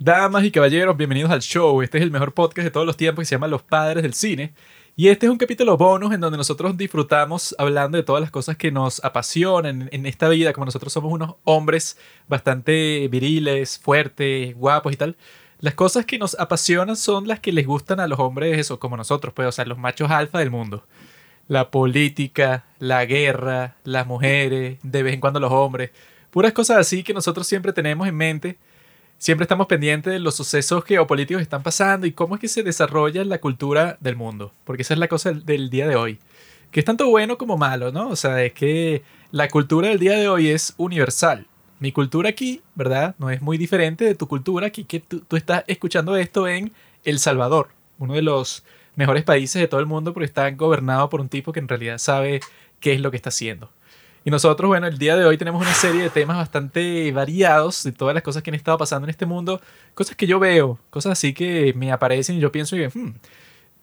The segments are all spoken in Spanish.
Damas y caballeros, bienvenidos al show. Este es el mejor podcast de todos los tiempos que se llama Los Padres del Cine. Y este es un capítulo bonus en donde nosotros disfrutamos hablando de todas las cosas que nos apasionan en esta vida, como nosotros somos unos hombres bastante viriles, fuertes, guapos y tal. Las cosas que nos apasionan son las que les gustan a los hombres, eso, como nosotros, pues, o sea, los machos alfa del mundo. La política, la guerra, las mujeres, de vez en cuando los hombres. Puras cosas así que nosotros siempre tenemos en mente siempre estamos pendientes de los sucesos geopolíticos que están pasando y cómo es que se desarrolla la cultura del mundo, porque esa es la cosa del día de hoy, que es tanto bueno como malo, ¿no? O sea, es que la cultura del día de hoy es universal. Mi cultura aquí, ¿verdad? No es muy diferente de tu cultura aquí que tú, tú estás escuchando esto en El Salvador, uno de los mejores países de todo el mundo porque está gobernado por un tipo que en realidad sabe qué es lo que está haciendo. Y nosotros, bueno, el día de hoy tenemos una serie de temas bastante variados de todas las cosas que han estado pasando en este mundo, cosas que yo veo, cosas así que me aparecen y yo pienso que hmm,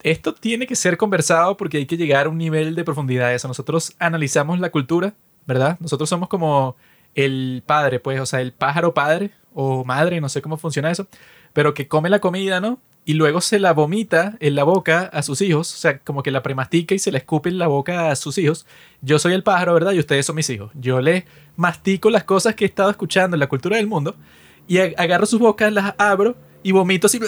esto tiene que ser conversado porque hay que llegar a un nivel de profundidad. Eso nosotros analizamos la cultura, ¿verdad? Nosotros somos como el padre, pues, o sea, el pájaro padre o madre, no sé cómo funciona eso, pero que come la comida, ¿no? Y luego se la vomita en la boca a sus hijos, o sea, como que la premastica y se la escupe en la boca a sus hijos. Yo soy el pájaro, ¿verdad? Y ustedes son mis hijos. Yo les mastico las cosas que he estado escuchando en la cultura del mundo y agarro sus bocas, las abro y vomito así.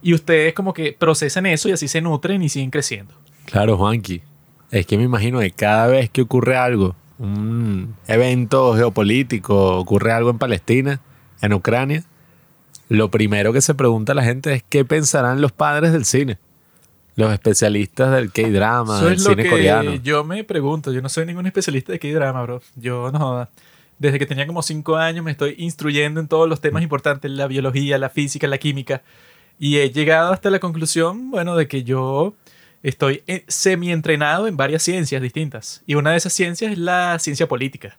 Y ustedes como que procesan eso y así se nutren y siguen creciendo. Claro, Juanqui. Es que me imagino que cada vez que ocurre algo, un evento geopolítico, ocurre algo en Palestina, en Ucrania, lo primero que se pregunta la gente es qué pensarán los padres del cine. Los especialistas del K-drama, del cine coreano. Yo me pregunto, yo no soy ningún especialista de K-drama, bro. Yo no. Desde que tenía como cinco años me estoy instruyendo en todos los temas importantes, la biología, la física, la química. Y he llegado hasta la conclusión, bueno, de que yo estoy eh, semi-entrenado en varias ciencias distintas. Y una de esas ciencias es la ciencia política.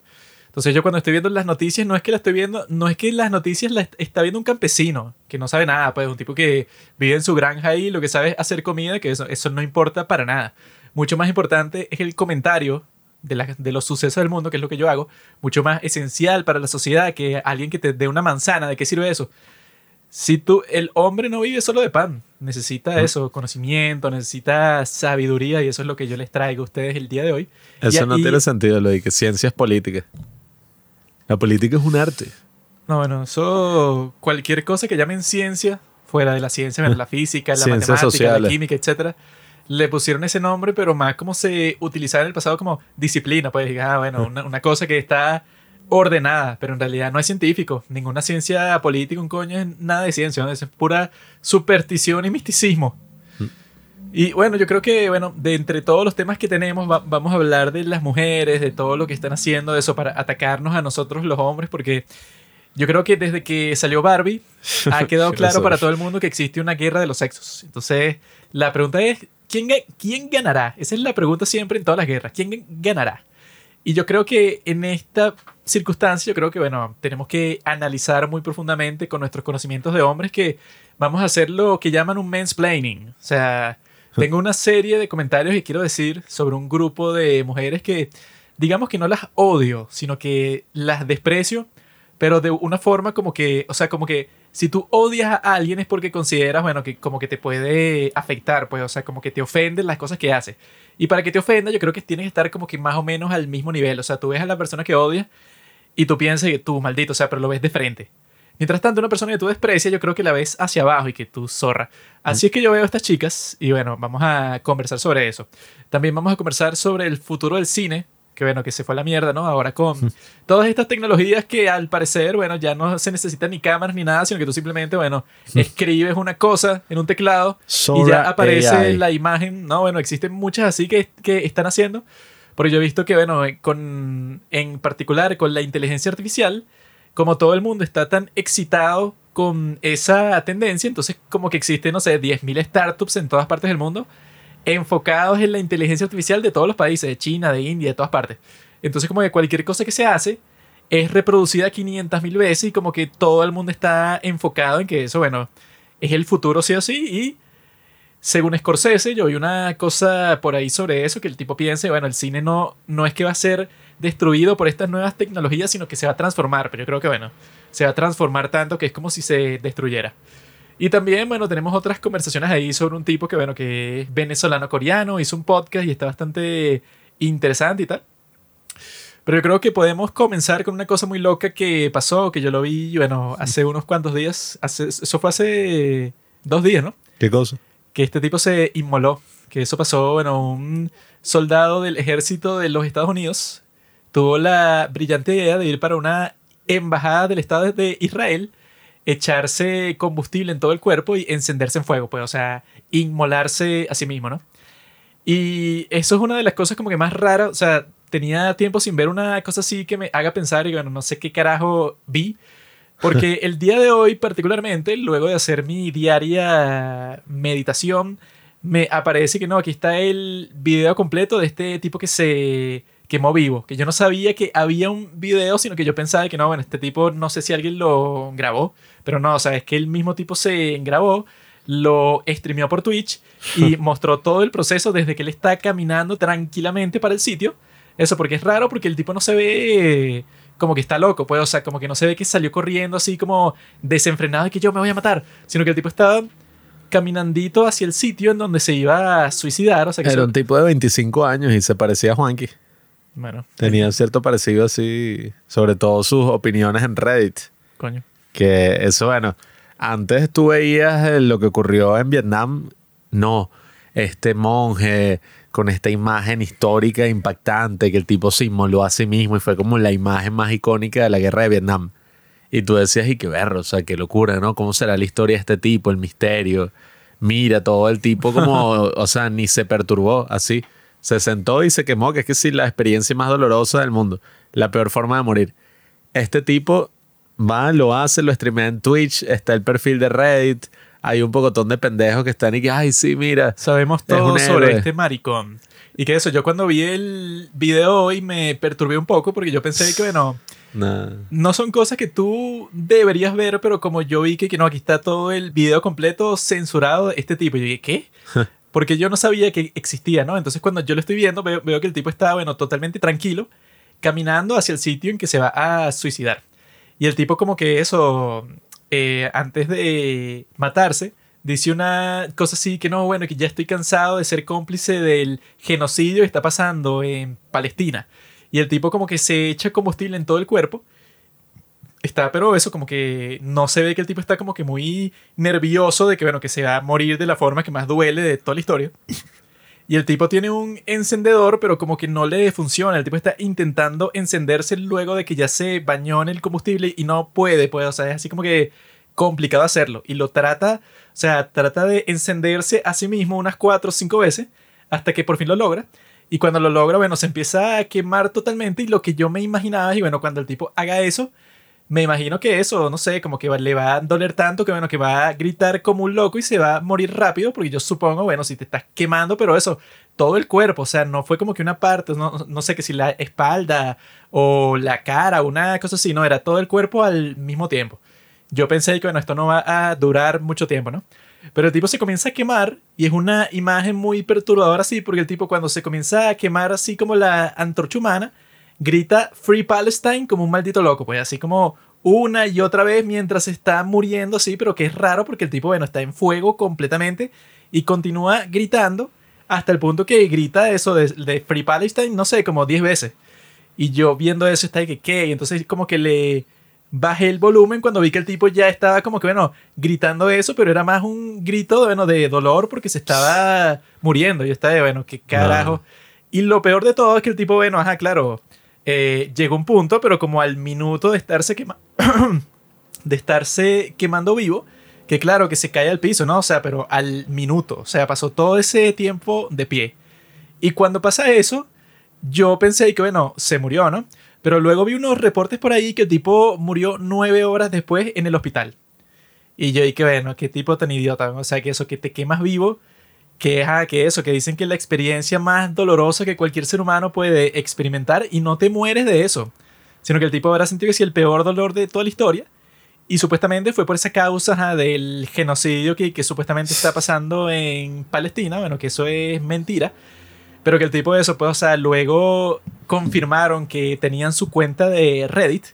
Entonces yo cuando estoy viendo las noticias, no es que la estoy viendo, no es que las noticias las está viendo un campesino, que no sabe nada, pues un tipo que vive en su granja y lo que sabe es hacer comida, que eso, eso no importa para nada. Mucho más importante es el comentario de, de, los sucesos del mundo, que es lo que yo hago, mucho más esencial para la sociedad que alguien que te dé una manzana, ¿de qué sirve eso? Si tú, el hombre no vive solo de pan, necesita eso, conocimiento, necesita sabiduría y eso es lo que yo les traigo a ustedes el día de hoy. Eso no tiene sentido, lo de que ciencias políticas. La política es un arte. No, bueno, eso, cualquier cosa que llamen ciencia, fuera de la ciencia, la física, la matemática, la química, etcétera, le pusieron ese nombre, pero más como se utilizaba en el pasado como disciplina, pues, ah, bueno, una, cosa que está ordenada, pero en realidad no es científico. Ninguna ciencia política, un coño, es nada de ciencia, es pura superstición y misticismo. Y bueno, yo creo que, bueno, de entre todos los temas que tenemos, vamos a hablar de las mujeres, de todo lo que están haciendo, de eso para atacarnos a nosotros los hombres, porque yo creo que desde que salió Barbie, ha quedado claro para todo el mundo que existe una guerra de los sexos. Entonces, la pregunta es, ¿quién, ¿quién ganará? Esa es la pregunta siempre en todas las guerras. ¿Quién ganará? Y yo creo que en esta circunstancia, yo creo que, bueno, tenemos que analizar muy profundamente con nuestros conocimientos de hombres que vamos a hacer lo que llaman un mansplaining. O sea, tengo una serie de comentarios que quiero decir sobre un grupo de mujeres que, digamos que no las odio, sino que las desprecio, pero de una forma como que, o sea, como que si tú odias a alguien es porque consideras, bueno, que como que te puede afectar, pues, o sea, como que te ofenden las cosas que hace. Y para que te ofenda, yo creo que tienes que estar como que más o menos al mismo nivel. O sea, tú ves a la persona que odias y tú piensas que tú, maldito, o sea, pero lo ves de frente. Mientras tanto, una persona que tú desprecias, yo creo que la ves hacia abajo y que tú zorra. Así es que yo veo a estas chicas y bueno, vamos a conversar sobre eso. También vamos a conversar sobre el futuro del cine, que bueno, que se fue a la mierda, ¿no? Ahora con todas estas tecnologías que al parecer, bueno, ya no se necesitan ni cámaras ni nada, sino que tú simplemente, bueno, escribes una cosa en un teclado y ya aparece la imagen, ¿no? Bueno, existen muchas así que, que están haciendo, pero yo he visto que, bueno, con, en particular con la inteligencia artificial, como todo el mundo está tan excitado con esa tendencia, entonces como que existen, no sé, 10.000 startups en todas partes del mundo enfocados en la inteligencia artificial de todos los países, de China, de India, de todas partes. Entonces como que cualquier cosa que se hace es reproducida 500.000 veces y como que todo el mundo está enfocado en que eso, bueno, es el futuro sí o sí y según Scorsese, yo vi una cosa por ahí sobre eso, que el tipo piensa, bueno, el cine no, no es que va a ser destruido por estas nuevas tecnologías, sino que se va a transformar. Pero yo creo que, bueno, se va a transformar tanto que es como si se destruyera. Y también, bueno, tenemos otras conversaciones ahí sobre un tipo que, bueno, que es venezolano-coreano, hizo un podcast y está bastante interesante y tal. Pero yo creo que podemos comenzar con una cosa muy loca que pasó, que yo lo vi, bueno, hace unos cuantos días. Hace, eso fue hace dos días, ¿no? ¿Qué cosa? Que este tipo se inmoló. Que eso pasó, bueno, un soldado del ejército de los Estados Unidos tuvo la brillante idea de ir para una embajada del Estado de Israel echarse combustible en todo el cuerpo y encenderse en fuego, pues, o sea, inmolarse a sí mismo, ¿no? Y eso es una de las cosas como que más raras, o sea, tenía tiempo sin ver una cosa así que me haga pensar y bueno, no sé qué carajo vi, porque el día de hoy particularmente, luego de hacer mi diaria meditación, me aparece que no, aquí está el video completo de este tipo que se quemó vivo, que yo no sabía que había un video, sino que yo pensaba que no, bueno, este tipo no sé si alguien lo grabó, pero no, o sea, es que el mismo tipo se grabó, lo streameó por Twitch y mostró todo el proceso desde que él está caminando tranquilamente para el sitio. Eso porque es raro porque el tipo no se ve como que está loco, pues, o sea, como que no se ve que salió corriendo así como desenfrenado y que yo me voy a matar, sino que el tipo estaba caminandito hacia el sitio en donde se iba a suicidar. O sea, que Era un tipo de 25 años y se parecía a Juanqui. Bueno. Tenía cierto parecido así, sobre todo sus opiniones en Reddit. Coño. Que eso, bueno, antes tú veías lo que ocurrió en Vietnam, no, este monje con esta imagen histórica impactante que el tipo se inmoló a sí mismo y fue como la imagen más icónica de la guerra de Vietnam. Y tú decías, y qué verro, o sea, qué locura, ¿no? ¿Cómo será la historia de este tipo, el misterio? Mira, todo el tipo como, o sea, ni se perturbó así. Se sentó y se quemó, que es que sí, la experiencia más dolorosa del mundo. La peor forma de morir. Este tipo va, lo hace, lo streamea en Twitch, está el perfil de Reddit, hay un pocotón de pendejos que están y que, ay, sí, mira. Sabemos todo sobre este maricón. Y que eso, yo cuando vi el video hoy me perturbé un poco porque yo pensé que, bueno, no son cosas que tú deberías ver, pero como yo vi que, que no, aquí está todo el video completo censurado de este tipo. Y yo dije, ¿qué? Porque yo no sabía que existía, ¿no? Entonces cuando yo lo estoy viendo, veo, que el tipo está, bueno, totalmente tranquilo, caminando hacia el sitio en que se va a suicidar. Y el tipo como que eso, eh, antes de matarse, dice una cosa así que no, bueno, que ya estoy cansado de ser cómplice del genocidio que está pasando en Palestina. Y el tipo como que se echa combustible en todo el cuerpo. Está, pero eso como que no se ve que el tipo está como que muy nervioso de que, bueno, que se va a morir de la forma que más duele de toda la historia. Y el tipo tiene un encendedor, pero como que no le funciona. El tipo está intentando encenderse luego de que ya se bañó en el combustible y no puede, pues, o sea, es así como que complicado hacerlo. Y lo trata, o sea, trata de encenderse a sí mismo unas cuatro o cinco veces hasta que por fin lo logra. Y cuando lo logra, bueno, se empieza a quemar totalmente. Y lo que yo me imaginaba, y bueno, cuando el tipo haga eso, me imagino que eso, no sé, como que le va a doler tanto que bueno, que va a gritar como un loco y se va a morir rápido, porque yo supongo, bueno, si te estás quemando, pero eso, todo el cuerpo, o sea, no fue como que una parte, no, no sé, que si la espalda o la cara, una cosa así, no, era todo el cuerpo al mismo tiempo. Yo pensé que, bueno, esto no va a durar mucho tiempo, ¿no? Pero el tipo se comienza a quemar y es una imagen muy perturbadora así, porque el tipo cuando se comienza a quemar así como la antorcha humana, grita Free Palestine como un maldito loco, pues así como una y otra vez mientras está muriendo, sí, pero que es raro porque el tipo, bueno, está en fuego completamente y continúa gritando hasta el punto que grita eso de, Free Palestine, no sé, como 10 veces. Y yo viendo eso está de que, ¿qué? Y entonces como que le bajé el volumen cuando vi que el tipo ya estaba como que, bueno, gritando eso, pero era más un grito, bueno, de dolor porque se estaba muriendo. Y yo estaba de, bueno, qué carajo. Y lo peor de todo es que el tipo, bueno, ajá, claro, eh, llegó un punto, pero como al minuto de estarse, de estarse quemando vivo, que claro, que se cae al piso, ¿no? O sea, pero al minuto, o sea, pasó todo ese tiempo de pie. Y cuando pasa eso, yo pensé que, bueno, se murió, ¿no? Pero luego vi unos reportes por ahí que el tipo murió nueve horas después en el hospital. Y yo dije, bueno, qué tipo tan idiota, o sea, que eso, que te quemas vivo que, que eso, que dicen que es la experiencia más dolorosa que cualquier ser humano puede experimentar y no te mueres de eso, sino que el tipo habrá sentido que es el peor dolor de toda la historia y supuestamente fue por esa causa del genocidio que, que, supuestamente está pasando en Palestina, bueno, que eso es mentira, pero que el tipo de eso, pues, o sea, luego confirmaron que tenían su cuenta de Reddit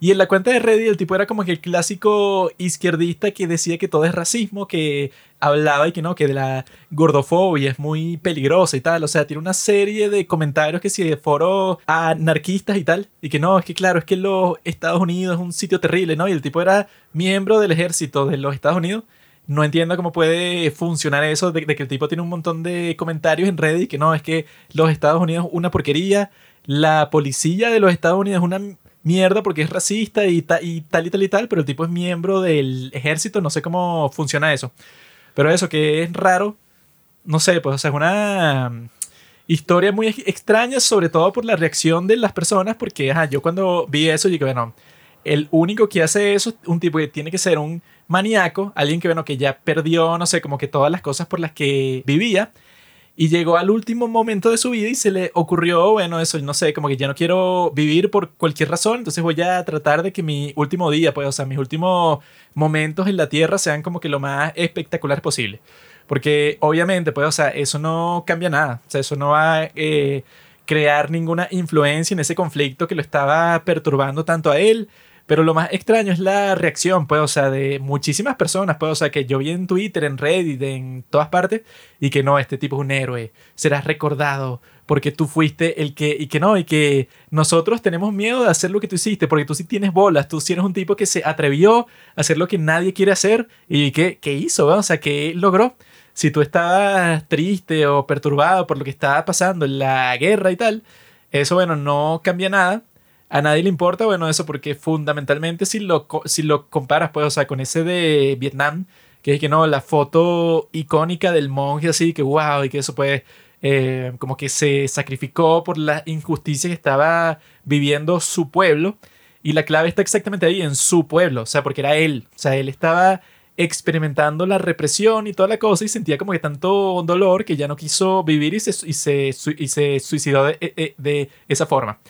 Y en la cuenta de Reddit el tipo era como que el clásico izquierdista que decía que todo es racismo, que hablaba y que no, que de la gordofobia es muy peligrosa y tal. O sea, tiene una serie de comentarios que si de foro anarquistas y tal. Y que no, es que claro, es que los Estados Unidos es un sitio terrible, ¿no? Y el tipo era miembro del ejército de los Estados Unidos. No entiendo cómo puede funcionar eso de, que el tipo tiene un montón de comentarios en Reddit que no, es que los Estados Unidos es una porquería, la policía de los Estados Unidos es una mierda porque es racista y, y tal y tal y tal, pero el tipo es miembro del ejército, no sé cómo funciona eso. Pero eso que es raro, no sé, pues o es una mm, historia muy extraña, sobre todo por la reacción de las personas, porque ajá, yo cuando vi eso dije, bueno, el único que hace eso es un tipo que tiene que ser un maníaco, alguien que, bueno, que ya perdió, no sé, como que todas las cosas por las que vivía y llegó al último momento de su vida y se le ocurrió, bueno, eso, no sé, como que ya no quiero vivir por cualquier razón, entonces voy a tratar de que mi último día, pues, o sea, mis últimos momentos en la Tierra sean como que lo más espectacular posible. Porque obviamente, pues, o sea, eso no cambia nada, o sea, eso no va a eh, crear ninguna influencia en ese conflicto que lo estaba perturbando tanto a él pero lo más extraño es la reacción, pues, o sea, de muchísimas personas, pues, o sea, que yo vi en Twitter, en Reddit, en todas partes, y que no, este tipo es un héroe, serás recordado porque tú fuiste el que, y que no, y que nosotros tenemos miedo de hacer lo que tú hiciste, porque tú sí tienes bolas, tú sí eres un tipo que se atrevió a hacer lo que nadie quiere hacer, y que, ¿qué hizo? O sea, ¿qué logró? Si tú estabas triste o perturbado por lo que estaba pasando en la guerra y tal, eso, bueno, no cambia nada a nadie le importa, bueno, eso porque fundamentalmente si lo, si lo comparas, pues, o sea, con ese de Vietnam, que es que no, la foto icónica del monje así, que wow, y que eso pues, eh, como que se sacrificó por la injusticia que estaba viviendo su pueblo, y la clave está exactamente ahí, en su pueblo, o sea, porque era él, o sea, él estaba experimentando la represión y toda la cosa y sentía como que tanto dolor que ya no quiso vivir y se, y se, y se suicidó de, eh, de esa forma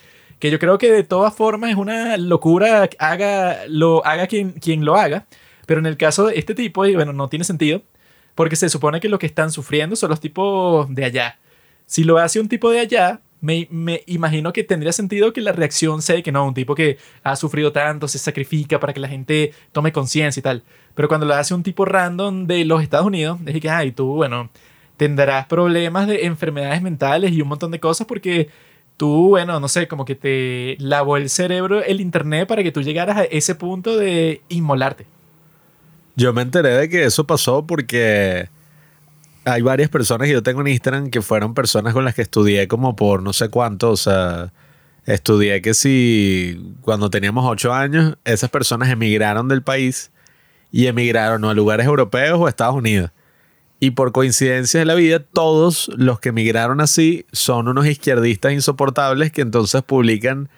que yo creo que de todas formas es una locura haga, lo, haga quien, quien lo haga, pero en el caso de este tipo, bueno, no tiene sentido, porque se supone que lo que están sufriendo son los tipos de allá. Si lo hace un tipo de allá, me, me, imagino que tendría sentido que la reacción sea que no, un tipo que ha sufrido tanto, se sacrifica para que la gente tome conciencia y tal. Pero cuando lo hace un tipo random de los Estados Unidos, es que, ay, tú, bueno, tendrás problemas de enfermedades mentales y un montón de cosas porque tú, bueno, no sé, como que te lavó el cerebro el Internet para que tú llegaras a ese punto de inmolarte. Yo me enteré de que eso pasó porque hay varias personas que yo tengo en Instagram que fueron personas con las que estudié como por no sé cuánto, o sea, estudié que si cuando teníamos ocho años, esas personas emigraron del país y emigraron a lugares europeos o Estados Unidos. Y por coincidencia de la vida, todos los que emigraron así son unos izquierdistas insoportables que entonces publican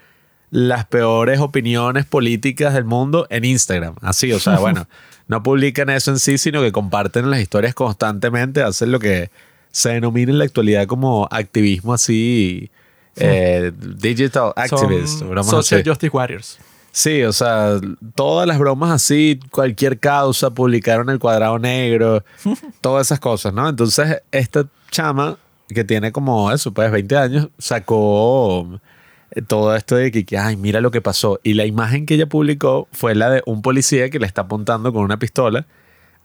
las peores opiniones políticas del mundo en Instagram. Así, o sea, bueno, no publican eso en sí, sino que comparten las historias constantemente, hacen lo que se denomina en la actualidad como activismo así, eh, digital activist. Social Justice Warriors. Sí, o sea, todas las bromas así, cualquier causa, publicaron el cuadrado negro, todas esas cosas, ¿no? Entonces, esta chama, que tiene como eso, pues 20 años, sacó eh, todo esto de que, ay, mira lo que pasó. Y la imagen que ella publicó fue la de un policía que le está apuntando con una pistola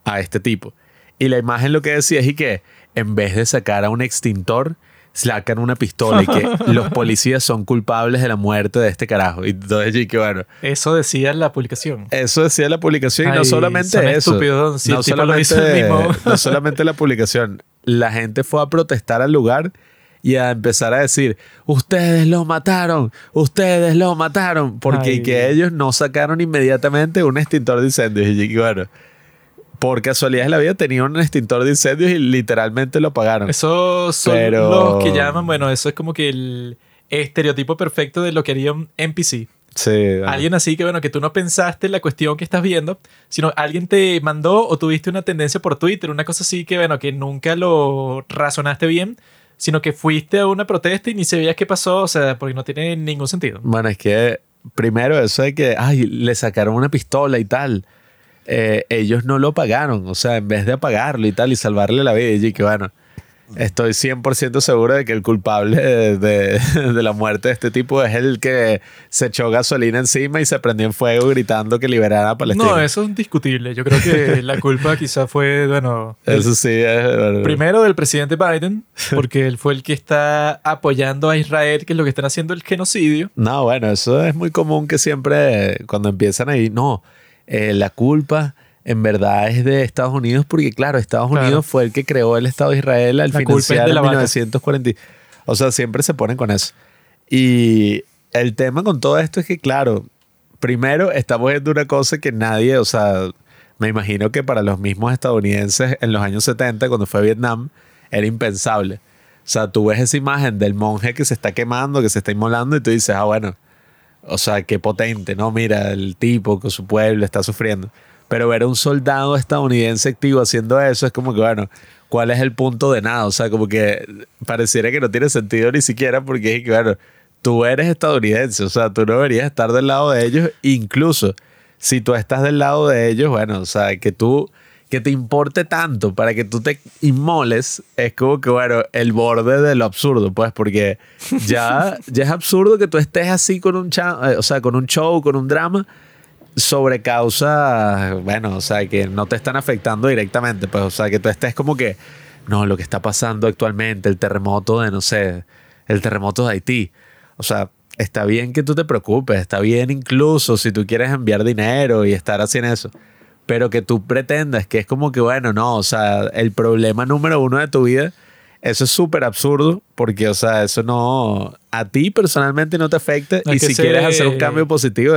a este tipo. Y la imagen lo que decía es y que en vez de sacar a un extintor, sacan una pistola y que los policías son culpables de la muerte de este carajo. Y entonces, que bueno. Eso decía la publicación. Eso decía la publicación y no solamente eso. no, solamente, no solamente la publicación. La gente fue a protestar al lugar y a empezar a decir, ustedes lo mataron, ustedes lo mataron, porque que ellos no sacaron inmediatamente un extintor de incendios. Y bueno, por casualidad de la vida tenía un extintor de incendios y literalmente lo pagaron. Eso son los que llaman, bueno, eso es como que el estereotipo perfecto de lo que haría un NPC. Sí. Alguien así que, bueno, que tú no pensaste en la cuestión que estás viendo, sino alguien te mandó o tuviste una tendencia por Twitter, una cosa así que, bueno, que nunca lo razonaste bien, sino que fuiste a una protesta y ni sabías qué pasó, o sea, porque no tiene ningún sentido. Bueno, es que primero eso de que, ay, le sacaron una pistola y tal. Eh, ellos no lo pagaron, o sea, en vez de apagarlo y tal y salvarle la vida, y que bueno, estoy 100% seguro de que el culpable de, la muerte de este tipo es el que se echó gasolina encima y se prendió en fuego gritando que liberara a Palestina. No, eso es indiscutible. Yo creo que la culpa quizá fue, bueno... Eso sí es... Primero del presidente Biden, porque él fue el que está apoyando a Israel, que es lo que están haciendo el genocidio. No, bueno, eso es muy común que siempre cuando empiezan ahí, no, eh, la culpa en verdad es de Estados Unidos porque, claro, Estados Unidos fue el que creó el Estado de Israel al financiar en 1940. O sea, siempre se ponen con eso. Y el tema con todo esto es que, claro, primero estamos viendo una cosa que nadie, o sea, me imagino que para los mismos estadounidenses en los años 70, cuando fue Vietnam, era impensable. O sea, tú ves esa imagen del monje que se está quemando, que se está inmolando, y tú dices, ah, bueno, o sea, qué potente, ¿no? Mira, el tipo con su pueblo está sufriendo. Pero ver a un soldado estadounidense activo haciendo eso es como que, bueno, ¿cuál es el punto de nada? O sea, como que pareciera que no tiene sentido ni siquiera porque es que, bueno, tú eres estadounidense, o sea, tú no deberías estar del lado de ellos, incluso si tú estás del lado de ellos, bueno, o sea, que tú, que te importe tanto para que tú te inmoles, es como que, bueno, el borde de lo absurdo, pues, porque ya, ya es absurdo que tú estés así con un, eh, o sea, con un show, con un drama sobre causas, bueno, o sea, que no te están afectando directamente, pues, o sea, que tú estés como que, no, lo que está pasando actualmente, el terremoto de, no sé, el terremoto de Haití. O sea, está bien que tú te preocupes, está bien incluso si tú quieres enviar dinero y estar así en eso, pero que tú pretendas que es como que, bueno, no, o sea, el problema número uno de tu vida eso es súper absurdo porque, o sea, eso no. A ti personalmente no te afecta y si quieres hacer un cambio positivo,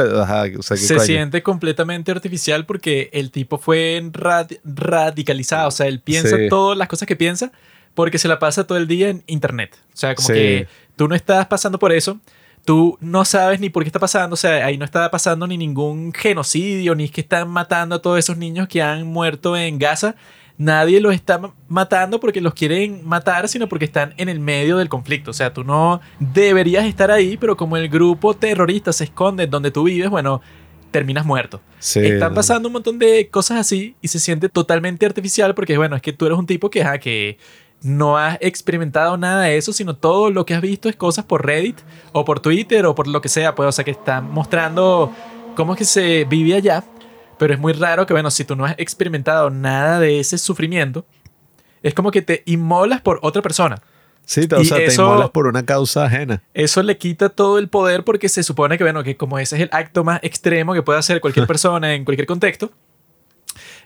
se siente completamente artificial porque el tipo fue radicalizado. O sea, él piensa todas las cosas que piensa porque se la pasa todo el día en internet. O sea, como que tú no estás pasando por eso. Tú no sabes ni por qué está pasando, o sea, ahí no está pasando ni ningún genocidio, ni es que están matando a todos esos niños que han muerto en Gaza nadie los está matando porque los quieren matar, sino porque están en el medio del conflicto. O sea, tú no deberías estar ahí, pero como el grupo terrorista se esconde donde tú vives, bueno, terminas muerto. Están pasando un montón de cosas así y se siente totalmente artificial porque, bueno, es que tú eres un tipo que, que no has experimentado nada de eso, sino todo lo que has visto es cosas por Reddit o por Twitter o por lo que sea, pues, o sea, que están mostrando cómo es que se vive allá pero es muy raro que, bueno, si tú no has experimentado nada de ese sufrimiento, es como que te inmolas por otra persona. Sí, o sea, te inmolas por una causa ajena. Eso le quita todo el poder porque se supone que, bueno, que como ese es el acto más extremo que puede hacer cualquier persona en cualquier contexto,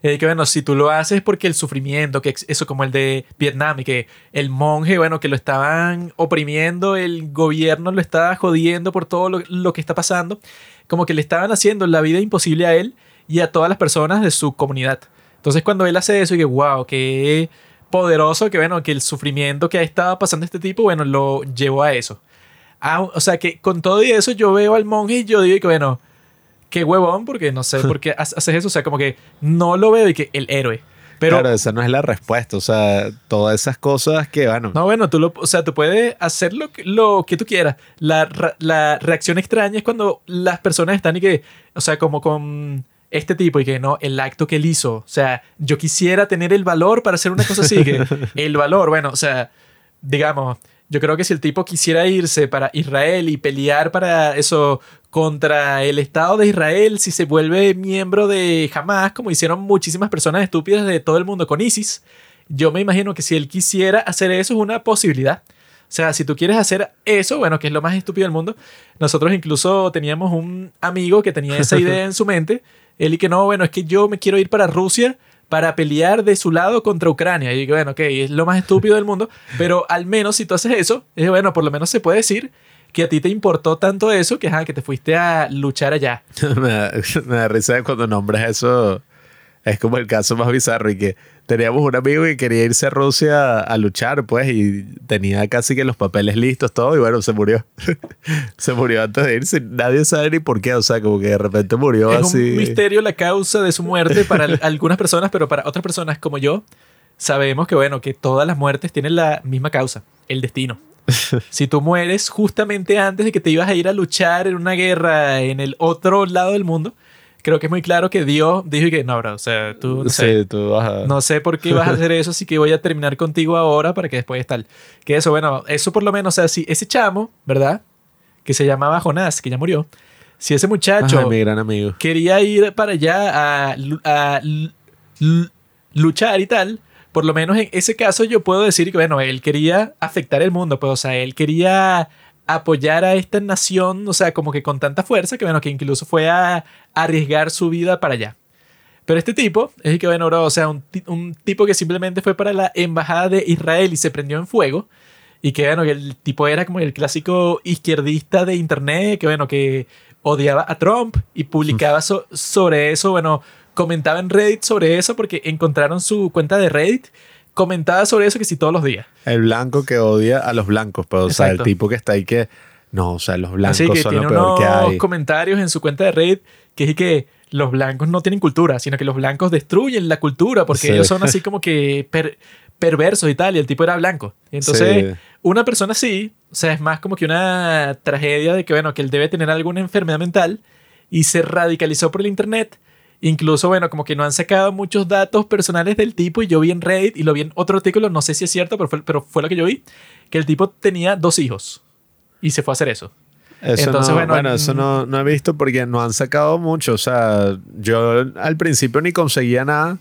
eh, que bueno, si tú lo haces porque el sufrimiento, que eso como el de Vietnam y que el monje, bueno, que lo estaban oprimiendo, el gobierno lo estaba jodiendo por todo lo, que está pasando, como que le estaban haciendo la vida imposible a él y a todas las personas de su comunidad. Entonces cuando él hace eso y que, wow, qué poderoso, que bueno, que el sufrimiento que ha estado pasando este tipo, bueno, lo llevó a eso. o sea que con todo y eso yo veo al monje y yo digo que, bueno, qué huevón, porque no sé por qué haces eso, o sea, como que no lo veo y que el héroe. Pero, claro, esa no es la respuesta. O sea, todas esas cosas que, bueno. No, bueno, tú lo, o sea, tú puedes hacer lo, lo que tú quieras. La, la reacción extraña es cuando las personas están y que, o sea, como con este tipo y que no, el acto que él hizo. O sea, yo quisiera tener el valor para hacer una cosa así. Que el valor, bueno, o sea, digamos, yo creo que si el tipo quisiera irse para Israel y pelear para eso contra el Estado de Israel, si se vuelve miembro de Hamas, como hicieron muchísimas personas estúpidas de todo el mundo con ISIS, yo me imagino que si él quisiera hacer eso es una posibilidad. O sea, si tú quieres hacer eso, bueno, que es lo más estúpido del mundo, nosotros incluso teníamos un amigo que tenía esa idea en su mente él y que no, bueno, es que yo me quiero ir para Rusia para pelear de su lado contra Ucrania. Y bueno, ok, es lo más estúpido del mundo, pero al menos si tú haces eso, es bueno, por lo menos se puede decir que a ti te importó tanto eso que, que te fuiste a luchar allá. me, da, me da risa cuando nombres eso es como el caso más bizarro y que teníamos un amigo que quería irse a Rusia a luchar, pues, y tenía casi que los papeles listos, todo, y bueno, se murió. se murió antes de irse. Nadie sabe ni por qué, o sea, como que de repente murió así. Es un misterio la causa de su muerte para algunas personas, pero para otras personas como yo, sabemos que, bueno, que todas las muertes tienen la misma causa, el destino. si tú mueres justamente antes de que te ibas a ir a luchar en una guerra en el otro lado del mundo, creo que es muy claro que Dios dijo que no, bro, o sea, tú no sé, tú vas a... no sé por qué vas a hacer eso, así que voy a terminar contigo ahora para que después tal. Que eso, bueno, eso por lo menos, o sea, si ese chamo, ¿verdad? Que se llamaba Jonás, que ya murió. Si ese muchacho mi gran amigo. quería ir para allá a, a luchar y tal, por lo menos en ese caso yo puedo decir que, bueno, él quería afectar el mundo, pues, o sea, él quería apoyar a esta nación, o sea, como que con tanta fuerza, que bueno, que incluso fue a arriesgar su vida para allá. Pero este tipo, es que bueno, bro, o sea, un, un, tipo que simplemente fue para la embajada de Israel y se prendió en fuego. Y que bueno, que el tipo era como el clásico izquierdista de internet, que bueno, que odiaba a Trump y publicaba sobre eso, bueno, comentaba en Reddit sobre eso porque encontraron su cuenta de Reddit comentaba sobre eso que sí todos los días. El blanco que odia a los blancos, pero o sea, el tipo que está ahí que no, o sea, los blancos Así que son tiene lo peor que hay. comentarios en su cuenta de Reddit que es que los blancos no tienen cultura, sino que los blancos destruyen la cultura porque ellos son así como que perversos y tal, y el tipo era blanco. entonces, una persona así, o sea, es más como que una tragedia de que, bueno, que él debe tener alguna enfermedad mental y se radicalizó por el internet Incluso, bueno, como que no han sacado muchos datos personales del tipo y yo vi en Reddit y lo vi en otro artículo, no sé si es cierto, pero fue, pero fue lo que yo vi, que el tipo tenía dos hijos y se fue a hacer eso. Entonces, bueno, bueno, eso no, no he visto porque no han sacado mucho. O sea, yo al principio ni conseguía nada.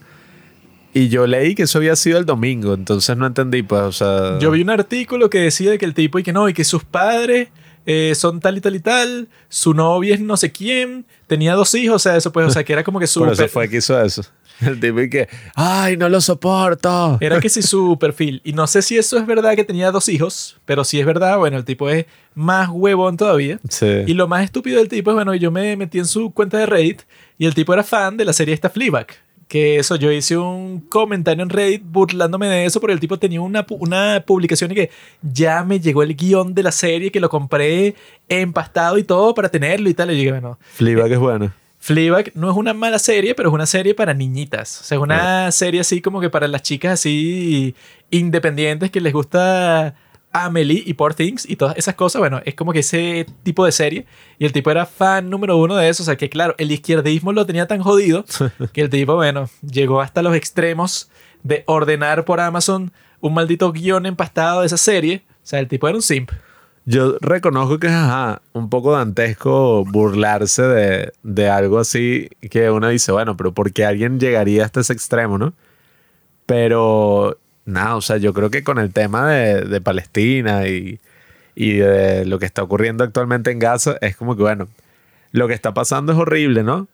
Y yo leí que eso había sido el domingo, entonces no entendí, pues, o sea... Yo vi un artículo que decía que el tipo y que no, y que sus padres eh, son tal y tal y tal, su novia es no sé quién, tenía dos hijos, o sea, eso pues, o sea, que era como que su... Por eso fue que hizo eso. El tipo y que, ay, no lo soporto. Era que sí su perfil. Y no sé si eso es verdad que tenía dos hijos, pero si es verdad, bueno, el tipo es más huevón todavía. Sí. Y lo más estúpido del tipo es, bueno, yo me metí en su cuenta de Reddit y el tipo era fan de la serie esta Fleabag que eso, yo hice un comentario en Reddit burlándome de eso, porque el tipo tenía una, una publicación y que ya me llegó el guion de la serie, que lo compré empastado y todo para tenerlo y tal. Y yo dije, bueno. Fleabag es bueno. Fleabag no es una mala serie, pero es una serie para niñitas. O sea, es una serie así como que para las chicas así independientes que les gusta Amelie y Poor Things y todas esas cosas, bueno, es como que ese tipo de serie. Y el tipo era fan número uno de eso. O sea que, claro, el izquierdismo lo tenía tan jodido que el tipo, bueno, llegó hasta los extremos de ordenar por Amazon un maldito guion empastado de esa serie. O sea, el tipo era un simp. Yo reconozco que es un poco dantesco burlarse de, de algo así que uno dice, bueno, pero ¿por qué alguien llegaría hasta ese extremo, no? Pero nada, o sea, yo creo que con el tema de, Palestina y, y, de lo que está ocurriendo actualmente en Gaza, es como que, bueno, lo que está pasando es horrible, ¿no?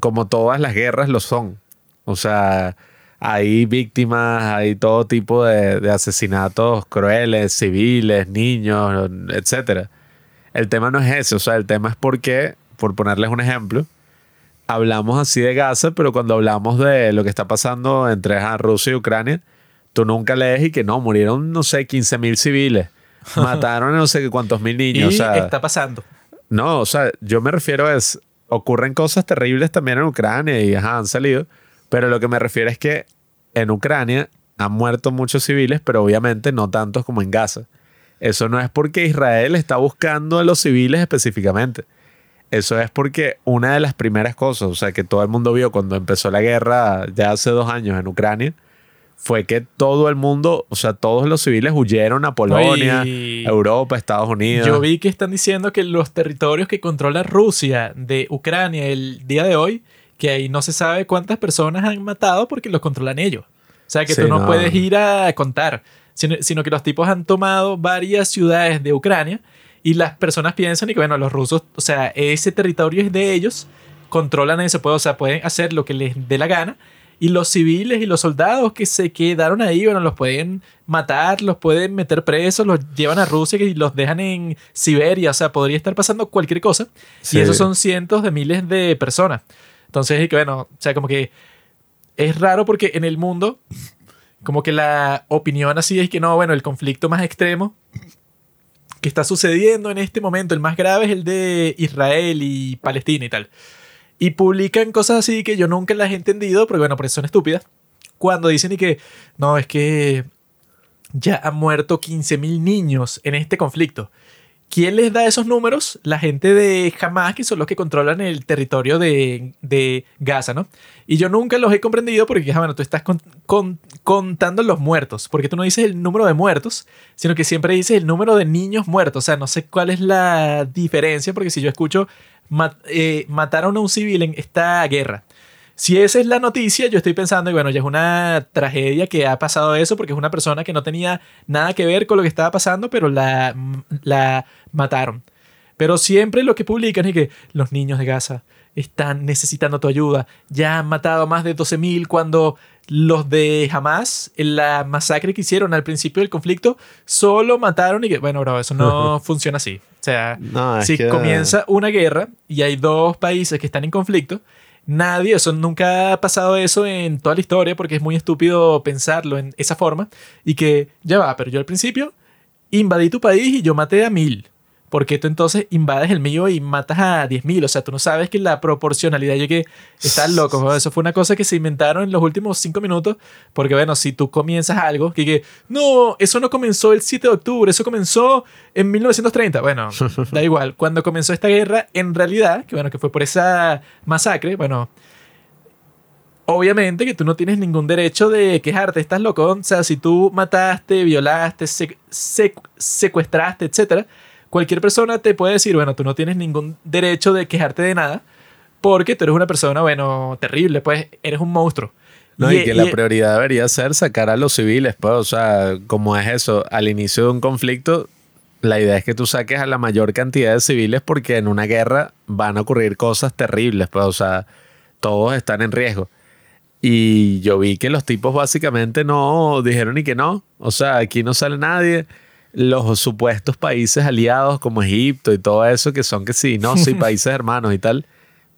Como todas las guerras lo son. O sea, hay víctimas, hay todo tipo de, de asesinatos crueles, civiles, niños, etc. El tema no es ese, o sea, el tema es porque, por ponerles un ejemplo, hablamos así de Gaza, pero cuando hablamos de lo que está pasando entre Rusia y Ucrania, tú nunca lees y que no, murieron, no sé, 15 mil civiles. Mataron no sé cuántos mil niños. Y o sea, está pasando. No, o sea, yo me refiero a es, ocurren cosas terribles también en Ucrania y han salido, pero lo que me refiero es que en Ucrania han muerto muchos civiles, pero obviamente no tantos como en Gaza. Eso no es porque Israel está buscando a los civiles específicamente. Eso es porque una de las primeras cosas, o sea, que todo el mundo vio cuando empezó la guerra ya hace dos años en Ucrania, fue que todo el mundo, o sea, todos los civiles huyeron a Polonia, Europa, Estados Unidos. Yo vi que están diciendo que los territorios que controla Rusia de Ucrania el día de hoy, que ahí no se sabe cuántas personas han matado porque los controlan ellos. O sea, que tú no, puedes ir a contar, sino, sino, que los tipos han tomado varias ciudades de Ucrania y las personas piensan y que, bueno, los rusos, o sea, ese territorio es de ellos, controlan eso, o sea, pueden hacer lo que les dé la gana y los civiles y los soldados que se quedaron ahí, bueno, los pueden matar, los pueden meter presos, los llevan a Rusia y los dejan en Siberia. O sea, podría estar pasando cualquier cosa. Y esos son cientos de miles de personas. Entonces, bueno, o sea, como que es raro porque en el mundo, como que la opinión así es que no, bueno, el conflicto más extremo que está sucediendo en este momento, el más grave es el de Israel y Palestina y tal. Y publican cosas así que yo nunca las he entendido, porque bueno, por son estúpidas. Cuando dicen y que, no, es que ya han muerto 15.000 niños en este conflicto. ¿Quién les da esos números? La gente de Hamas, que son los que controlan el territorio de, de Gaza, ¿no? Y yo nunca los he comprendido porque, bueno, tú estás contando los muertos, porque tú no dices el número de muertos, sino que siempre dices el número de niños muertos. O sea, no sé cuál es la diferencia, porque si yo escucho eh, mataron a un civil en esta guerra, si esa es la noticia, yo estoy pensando, y bueno, ya es una tragedia que ha pasado eso, porque es una persona que no tenía nada que ver con lo que estaba pasando, pero la, la mataron. Pero siempre lo que publican es que los niños de Gaza están necesitando tu ayuda. Ya han matado a más de 12.000 cuando los de Hamas, en la masacre que hicieron al principio del conflicto, solo mataron y que, bueno, bro, eso no funciona así. O sea, si comienza una guerra y hay dos países que están en conflicto, Nadie, eso nunca ha pasado eso en toda la historia porque es muy estúpido pensarlo en esa forma y que ya va, pero yo al principio invadí tu país y yo maté a mil. Porque tú entonces invades el mío y matas a 10.000. O sea, tú no sabes que la proporcionalidad, yo que estás loco. Eso fue una cosa que se inventaron en los últimos cinco minutos. Porque bueno, si tú comienzas algo, que, que no, eso no comenzó el 7 de octubre, eso comenzó en 1930. Bueno, da igual. Cuando comenzó esta guerra, en realidad, que bueno, que fue por esa masacre, bueno, obviamente que tú no tienes ningún derecho de quejarte, estás loco. O sea, si tú mataste, violaste, secuestraste, etcétera cualquier persona te puede decir, bueno, tú no tienes ningún derecho de quejarte de nada porque tú eres una persona, bueno, terrible, pues eres un monstruo. No, y, que la prioridad debería ser sacar a los civiles, pues, o sea, como es eso, al inicio de un conflicto, la idea es que tú saques a la mayor cantidad de civiles porque en una guerra van a ocurrir cosas terribles, pues, o sea, todos están en riesgo. Y yo vi que los tipos básicamente no dijeron ni que no, o sea, aquí no sale nadie los supuestos países aliados como Egipto y todo eso, que son que sí, no, sí, países hermanos y tal,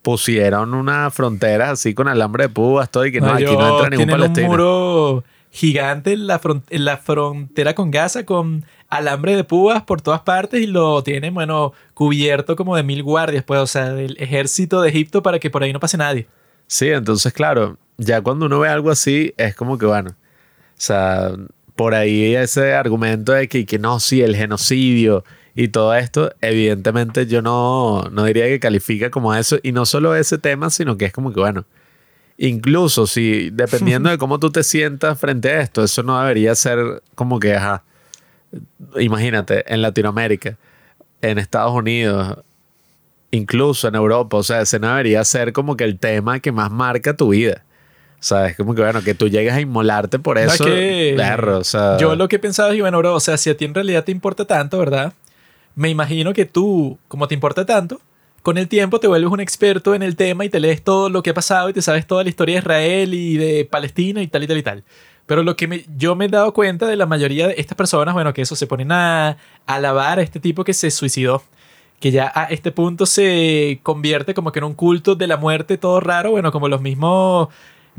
pusieron una frontera así con alambre de púas, todo y que no, aquí no entra ningún palestino. un muro gigante en la, en la frontera con Gaza con alambre de púas por todas partes y lo tienen, bueno, cubierto como de mil guardias, pues, o sea, del ejército de Egipto para que por ahí no pase nadie. Sí, entonces, claro, ya cuando uno ve algo así, es como que, bueno, o sea, por ahí ese argumento de que, que no, sí, el genocidio y todo esto, evidentemente yo no, no diría que califica como eso. Y no solo ese tema, sino que es como que, bueno, incluso si, dependiendo de cómo tú te sientas frente a esto, eso no debería ser como que, imagínate, en Latinoamérica, en Estados Unidos, incluso en Europa, o sea, ese no debería ser como que el tema que más marca tu vida. O sea, es como que, bueno, que tú llegues a inmolarte por eso. o sea... Yo lo que he pensado es, bueno, bro, o sea, si a ti en realidad te importa tanto, ¿verdad? Me imagino que tú, como te importa tanto, con el tiempo te vuelves un experto en el tema y te lees todo lo que ha pasado y te sabes toda la historia de Israel y de Palestina y tal y tal y tal. Pero lo que me, yo me he dado cuenta de la mayoría de estas personas, bueno, que eso se ponen a, a alabar a este tipo que se suicidó que ya a este punto se convierte como que en un culto de la muerte todo raro, bueno, como los mismos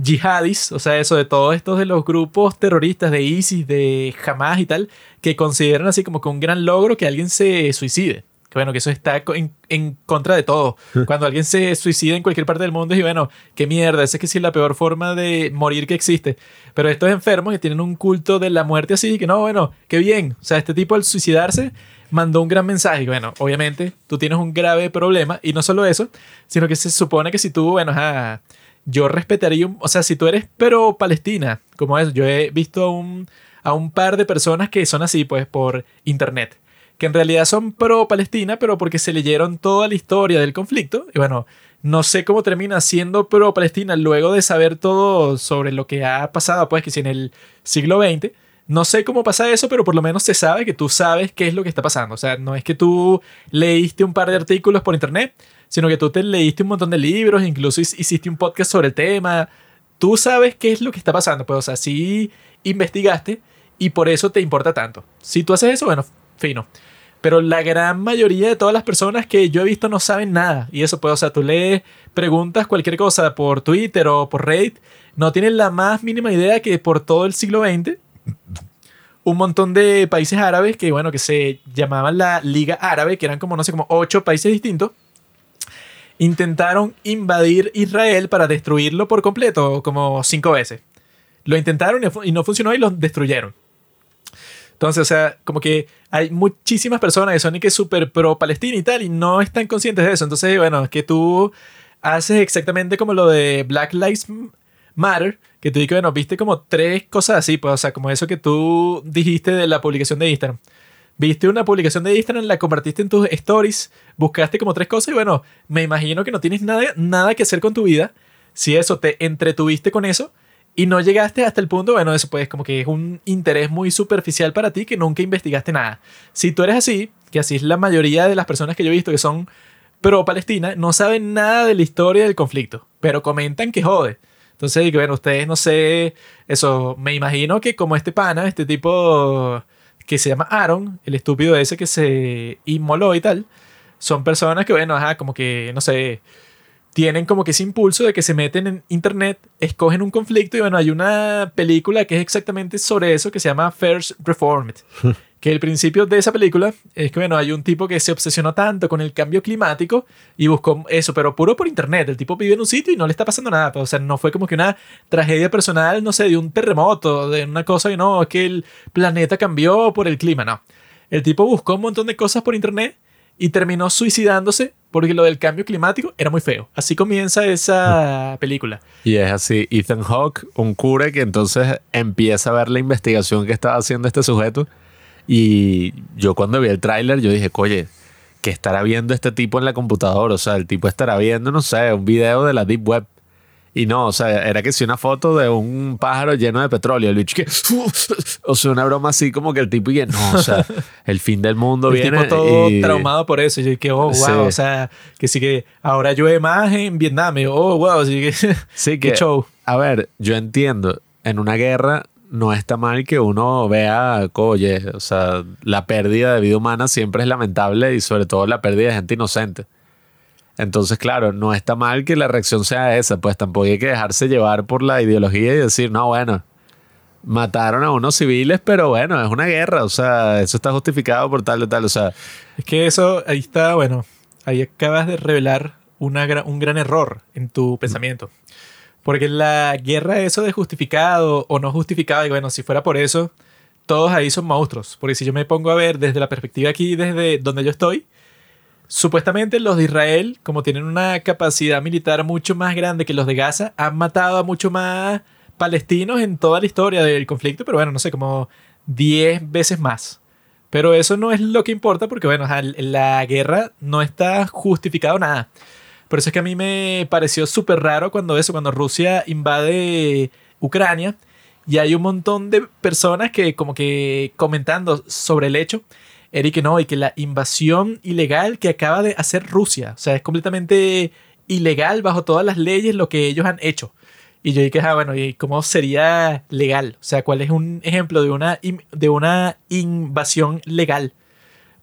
yihadis, o sea, eso de todos estos de los grupos terroristas de ISIS, de Hamas y tal, que consideran así como que un gran logro que alguien se suicide. Que bueno, que eso está en, contra de todo. Cuando alguien se suicida en cualquier parte del mundo, y bueno, qué mierda, esa es que sí es la peor forma de morir que existe. Pero estos enfermos que tienen un culto de la muerte así, que no, bueno, qué bien. O sea, este tipo al suicidarse mandó un gran mensaje. Bueno, obviamente tú tienes un grave problema y no solo eso, sino que se supone que si tú, bueno, ah, yo respetaría, o sea, si tú eres pero Palestina, como es, yo he visto a un, a un par de personas que son así, pues, por internet, que en realidad son pro Palestina, pero porque se leyeron toda la historia del conflicto, y bueno, no sé cómo termina siendo pro Palestina luego de saber todo sobre lo que ha pasado, pues, que si en el siglo XX, no sé cómo pasa eso, pero por lo menos se sabe que tú sabes qué es lo que está pasando. O sea, no es que tú leíste un par de artículos por internet, sino que tú te leíste un montón de libros, incluso hiciste un podcast sobre el tema. Tú sabes qué es lo que está pasando, pues, o sea, sí investigaste y por eso te importa tanto. Si tú haces eso, bueno, fino. Pero la gran mayoría de todas las personas que yo he visto no saben nada. Y eso, pues, o sea, tú lees, preguntas cualquier cosa por Twitter o por Reddit, no tienen la más mínima idea que por todo el siglo XX un montón de países árabes que, bueno, que se llamaban la Liga Árabe, que eran como, no sé, como ocho países distintos, intentaron invadir Israel para destruirlo por completo, como cinco veces. Lo intentaron y no funcionó y lo destruyeron. Entonces, o sea, como que hay muchísimas personas que son y que súper pro Palestina y tal, y no están conscientes de eso. Entonces, bueno, es que tú haces exactamente como lo de Black Lives Matter, que tú dices, bueno, viste como tres cosas así, pues, o sea, como eso que tú dijiste de la publicación de Instagram. Viste una publicación de Instagram, la compartiste en tus stories, buscaste como tres cosas y bueno, me imagino que no tienes nada, nada que hacer con tu vida. Si eso te entretuviste con eso, y no llegaste hasta el punto, bueno, eso pues como que es un interés muy superficial para ti que nunca investigaste nada. Si tú eres así, que así es la mayoría de las personas que yo he visto que son pro Palestina, no saben nada de la historia del conflicto, pero comentan que jode. Entonces, bueno, ustedes no sé, eso, me imagino que como este pana, este tipo que se llama Aaron, el estúpido ese que se inmoló y tal, son personas que, bueno, ajá, como que, no sé, tienen como que ese impulso de que se meten en internet, escogen un conflicto y bueno, hay una película que es exactamente sobre eso que se llama First Reformed. que el principio de esa película es que bueno, hay un tipo que se obsesionó tanto con el cambio climático y buscó eso, pero puro por internet. El tipo vive en un sitio y no le está pasando nada. O sea, no fue como que una tragedia personal, no sé, de un terremoto, de una cosa que no, es que el planeta cambió por el clima, no. El tipo buscó un montón de cosas por internet y terminó suicidándose porque lo del cambio climático era muy feo. Así comienza esa película. Y es así, Ethan Hawke, un cura que entonces empieza a ver la investigación que estaba haciendo este sujeto y yo cuando vi el tráiler yo dije, oye, ¿qué estará viendo este tipo en la computadora? O sea, el tipo estará viendo, no sé, un video de la Deep Web. Y no, o sea, era que si una foto de un pájaro lleno de petróleo, el bicho que, o sea, una broma así como que el tipo y que no, o sea, el fin del mundo el viene. Tipo todo traumado por eso. Y yo que, oh, wow, o sea, que sí que ahora llueve más en Vietnam. Y, oh, wow, así que, sí que, show. A ver, yo entiendo, en una guerra no está mal que uno vea, oye, o sea, la pérdida de vida humana siempre es lamentable y sobre todo la pérdida de gente inocente. Entonces, claro, no está mal que la reacción sea esa, pues tampoco hay que dejarse llevar por la ideología y decir, no, bueno, mataron a unos civiles, pero bueno, es una guerra, o sea, eso está justificado por tal y tal, o sea. Es que eso, ahí está, bueno, ahí acabas de revelar una, un gran error en tu pensamiento. Porque la guerra, eso de justificado o no justificado, y bueno, si fuera por eso, todos ahí son monstruos. Porque si yo me pongo a ver desde la perspectiva aquí, desde donde yo estoy, Supuestamente los de Israel, como tienen una capacidad militar mucho más grande que los de Gaza, han matado a mucho más palestinos en toda la historia del conflicto, pero bueno, no sé, como 10 veces más. Pero eso no es lo que importa porque, bueno, la guerra no está justificado nada. Por eso es que a mí me pareció súper raro cuando eso, cuando Rusia invade Ucrania y hay un montón de personas que como que comentando sobre el hecho Eric, no, y que la invasión ilegal que acaba de hacer Rusia, o sea, es completamente ilegal bajo todas las leyes lo que ellos han hecho. Y yo dije, ah, bueno, ¿y cómo sería legal? O sea, ¿cuál es un ejemplo de una, de una invasión legal?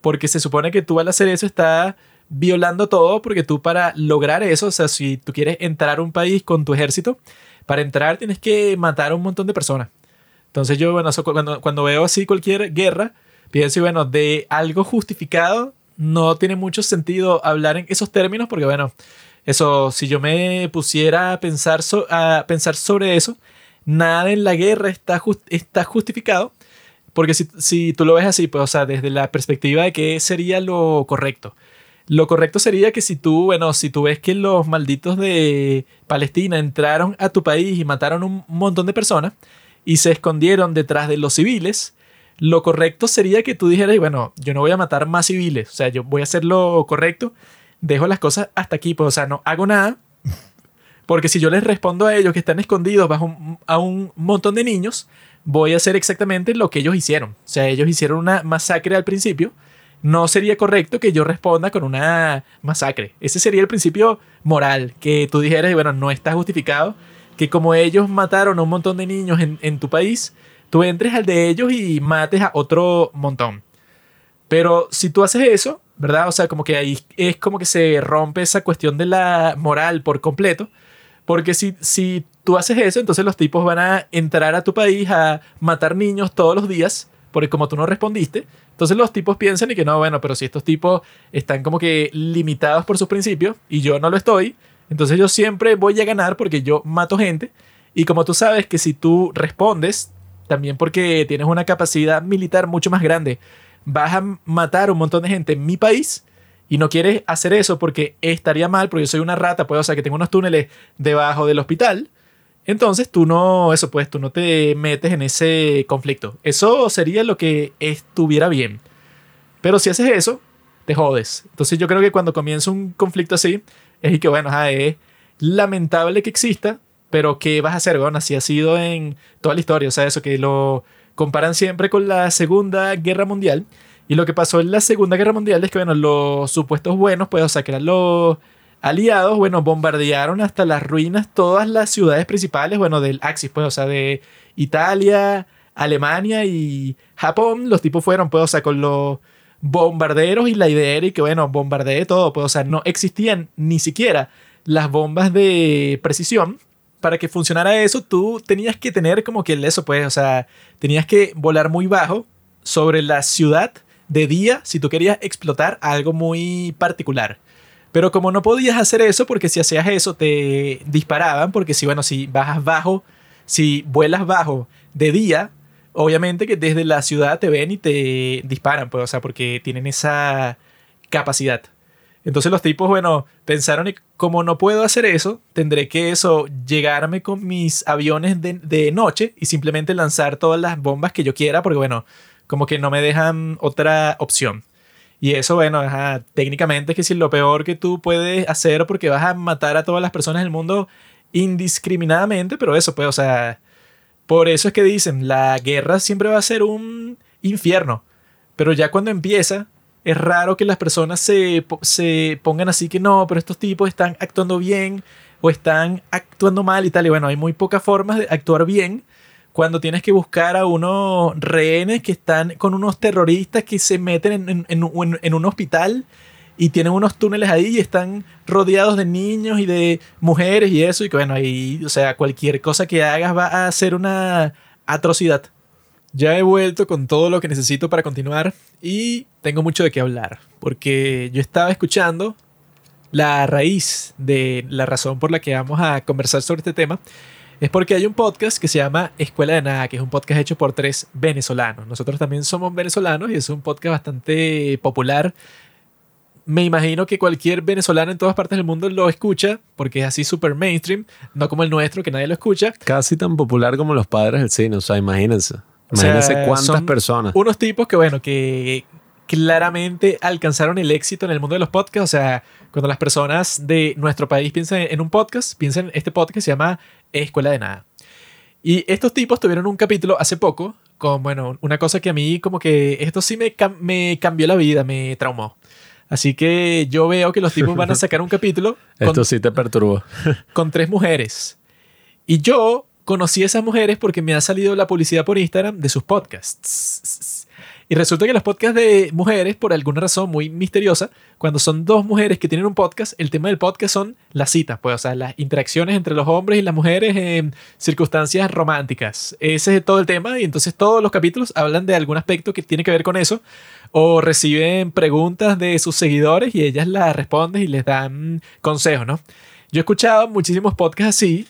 Porque se supone que tú al hacer eso estás violando todo, porque tú para lograr eso, o sea, si tú quieres entrar a un país con tu ejército, para entrar tienes que matar a un montón de personas. Entonces yo, bueno, cuando, cuando veo así cualquier guerra, pienso, bueno, de algo justificado no tiene mucho sentido hablar en esos términos porque, bueno, eso, si yo me pusiera a pensar, a pensar sobre eso, nada en la guerra está, está justificado. Porque si, si, tú lo ves así, pues, o sea, desde la perspectiva de qué sería lo correcto. Lo correcto sería que si tú, bueno, si tú ves que los malditos de Palestina entraron a tu país y mataron un montón de personas y se escondieron detrás de los civiles, lo correcto sería que tú dijeras, bueno, yo no voy a matar más civiles, o sea, yo voy a hacer lo correcto, dejo las cosas hasta aquí, pues, o sea, no hago nada, porque si yo les respondo a ellos que están escondidos bajo a un montón de niños, voy a hacer exactamente lo que ellos hicieron. O sea, ellos hicieron una masacre al principio. No sería correcto que yo responda con una masacre. Ese sería el principio moral, que tú dijeras, bueno, no está justificado que como ellos mataron a un montón de niños en, en tu país, tú entres al de ellos y mates a otro montón. Pero si tú haces eso, ¿verdad? O sea, como que ahí es como que se rompe esa cuestión de la moral por completo. Porque si, si tú haces eso, entonces los tipos van a entrar a tu país a matar niños todos los días, porque como tú no respondiste, entonces los tipos piensan y que no, bueno, pero si estos tipos están como que limitados por sus principios y yo no lo estoy, entonces yo siempre voy a ganar porque yo mato gente. Y como tú sabes que si tú respondes, también porque tienes una capacidad militar mucho más grande. Vas a matar un montón de gente en mi país y no quieres hacer eso porque estaría mal, porque yo soy una rata, pues, o sea, que tengo unos túneles debajo del hospital. Entonces tú no, eso pues, tú no te metes en ese conflicto. Eso sería lo que estuviera bien. Pero si haces eso, te jodes. Entonces yo creo que cuando comienza un conflicto así, es que bueno, es lamentable que exista, pero ¿qué vas a hacer? Bueno, así ha sido en toda la historia. O sea, eso que lo comparan siempre con la Segunda Guerra Mundial. Y lo que pasó en la Segunda Guerra Mundial es que, bueno, los supuestos buenos, pues, o sea, que eran los aliados, bueno, bombardearon hasta las ruinas todas las ciudades principales, bueno, del Axis, pues, o sea, de Italia, Alemania y Japón. Los tipos fueron, pues, o sea, con los bombarderos y la idea era que, bueno, bombardeé todo, pues, o sea, no existían ni siquiera las bombas de precisión para que funcionara eso, tú tenías que tener como que eso, pues, o sea, tenías que volar muy bajo sobre la ciudad de día si tú querías explotar algo muy particular. Pero como no podías hacer eso, porque si hacías eso te disparaban, porque si, bueno, si bajas bajo, si vuelas bajo de día, obviamente que desde la ciudad te ven y te disparan, pues, o sea, porque tienen esa capacidad. Entonces los tipos, bueno, pensaron, como no puedo hacer eso, tendré que eso, llegarme con mis aviones de, noche y simplemente lanzar todas las bombas que yo quiera, porque bueno, como que no me dejan otra opción. Y eso, bueno, técnicamente es que si lo peor que tú puedes hacer porque vas a matar a todas las personas del mundo indiscriminadamente, pero eso, pues, o sea, por eso es que dicen, la guerra siempre va a ser un infierno, pero ya cuando empieza, es raro que las personas se, se pongan así que no, pero estos tipos están actuando bien o están actuando mal y tal. Y bueno, hay muy pocas formas de actuar bien cuando tienes que buscar a unos rehenes que están con unos terroristas que se meten en, en, un hospital y tienen unos túneles ahí y están rodeados de niños y de mujeres y eso. Y que bueno, ahí, o sea, cualquier cosa que hagas va a ser una atrocidad. Ya he vuelto con todo lo que necesito para continuar y tengo mucho de qué hablar, porque yo estaba escuchando la raíz de la razón por la que vamos a conversar sobre este tema. Es porque hay un podcast que se llama Escuela de Nada, que es un podcast hecho por tres venezolanos. Nosotros también somos venezolanos y es un podcast bastante popular. Me imagino que cualquier venezolano en todas partes del mundo lo escucha porque es así súper mainstream, no como el nuestro que nadie lo escucha. Casi tan popular como los padres del cine, o sea, imagínense. Imagínense cuántas personas. Unos tipos que, bueno, que claramente alcanzaron el éxito en el mundo de los podcasts. O sea, cuando las personas de nuestro país piensan en un podcast, piensan en este podcast se llama Escuela de Nada. Y estos tipos tuvieron un capítulo hace poco con, bueno, una cosa que a mí como que esto sí me, me cambió la vida, me traumó. Así que yo veo que los tipos van a sacar un capítulo. esto sí te perturbó. con tres mujeres. Y yo conocí a esas mujeres porque me ha salido la publicidad por Instagram de sus podcasts. Y resulta que los podcasts de mujeres, por alguna razón muy misteriosa, cuando son dos mujeres que tienen un podcast, el tema del podcast son las citas, pues, o sea, las interacciones entre los hombres y las mujeres en circunstancias románticas. Ese es todo el tema y entonces todos los capítulos hablan de algún aspecto que tiene que ver con eso o reciben preguntas de sus seguidores y ellas las responden y les dan consejos, ¿no? Yo he escuchado muchísimos podcasts así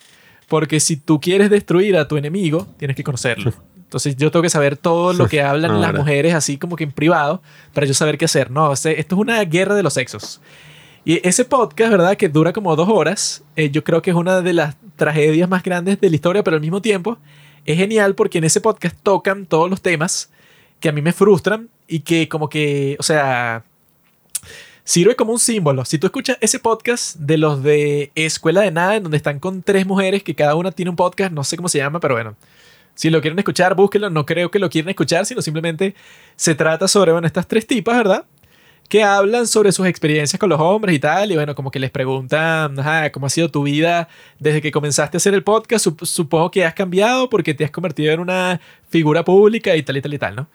porque si tú quieres destruir a tu enemigo, tienes que conocerlo. Entonces yo tengo que saber todo lo que hablan las mujeres así como que en privado para yo saber qué hacer. No, esto es una guerra de los sexos. Y ese podcast, ¿verdad? Que dura como dos horas, eh, yo creo que es una de las tragedias más grandes de la historia, pero al mismo tiempo es genial porque en ese podcast tocan todos los temas que a mí me frustran y que como que, o sea, sirve como un símbolo. Si tú escuchas ese podcast de los de Escuela de Nada, en donde están con tres mujeres que cada una tiene un podcast, no sé cómo se llama, pero bueno. Si lo quieren escuchar, búsquenlo. No creo que lo quieran escuchar, sino simplemente se trata sobre, bueno, estas tres tipas, ¿verdad? Que hablan sobre sus experiencias con los hombres y tal. Y bueno, como que les preguntan, ajá, ¿cómo ha sido tu vida desde que comenzaste a hacer el podcast? Supongo que has cambiado porque te has convertido en una figura pública y tal y tal y tal, ¿no?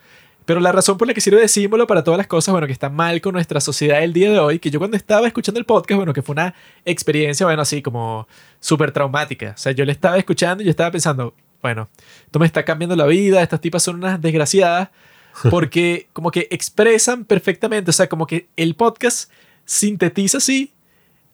Pero la razón por la que sirve de símbolo para todas las cosas, bueno, que están mal con nuestra sociedad el día de hoy, que yo cuando estaba escuchando el podcast, bueno, que fue una experiencia, bueno, así como súper traumática. O sea, yo le estaba escuchando y yo estaba pensando, bueno, esto me está cambiando la vida, estas tipas son unas desgraciadas, porque como que expresan perfectamente, o sea, como que el podcast sintetiza así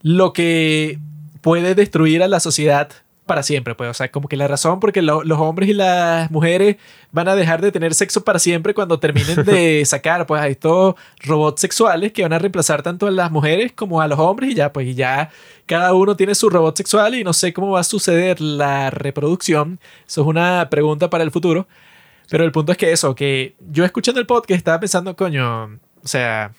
lo que puede destruir a la sociedad para siempre, pues, o sea, como que la razón porque los hombres y las mujeres van a dejar de tener sexo para siempre cuando terminen de sacar, pues, a estos robots sexuales que van a reemplazar tanto a las mujeres como a los hombres y ya, pues, y ya cada uno tiene su robot sexual y no sé cómo va a suceder la reproducción. Eso es una pregunta para el futuro. Pero el punto es que eso, que yo escuchando el podcast estaba pensando, coño, o sea,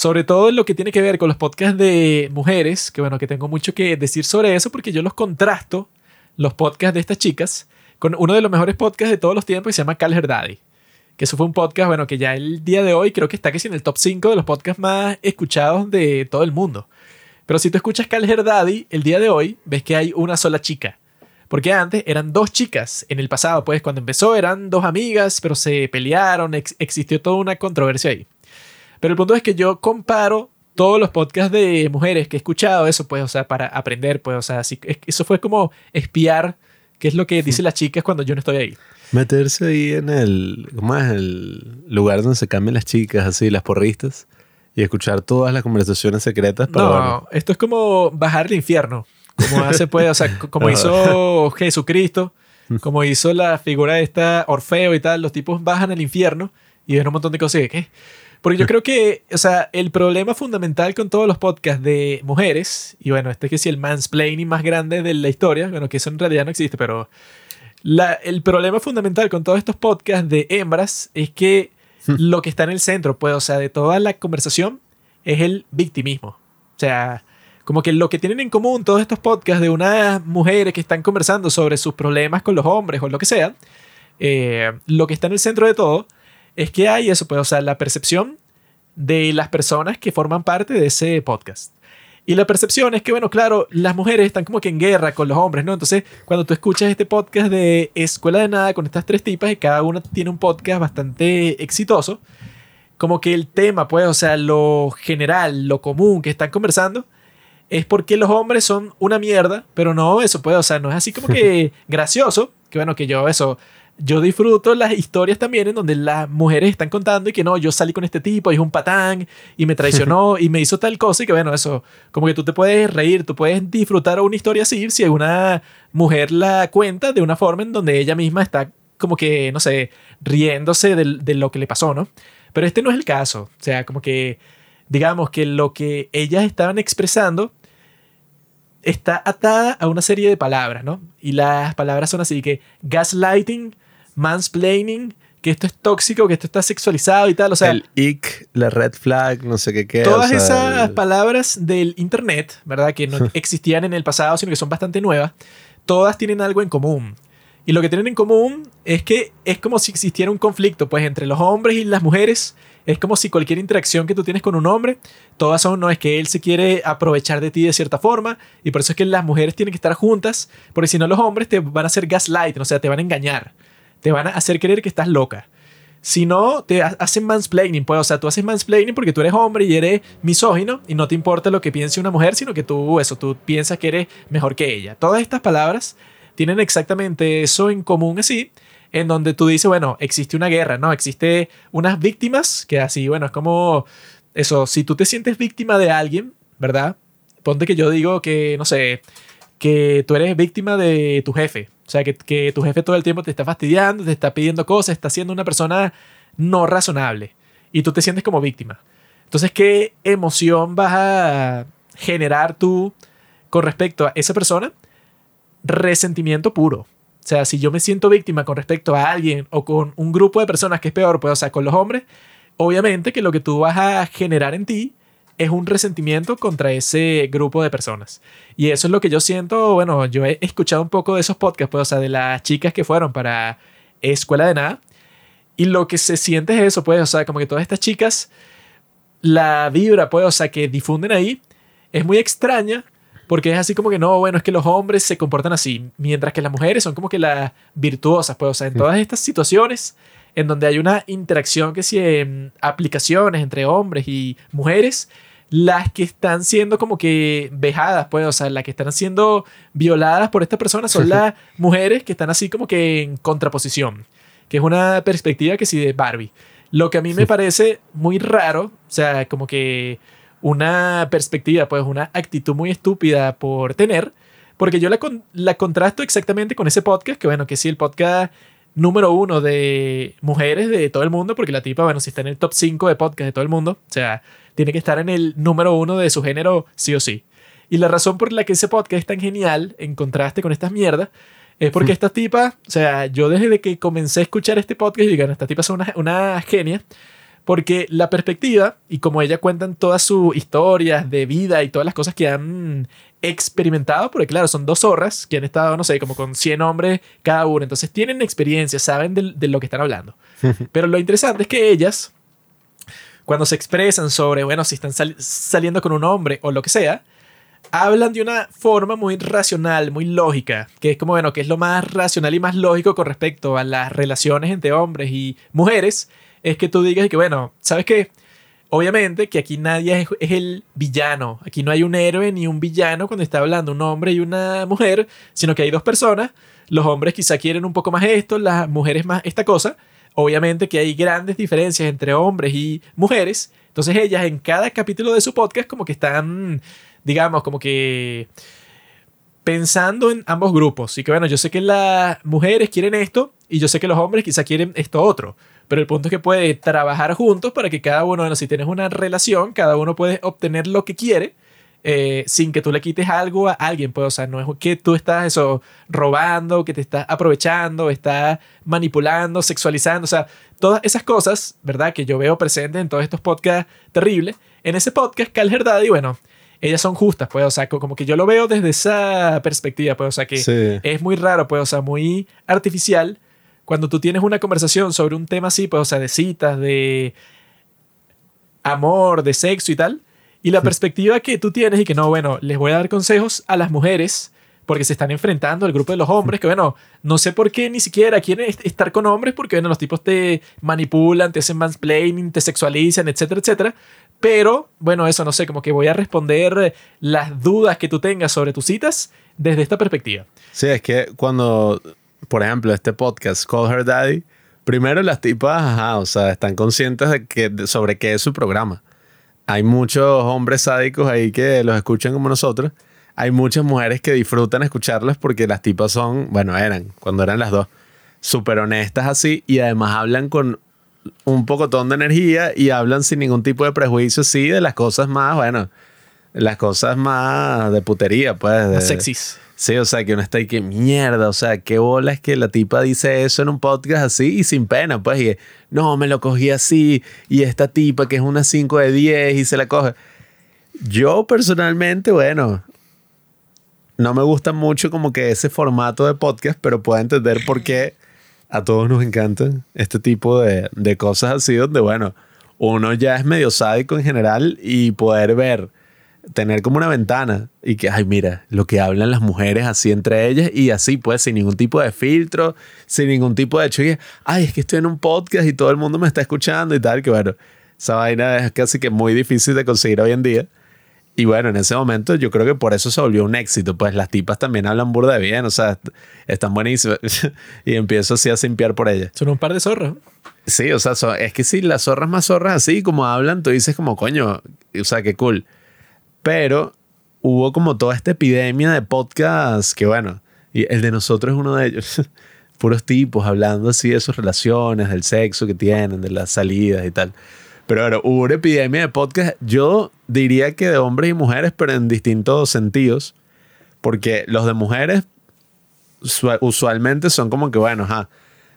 sobre todo en lo que tiene que ver con los podcasts de mujeres, que bueno, que tengo mucho que decir sobre eso porque yo los contrasto, los podcasts de estas chicas, con uno de los mejores podcasts de todos los tiempos que se llama Cal Daddy. Que eso fue un podcast, bueno, que ya el día de hoy creo que está casi en el top 5 de los podcasts más escuchados de todo el mundo. Pero si tú escuchas Cal Daddy el día de hoy, ves que hay una sola chica. Porque antes eran dos chicas. En el pasado, pues, cuando empezó eran dos amigas, pero se pelearon, existió toda una controversia ahí. Pero el punto es que yo comparo todos los podcasts de mujeres que he escuchado, eso, pues, o sea, para aprender, pues, o sea, eso fue como espiar qué es lo que dicen las chicas cuando yo no estoy ahí. Meterse ahí en el, ¿cómo es? El lugar donde se cambian las chicas, así, las porristas, y escuchar todas las conversaciones secretas. no, esto es como bajar el infierno. Como hace pues, o sea, como hizo Jesucristo, como hizo la figura de esta Orfeo y tal, los tipos bajan al infierno y ven un montón de cosas. ¿Qué? Porque yo creo que, o sea, el problema fundamental con todos los podcasts de mujeres, y bueno, este es que si el mansplaining más grande de la historia, bueno, que eso en realidad no existe, pero la, el problema fundamental con todos estos podcasts de hembras es que lo que está en el centro, pues, o sea, de toda la conversación es el victimismo. O sea, como que lo que tienen en común todos estos podcasts de unas mujeres que están conversando sobre sus problemas con los hombres o lo que sea, eh, lo que está en el centro de todo es que hay eso, pues, o sea, la percepción de las personas que forman parte de ese podcast. Y la percepción es que, bueno, claro, las mujeres están como que en guerra con los hombres, ¿no? Entonces, cuando tú escuchas este podcast de Escuela de Nada con estas tres tipas y cada una tiene un podcast bastante exitoso, como que el tema, pues, o sea, lo general, lo común que están conversando, es porque los hombres son una mierda, pero no eso, pues, o sea, no es así como que gracioso, que bueno, que yo eso, yo disfruto las historias también en donde las mujeres están contando y que no, yo salí con este tipo y es un patán y me traicionó y me hizo tal cosa y que bueno, eso, como que tú te puedes reír, tú puedes disfrutar una historia así si una mujer la cuenta de una forma en donde ella misma está como que, no sé, riéndose de, de lo que le pasó, ¿no? Pero este no es el caso, o sea, como que digamos que lo que ellas estaban expresando está atada a una serie de palabras, ¿no? Y las palabras son así que gaslighting, mansplaining, que esto es tóxico, que esto está sexualizado y tal. O sea, el ick, la red flag, no sé qué qué. Todas esas palabras del internet, ¿verdad? Que no existían en el pasado, sino que son bastante nuevas, todas tienen algo en común. Y lo que tienen en común es que es como si existiera un conflicto, pues, entre los hombres y las mujeres es como si cualquier interacción que tú tienes con un hombre, todas son, no es que él se quiere aprovechar de ti de cierta forma, y por eso es que las mujeres tienen que estar juntas, porque si no los hombres te van a hacer gaslight, o sea, te van a engañar, te van a hacer creer que estás loca. Si no, te hacen mansplaining, pues, o sea, tú haces mansplaining porque tú eres hombre y eres misógino y no te importa lo que piense una mujer, sino que tú, eso, tú piensas que eres mejor que ella. Todas estas palabras tienen exactamente eso en común así, en donde tú dices, bueno, existe una guerra, ¿no? Existe unas víctimas que así, bueno, es como eso, si tú te sientes víctima de alguien, ¿verdad? Ponte que yo digo que, no sé, que tú eres víctima de tu jefe. O sea, que, que tu jefe todo el tiempo te está fastidiando, te está pidiendo cosas, está siendo una persona no razonable. Y tú te sientes como víctima. Entonces, ¿qué emoción vas a generar tú con respecto a esa persona? Resentimiento puro. O sea, si yo me siento víctima con respecto a alguien o con un grupo de personas que es peor, pues, o sea, con los hombres, obviamente que lo que tú vas a generar en ti es un resentimiento contra ese grupo de personas. Y eso es lo que yo siento, bueno, yo he escuchado un poco de esos podcasts, pues, o sea, de las chicas que fueron para Escuela de Nada. Y lo que se siente es eso, pues, o sea, como que todas estas chicas, la vibra, pues, o sea, que difunden ahí, es muy extraña porque es así como que no, bueno, es que los hombres se comportan así, mientras que las mujeres son como que las virtuosas, pues, o sea, en todas estas situaciones en donde hay una interacción que si en aplicaciones entre hombres y mujeres, las que están siendo como que vejadas, pues, o sea, las que están siendo violadas por esta persona son las mujeres que están así como que en contraposición, que es una perspectiva que sí de Barbie. Lo que a mí me parece muy raro, o sea, como que una perspectiva, pues una actitud muy estúpida por tener, Porque yo la, la contrasto exactamente con ese podcast, que bueno, que sí, el podcast número uno de mujeres de todo el mundo, porque la tipa, bueno, si está en el top 5 de podcast de todo el mundo, o sea, tiene que estar en el número uno de su género sí o sí. Y la razón por la que ese podcast es tan genial, en contraste con estas mierdas, es porque esta tipa, o sea, yo desde que comencé a escuchar este podcast, digan, esta tipa es una, una genia, porque la perspectiva y como ella cuentan todas sus historias de vida y todas las cosas que han experimentado, porque claro, son dos zorras que han estado, no sé, como con 100 hombres cada uno, entonces tienen experiencia, saben de, lo que están hablando. Pero lo interesante es que ellas, cuando se expresan sobre, bueno, si están saliendo con un hombre o lo que sea, hablan de una forma muy racional, muy lógica, que es como, bueno, que es lo más racional y más lógico con respecto a las relaciones entre hombres y mujeres, es que tú digas que, bueno, ¿sabes qué? Obviamente que aquí nadie es, el villano. Aquí no hay un héroe ni un villano cuando está hablando un hombre y una mujer, sino que hay dos personas. Los hombres quizá quieren un poco más esto, las mujeres más esta cosa. Obviamente que hay grandes diferencias entre hombres y mujeres. Entonces ellas en cada capítulo de su podcast como que están, digamos, como que pensando en ambos grupos. Y que bueno, yo sé que las mujeres quieren esto y yo sé que los hombres quizá quieren esto otro. Pero el punto es que puede trabajar juntos para que cada uno, bueno, si tienes una relación, cada uno puede obtener lo que quiere eh, sin que tú le quites algo a alguien. Pues, o sea, no es que tú estás eso robando, que te estás aprovechando, estás manipulando, sexualizando. O sea, todas esas cosas, ¿verdad? Que yo veo presentes en todos estos podcasts terribles. En ese podcast, Cal Herdad, y bueno, ellas son justas, pues, o sea, como que yo lo veo desde esa perspectiva, pues, o sea, que es muy raro, pues, o sea, muy artificial cuando tú tienes una conversación sobre un tema así, pues, o sea, de citas, de amor, de sexo y tal, y la perspectiva que tú tienes y que no, bueno, les voy a dar consejos a las mujeres porque se están enfrentando al grupo de los hombres, que bueno, no sé por qué ni siquiera quieren estar con hombres, porque bueno, los tipos te manipulan, te hacen mansplaining, te sexualizan, etcétera, etcétera. Pero bueno, eso no sé, como que voy a responder las dudas que tú tengas sobre tus citas desde esta perspectiva. Sí, es que cuando por ejemplo, este podcast, Call Her Daddy, primero las tipas, ajá, o sea, están conscientes de que, sobre qué es su programa. Hay muchos hombres sádicos ahí que los escuchan como nosotros. Hay muchas mujeres que disfrutan escucharlas porque las tipas son, bueno, eran, cuando eran las dos, súper honestas así y además hablan con un pocotón de energía y hablan sin ningún tipo de prejuicio, sí, de las cosas más, bueno, las cosas más de putería, pues. De, sexys. Sí, o sea, que uno está ahí, que mierda, o sea, qué bola es que la tipa dice eso en un podcast así y sin pena, pues, y no, me lo cogí así, y esta tipa que es una 5 de 10 y se la coge. Yo personalmente, bueno, no me gusta mucho como que ese formato de podcast, pero puedo entender por qué a todos nos encantan este tipo de, de cosas así, donde, bueno, uno ya es medio sádico en general y poder ver tener como una ventana y que, ay, mira, lo que hablan las mujeres así entre ellas y así, pues, sin ningún tipo de filtro, sin ningún tipo de hecho, y, ay, es que estoy en un podcast y todo el mundo me está escuchando y tal, que bueno, esa vaina es casi que muy difícil de conseguir hoy en día. Y bueno, en ese momento yo creo que por eso se volvió un éxito, pues las tipas también hablan burda de bien, o sea, están buenísimas. y empiezo así a simpiar por ellas. Son un par de zorras. Sí, o sea, es que si las zorras más zorras así como hablan, tú dices como, coño, o sea, qué cool. Pero hubo como toda esta epidemia de podcasts que, bueno, y el de nosotros es uno de ellos. Puros tipos hablando así de sus relaciones, del sexo que tienen, de las salidas y tal. Pero bueno, hubo una epidemia de podcast, yo diría que de hombres y mujeres, pero en distintos sentidos. Porque los de mujeres usualmente son como que, bueno,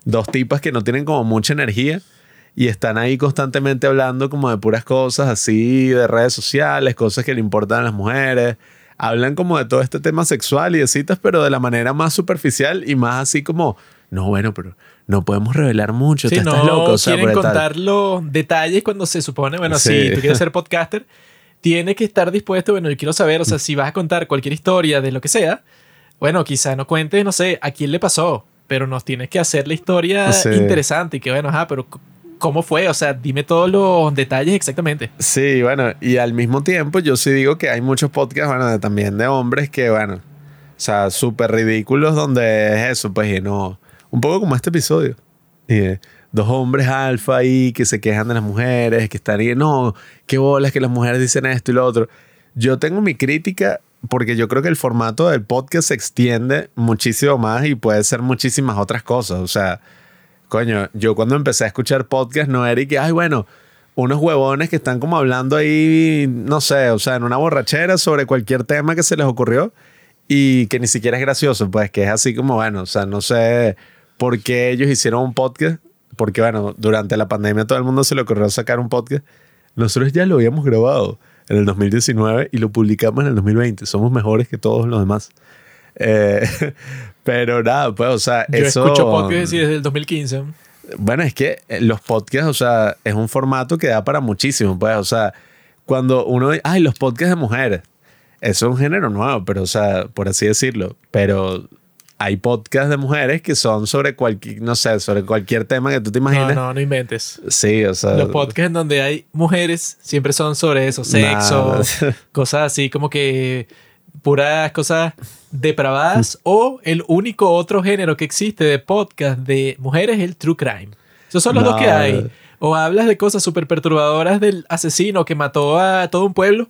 dos tipas que no tienen como mucha energía y están ahí constantemente hablando como de puras cosas así, de redes sociales, cosas que le importan a las mujeres. Hablan como de todo este tema sexual y de citas, pero de la manera más superficial y más así como, no, bueno, pero no podemos revelar mucho. Sí, no loco, quieren contar los detalles cuando se supone, bueno, si tú quieres ser podcaster, tiene que estar dispuesto, bueno, yo quiero saber, o sea, si vas a contar cualquier historia de lo que sea, bueno, quizá no cuentes, no sé, a quién le pasó, pero nos tienes que hacer la historia interesante y que, bueno, ajá, pero cómo fue, o sea, dime todos los detalles exactamente. Sí, bueno, y al mismo tiempo yo sí digo que hay muchos podcasts, bueno, también de hombres que, bueno, o sea, súper ridículos donde es eso, pues, y no, un poco como este episodio. Y, dos hombres alfa ahí que se quejan de las mujeres, que están ahí, no, qué bolas que las mujeres dicen esto y lo otro. Yo tengo mi crítica porque yo creo que el formato del podcast se extiende muchísimo más y puede ser muchísimas otras cosas. O sea, coño, yo cuando empecé a escuchar podcast no era y que, ay, bueno, unos huevones que están como hablando ahí, no sé, o sea, en una borrachera sobre cualquier tema que se les ocurrió y que ni siquiera es gracioso, pues que es así como, bueno, o sea, no sé por qué ellos hicieron un podcast, porque bueno, durante la pandemia todo el mundo se le ocurrió sacar un podcast. Nosotros ya lo habíamos grabado en el 2019 y lo publicamos en el 2020. Somos mejores que todos los demás. Eh, pero nada, pues, o sea, Yo escucho podcasts desde el 2015. Bueno, es que eh, los podcasts, o sea, es un formato que da para muchísimo, pues, o sea, cuando uno dice, ay, los podcasts de mujeres, eso es un género nuevo, pero, o sea, por así decirlo, pero hay podcasts de mujeres que son sobre cualquier, no sé, sobre cualquier tema que tú te imagines. No, no, no inventes. Sí, o sea. Los podcasts en donde hay mujeres siempre son sobre eso, sexo, cosas así como que puras cosas depravadas o el único otro género que existe de podcast de mujeres es el true crime. Esos son los dos que hay. O hablas de cosas súper perturbadoras del asesino que mató a todo un pueblo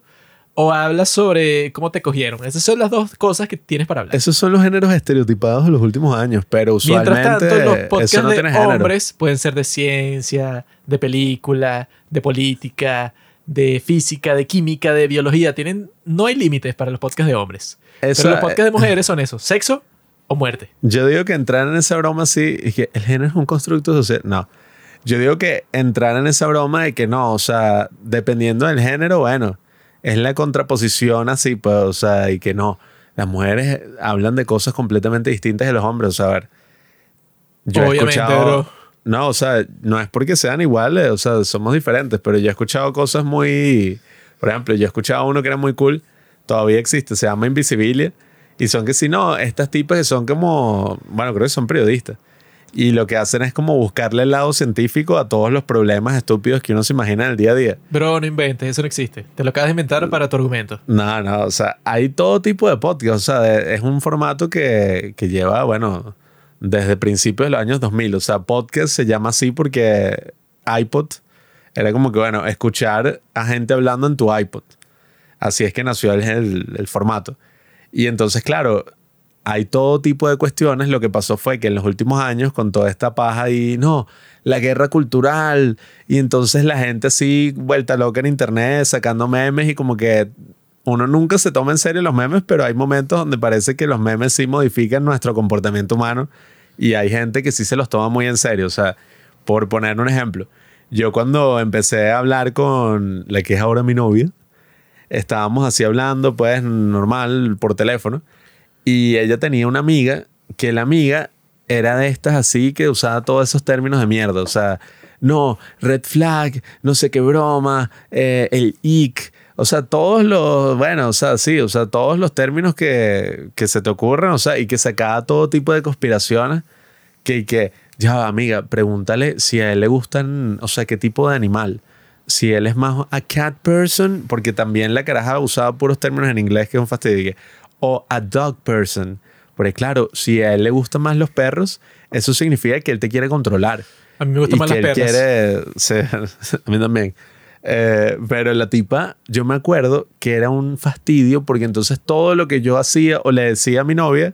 o hablas sobre cómo te cogieron. Esas son las dos cosas que tienes para hablar. Esos son los géneros estereotipados de los últimos años, pero usualmente Mientras tanto, los podcasts de hombres pueden ser de ciencia, de película, de política, de física, de química, de biología. Tienen, no hay límites para los podcasts de hombres. Pero los podcasts de mujeres son eso, sexo o muerte. Yo digo que entrar en esa broma así, y que el género es un constructo social. No. Yo digo que entrar en esa broma de que no, o sea, dependiendo del género, bueno, es la contraposición así, pues, o sea, y que no, las mujeres hablan de cosas completamente distintas de los hombres, o sea, a ver. Yo he escuchado, No, o sea, no es porque sean iguales, o sea, somos diferentes, pero yo he escuchado cosas muy... Por ejemplo, yo he escuchado uno que era muy cool, todavía existe, se llama Invisibilia, y son que si no, estas tipas que son como, bueno, creo que son periodistas y lo que hacen es como buscarle el lado científico a todos los problemas estúpidos que uno se imagina en el día a día. Bro, no inventes, eso no existe. Te lo acabas de inventar para tu argumento. No, no, o sea, hay todo tipo de podcast. O sea, es un formato que, que lleva, bueno, desde principios de los años 2000. O sea, podcast se llama así porque iPod era como que, bueno, escuchar a gente hablando en tu iPod. Así es que nació el, formato. Y entonces, claro, hay todo tipo de cuestiones. Lo que pasó fue que en los últimos años, con toda esta paja y no, la guerra cultural, y entonces la gente así vuelta loca en internet, sacando memes y como que uno nunca se toma en serio los memes, pero hay momentos donde parece que los memes sí modifican nuestro comportamiento humano y hay gente que sí se los toma muy en serio. O sea, por poner un ejemplo, yo cuando empecé a hablar con la que es ahora mi novia, estábamos así hablando, pues normal, por teléfono. Y ella tenía una amiga que la amiga era de estas así que usaba todos esos términos de mierda. O sea, no, red flag, no sé qué broma, eh, el ick. O sea, todos los, bueno, o sea, sí, o sea, todos los términos que, que se te ocurren, o sea, y que sacaba todo tipo de conspiraciones. Que, que, ya, amiga, pregúntale si a él le gustan, o sea, qué tipo de animal. Si él es más a cat person, porque también la caraja usaba puros términos en inglés que es un fastidio o a dog person. Porque claro, si a él le gustan más los perros, eso significa que él te quiere controlar. A mí me gustan más las perras. Quiere a mí también. Eh, pero la tipa, yo me acuerdo que era un fastidio porque entonces todo lo que yo hacía o le decía a mi novia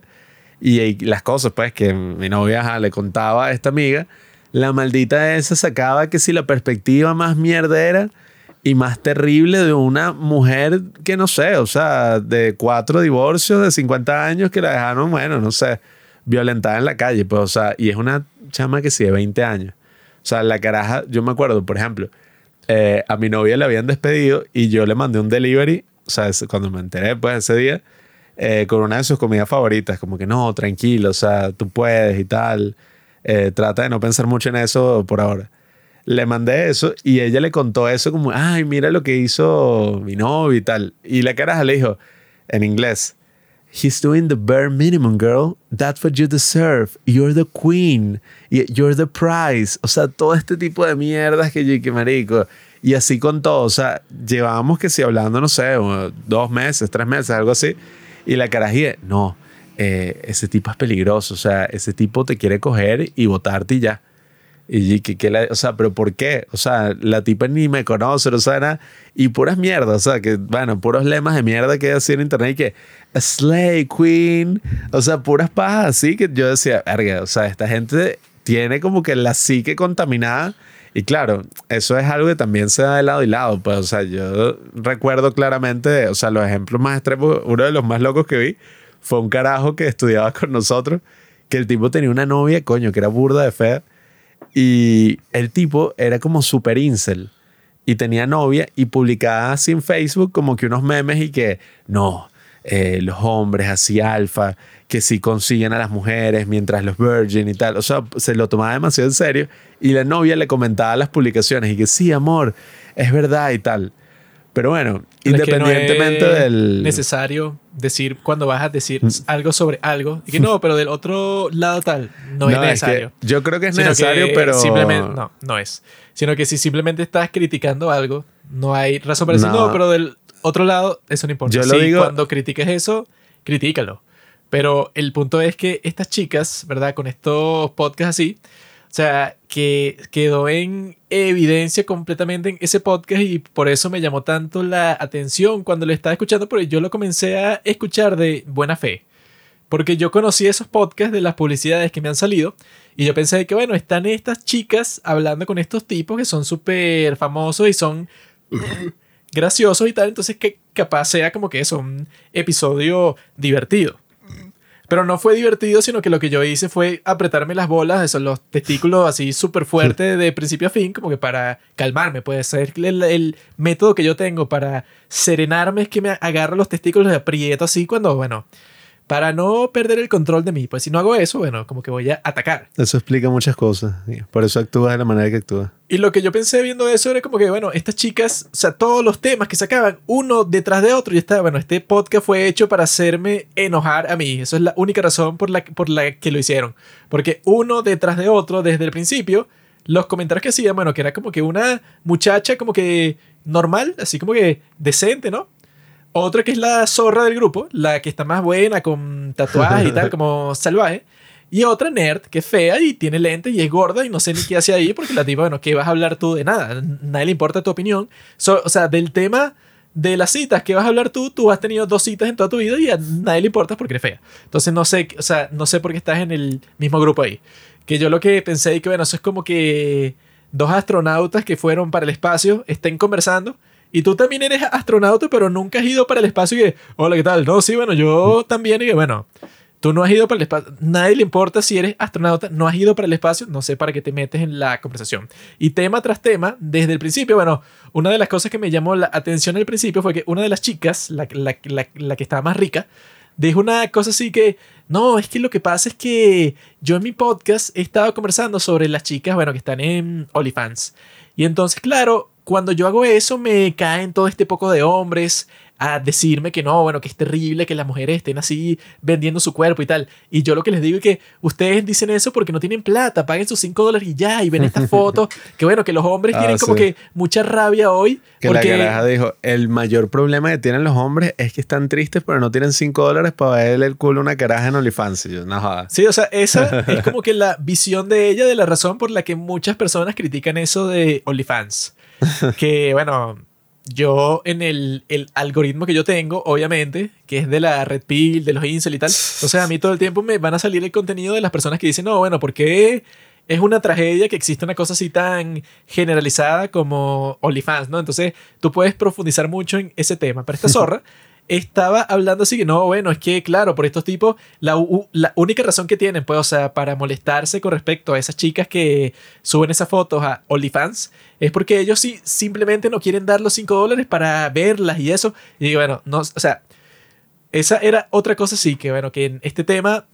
y, las cosas pues que mi novia le contaba a esta amiga, la maldita esa sacaba que si la perspectiva más mierdera y más terrible de una mujer que no sé, o sea, de cuatro divorcios de 50 años que la dejaron, bueno, no sé, violentada en la calle, pues, o sea, y es una chama que sí de 20 años. O sea, la caraja, yo me acuerdo, por ejemplo, eh, a mi novia le habían despedido y yo le mandé un delivery, o sea, cuando me enteré, pues, ese día, eh, con una de sus comidas favoritas, como que no, tranquilo, o sea, tú puedes y tal, eh, trata de no pensar mucho en eso por ahora le mandé eso y ella le contó eso como, ay, mira lo que hizo mi novio y tal. Y la caraja le dijo en inglés, He's doing the bare minimum, girl. That's what you deserve. You're the queen. You're the prize. O sea, todo este tipo de mierdas que yo que marico. Y así con todo. O sea, llevábamos que si hablando, no sé, dos meses, tres meses, algo así. Y la carajía, no, eh, ese tipo es peligroso. O sea, ese tipo te quiere coger y botarte y ya. Y que, que la, o sea, pero ¿por qué? O sea, la tipa ni me conoce, no sabe nada. Y puras mierdas, o sea, que, bueno, puros lemas de mierda que hay así en internet y que, Slay Queen, o sea, puras pajas así que yo decía, verga, o sea, esta gente tiene como que la psique contaminada. Y claro, eso es algo que también se da de lado y lado. Pues, o sea, yo recuerdo claramente, o sea, los ejemplos más extremos, uno de los más locos que vi fue un carajo que estudiaba con nosotros, que el tipo tenía una novia, coño, que era burda de fea y el tipo era como super incel. Y tenía novia y publicaba así en Facebook como que unos memes y que no, eh, los hombres así alfa, que si consiguen a las mujeres mientras los virgin y tal. O sea, se lo tomaba demasiado en serio. Y la novia le comentaba las publicaciones y que sí, amor, es verdad y tal. Pero bueno, independientemente del... necesario decir cuando vas a decir mm. algo sobre algo. Y que no, pero del otro lado tal, no, es necesario. yo creo que es necesario, pero... Simplemente, no, no es. Sino que si simplemente estás criticando algo, no hay razón para decir no, pero del otro lado, eso no importa. Yo lo digo... cuando critiques eso, critícalo. Pero el punto es que estas chicas, ¿verdad? Con estos podcasts así, o sea, que quedó en evidencia completamente en ese podcast y por eso me llamó tanto la atención cuando lo estaba escuchando, porque yo lo comencé a escuchar de buena fe. Porque yo conocí esos podcasts de las publicidades que me han salido y yo pensé que, bueno, están estas chicas hablando con estos tipos que son súper famosos y son graciosos y tal, entonces que capaz sea como que es un episodio divertido. Pero no fue divertido, sino que lo que yo hice fue apretarme las bolas, esos, los testículos así súper fuertes de principio a fin, como que para calmarme. Puede ser el, el, método que yo tengo para serenarme es que me agarro los testículos y aprieto así cuando, bueno, para no perder el control de mí. Pues si no hago eso, bueno, como que voy a atacar. Eso explica muchas cosas. Por eso actúas de la manera que actúas. Y lo que yo pensé viendo eso era como que, bueno, estas chicas, o sea, todos los temas que sacaban uno detrás de otro, y está, bueno, este podcast fue hecho para hacerme enojar a mí. Eso es la única razón por la, por la que lo hicieron. Porque uno detrás de otro, desde el principio, los comentarios que hacían, bueno, que era como que una muchacha como que normal, así como que decente, ¿no? Otra que es la zorra del grupo, la que está más buena, con tatuajes y tal, como salvaje. Y otra nerd, que es fea y tiene lentes y es gorda y no sé ni qué hace ahí porque la tipa, bueno, ¿qué vas a hablar tú de nada? Nadie le importa tu opinión. o sea, del tema de las citas que vas a hablar tú, tú has tenido dos citas en toda tu vida y a nadie le importa porque eres fea. Entonces no sé, o sea, no sé por qué estás en el mismo grupo ahí. Que yo lo que pensé y que, bueno, eso es como que dos astronautas que fueron para el espacio estén conversando y tú también eres astronauta, pero nunca has ido para el espacio y que, hola, ¿qué tal? No, sí, bueno, yo también y que, bueno, tú no has ido para el espacio. Nadie le importa si eres astronauta, no has ido para el espacio, no sé para qué te metes en la conversación. Y tema tras tema, desde el principio, bueno, una de las cosas que me llamó la atención al principio fue que una de las chicas, la, la, la, que estaba más rica, dijo una cosa así que, no, es que lo que pasa es que yo en mi podcast he estado conversando sobre las chicas, bueno, que están en OnlyFans. Y entonces, claro, cuando yo hago eso me caen todo este poco de hombres a decirme que no, bueno, que es terrible que las mujeres estén así vendiendo su cuerpo y tal. Y yo lo que les digo es que ustedes dicen eso porque no tienen plata, paguen sus 5 dólares y ya, y ven estas fotos, que bueno, que los hombres ah, tienen como que mucha rabia hoy. Que porque... la caraja dijo, el mayor problema que tienen los hombres es que están tristes pero no tienen 5 dólares para verle el culo a una caraja en OnlyFans. yo, no Sí, o sea, esa es como que la visión de ella de la razón por la que muchas personas critican eso de OnlyFans. que bueno, yo en el, el, algoritmo que yo tengo, obviamente, que es de la Red Pill, de los Incel y tal, o sea, a mí todo el tiempo me van a salir el contenido de las personas que dicen, no, bueno, porque es una tragedia que existe una cosa así tan generalizada como OnlyFans, ¿no? Entonces tú puedes profundizar mucho en ese tema. Pero esta zorra estaba hablando así que no, bueno, es que claro, por estos tipos, la, la, única razón que tienen, pues, o sea, para molestarse con respecto a esas chicas que suben esas fotos a OnlyFans, es porque ellos sí simplemente no quieren dar los 5 dólares para verlas y eso. Y bueno, no, o sea, esa era otra cosa sí, que bueno, que en este tema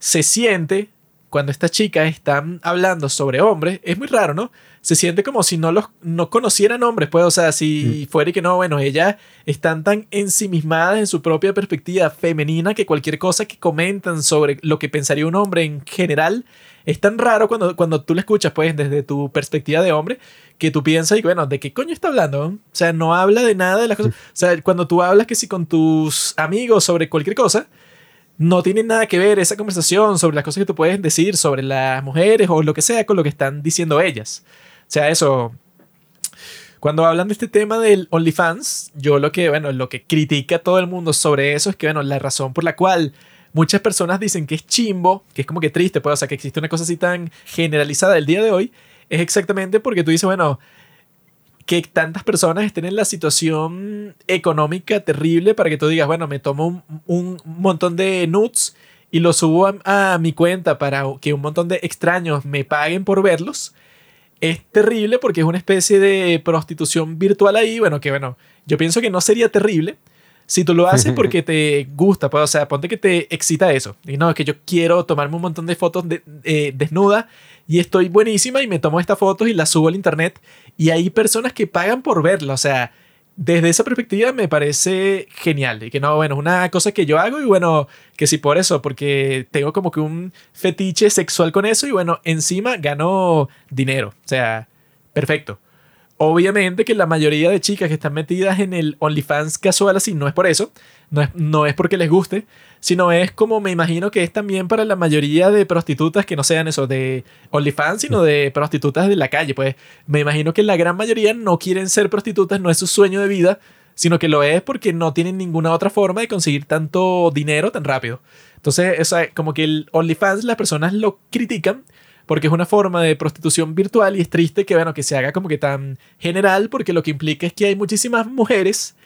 se siente cuando estas chicas están hablando sobre hombres, es muy raro, ¿no? se siente como si no los no conocieran hombres, pues, o sea, si mm. fuera y que no, bueno, ellas están tan ensimismadas en su propia perspectiva femenina que cualquier cosa que comentan sobre lo que pensaría un hombre en general es tan raro cuando, cuando tú lo escuchas, pues, desde tu perspectiva de hombre, que tú piensas y bueno, ¿de qué coño está hablando? O sea, no habla de nada de las cosas. O sea, cuando tú hablas que si con tus amigos sobre cualquier cosa, no tiene nada que ver esa conversación sobre las cosas que tú puedes decir sobre las mujeres o lo que sea con lo que están diciendo ellas. O sea, eso, cuando hablan de este tema del OnlyFans, yo lo que, bueno, lo que critica todo el mundo sobre eso es que, bueno, la razón por la cual muchas personas dicen que es chimbo, que es como que triste, pues, o sea, que existe una cosa así tan generalizada el día de hoy, es exactamente porque tú dices, bueno, que tantas personas estén en la situación económica terrible para que tú digas, bueno, me tomo un, montón de nudes y los subo a, a, mi cuenta para que un montón de extraños me paguen por verlos es terrible porque es una especie de prostitución virtual ahí. Bueno, que bueno, yo pienso que no sería terrible si tú lo haces porque te gusta. Pues, o sea, ponte que te excita eso. Y no, es que yo quiero tomarme un montón de fotos de, eh, desnuda y estoy buenísima y me tomo estas fotos y las subo al internet. Y hay personas que pagan por verla. O sea, desde esa perspectiva me parece genial. Y que no, bueno, es una cosa que yo hago y bueno, que sí por eso, porque tengo como que un fetiche sexual con eso y bueno, encima gano dinero. O sea, perfecto. Obviamente que la mayoría de chicas que están metidas en el OnlyFans casual así no es por eso, no es, no es porque les guste, sino es como me imagino que es también para la mayoría de prostitutas que no sean eso de OnlyFans, sino de prostitutas de la calle. Pues me imagino que la gran mayoría no quieren ser prostitutas, no es su sueño de vida, sino que lo es porque no tienen ninguna otra forma de conseguir tanto dinero tan rápido. Entonces, como que el OnlyFans las personas lo critican porque es una forma de prostitución virtual y es triste que, bueno, que se haga como que tan general porque lo que implica es que hay muchísimas mujeres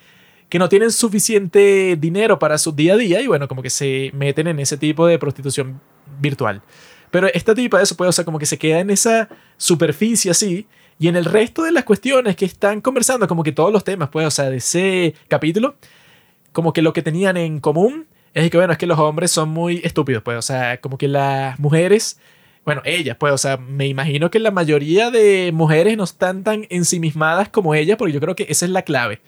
que no tienen suficiente dinero para su día a día y bueno, como que se meten en ese tipo de prostitución virtual. Pero esta tipa, eso puede, o sea, como que se queda en esa superficie así y en el resto de las cuestiones que están conversando, como que todos los temas, pues, o sea, de ese capítulo, como que lo que tenían en común es que, bueno, es que los hombres son muy estúpidos, pues, o sea, como que las mujeres bueno, ellas, pues, o sea, me imagino que la mayoría de mujeres no están tan ensimismadas como ella, porque yo creo que esa es la clave.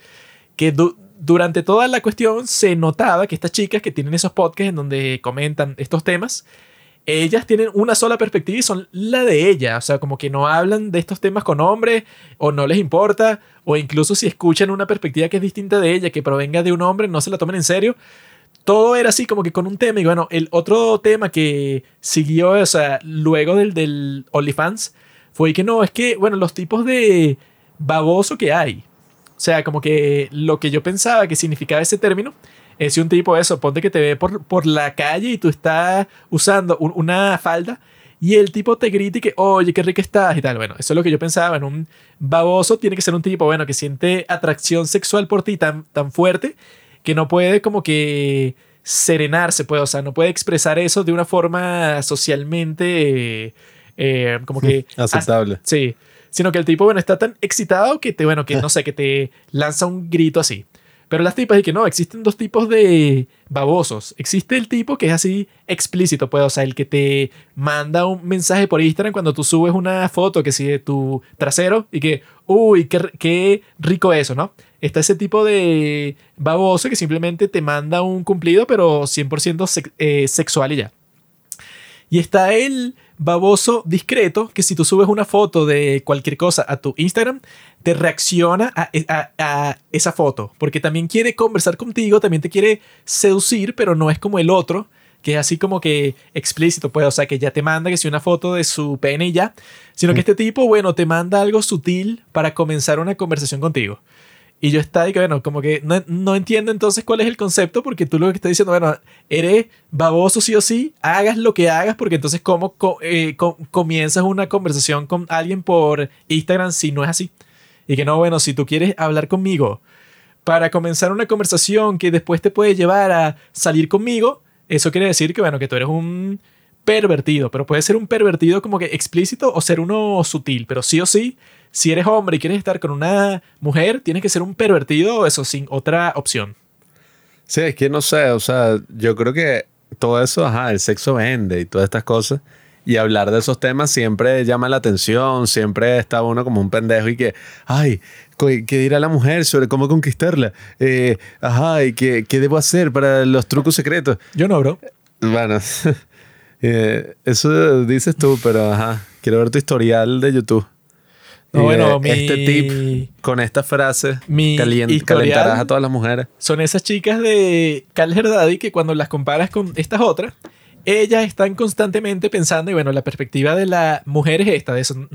Que durante toda la cuestión se notaba que estas chicas que tienen esos podcasts en donde comentan estos temas, ellas tienen una sola perspectiva y son la de ella. O sea, como que no hablan de estos temas con hombres o no les importa, o incluso si escuchan una perspectiva que es distinta de ella, que provenga de un hombre, no se la tomen en serio todo era así como que con un tema. Y bueno, el otro tema que siguió, o sea, luego del, del OnlyFans, fue que no, es que, bueno, los tipos de baboso que hay. O sea, como que lo que yo pensaba que significaba ese término es un tipo eso, ponte que te ve por, por la calle y tú estás usando una falda y el tipo te grita y que, oye, qué rica estás y tal. Bueno, eso es lo que yo pensaba. En un baboso tiene que ser un tipo, bueno, que siente atracción sexual por ti tan, tan fuerte que no puede como que serenarse, pues, o sea, no puede expresar eso de una forma socialmente eh, como que... Aceptable. Sí, sino que el tipo, bueno, está tan excitado que te, bueno, que no sé, que te lanza un grito así. Pero las tipas y que no, existen dos tipos de babosos. Existe el tipo que es así explícito, pues, o sea, el que te manda un mensaje por Instagram cuando tú subes una foto que sigue tu trasero y que, uy, qué, qué rico eso, ¿no? Está ese tipo de baboso que simplemente te manda un cumplido, pero 100% eh, sexual y ya. Y está el baboso discreto que si tú subes una foto de cualquier cosa a tu Instagram, te reacciona a, esa foto, porque también quiere conversar contigo, también te quiere seducir, pero no es como el otro, que es así como que explícito, pues, o sea, que ya te manda que si una foto de su pene y ya, sino que este tipo, bueno, te manda algo sutil para comenzar una conversación contigo. Y yo estaba y que, bueno, como que no, no, entiendo entonces cuál es el concepto, porque tú lo que estás diciendo, bueno, eres baboso sí o sí, hagas lo que hagas, porque entonces, ¿cómo eh, comienzas una conversación con alguien por Instagram si no es así? Y que no, bueno, si tú quieres hablar conmigo para comenzar una conversación que después te puede llevar a salir conmigo, eso quiere decir que, bueno, que tú eres un pervertido, pero puede ser un pervertido como que explícito o ser uno sutil, pero sí o sí si eres hombre y quieres estar con una mujer, tienes que ser un pervertido o eso sin otra opción. Sí, es que no sé, o sea, yo creo que todo eso, ajá, el sexo vende y todas estas cosas. Y hablar de esos temas siempre llama la atención, siempre está uno como un pendejo y que, ay, ¿qué dirá la mujer sobre cómo conquistarla? Eh, ajá, ¿y qué, qué, debo hacer para los trucos secretos? Yo no, bro. Bueno, eh, eso dices tú, pero ajá, quiero ver tu historial de YouTube. Bueno, este tip con esta frase mi calentarás a todas las mujeres. Son esas chicas de Cal Daddy que cuando las comparas con estas otras, ellas están constantemente pensando, y bueno, la perspectiva de la mujer es esta, de eso,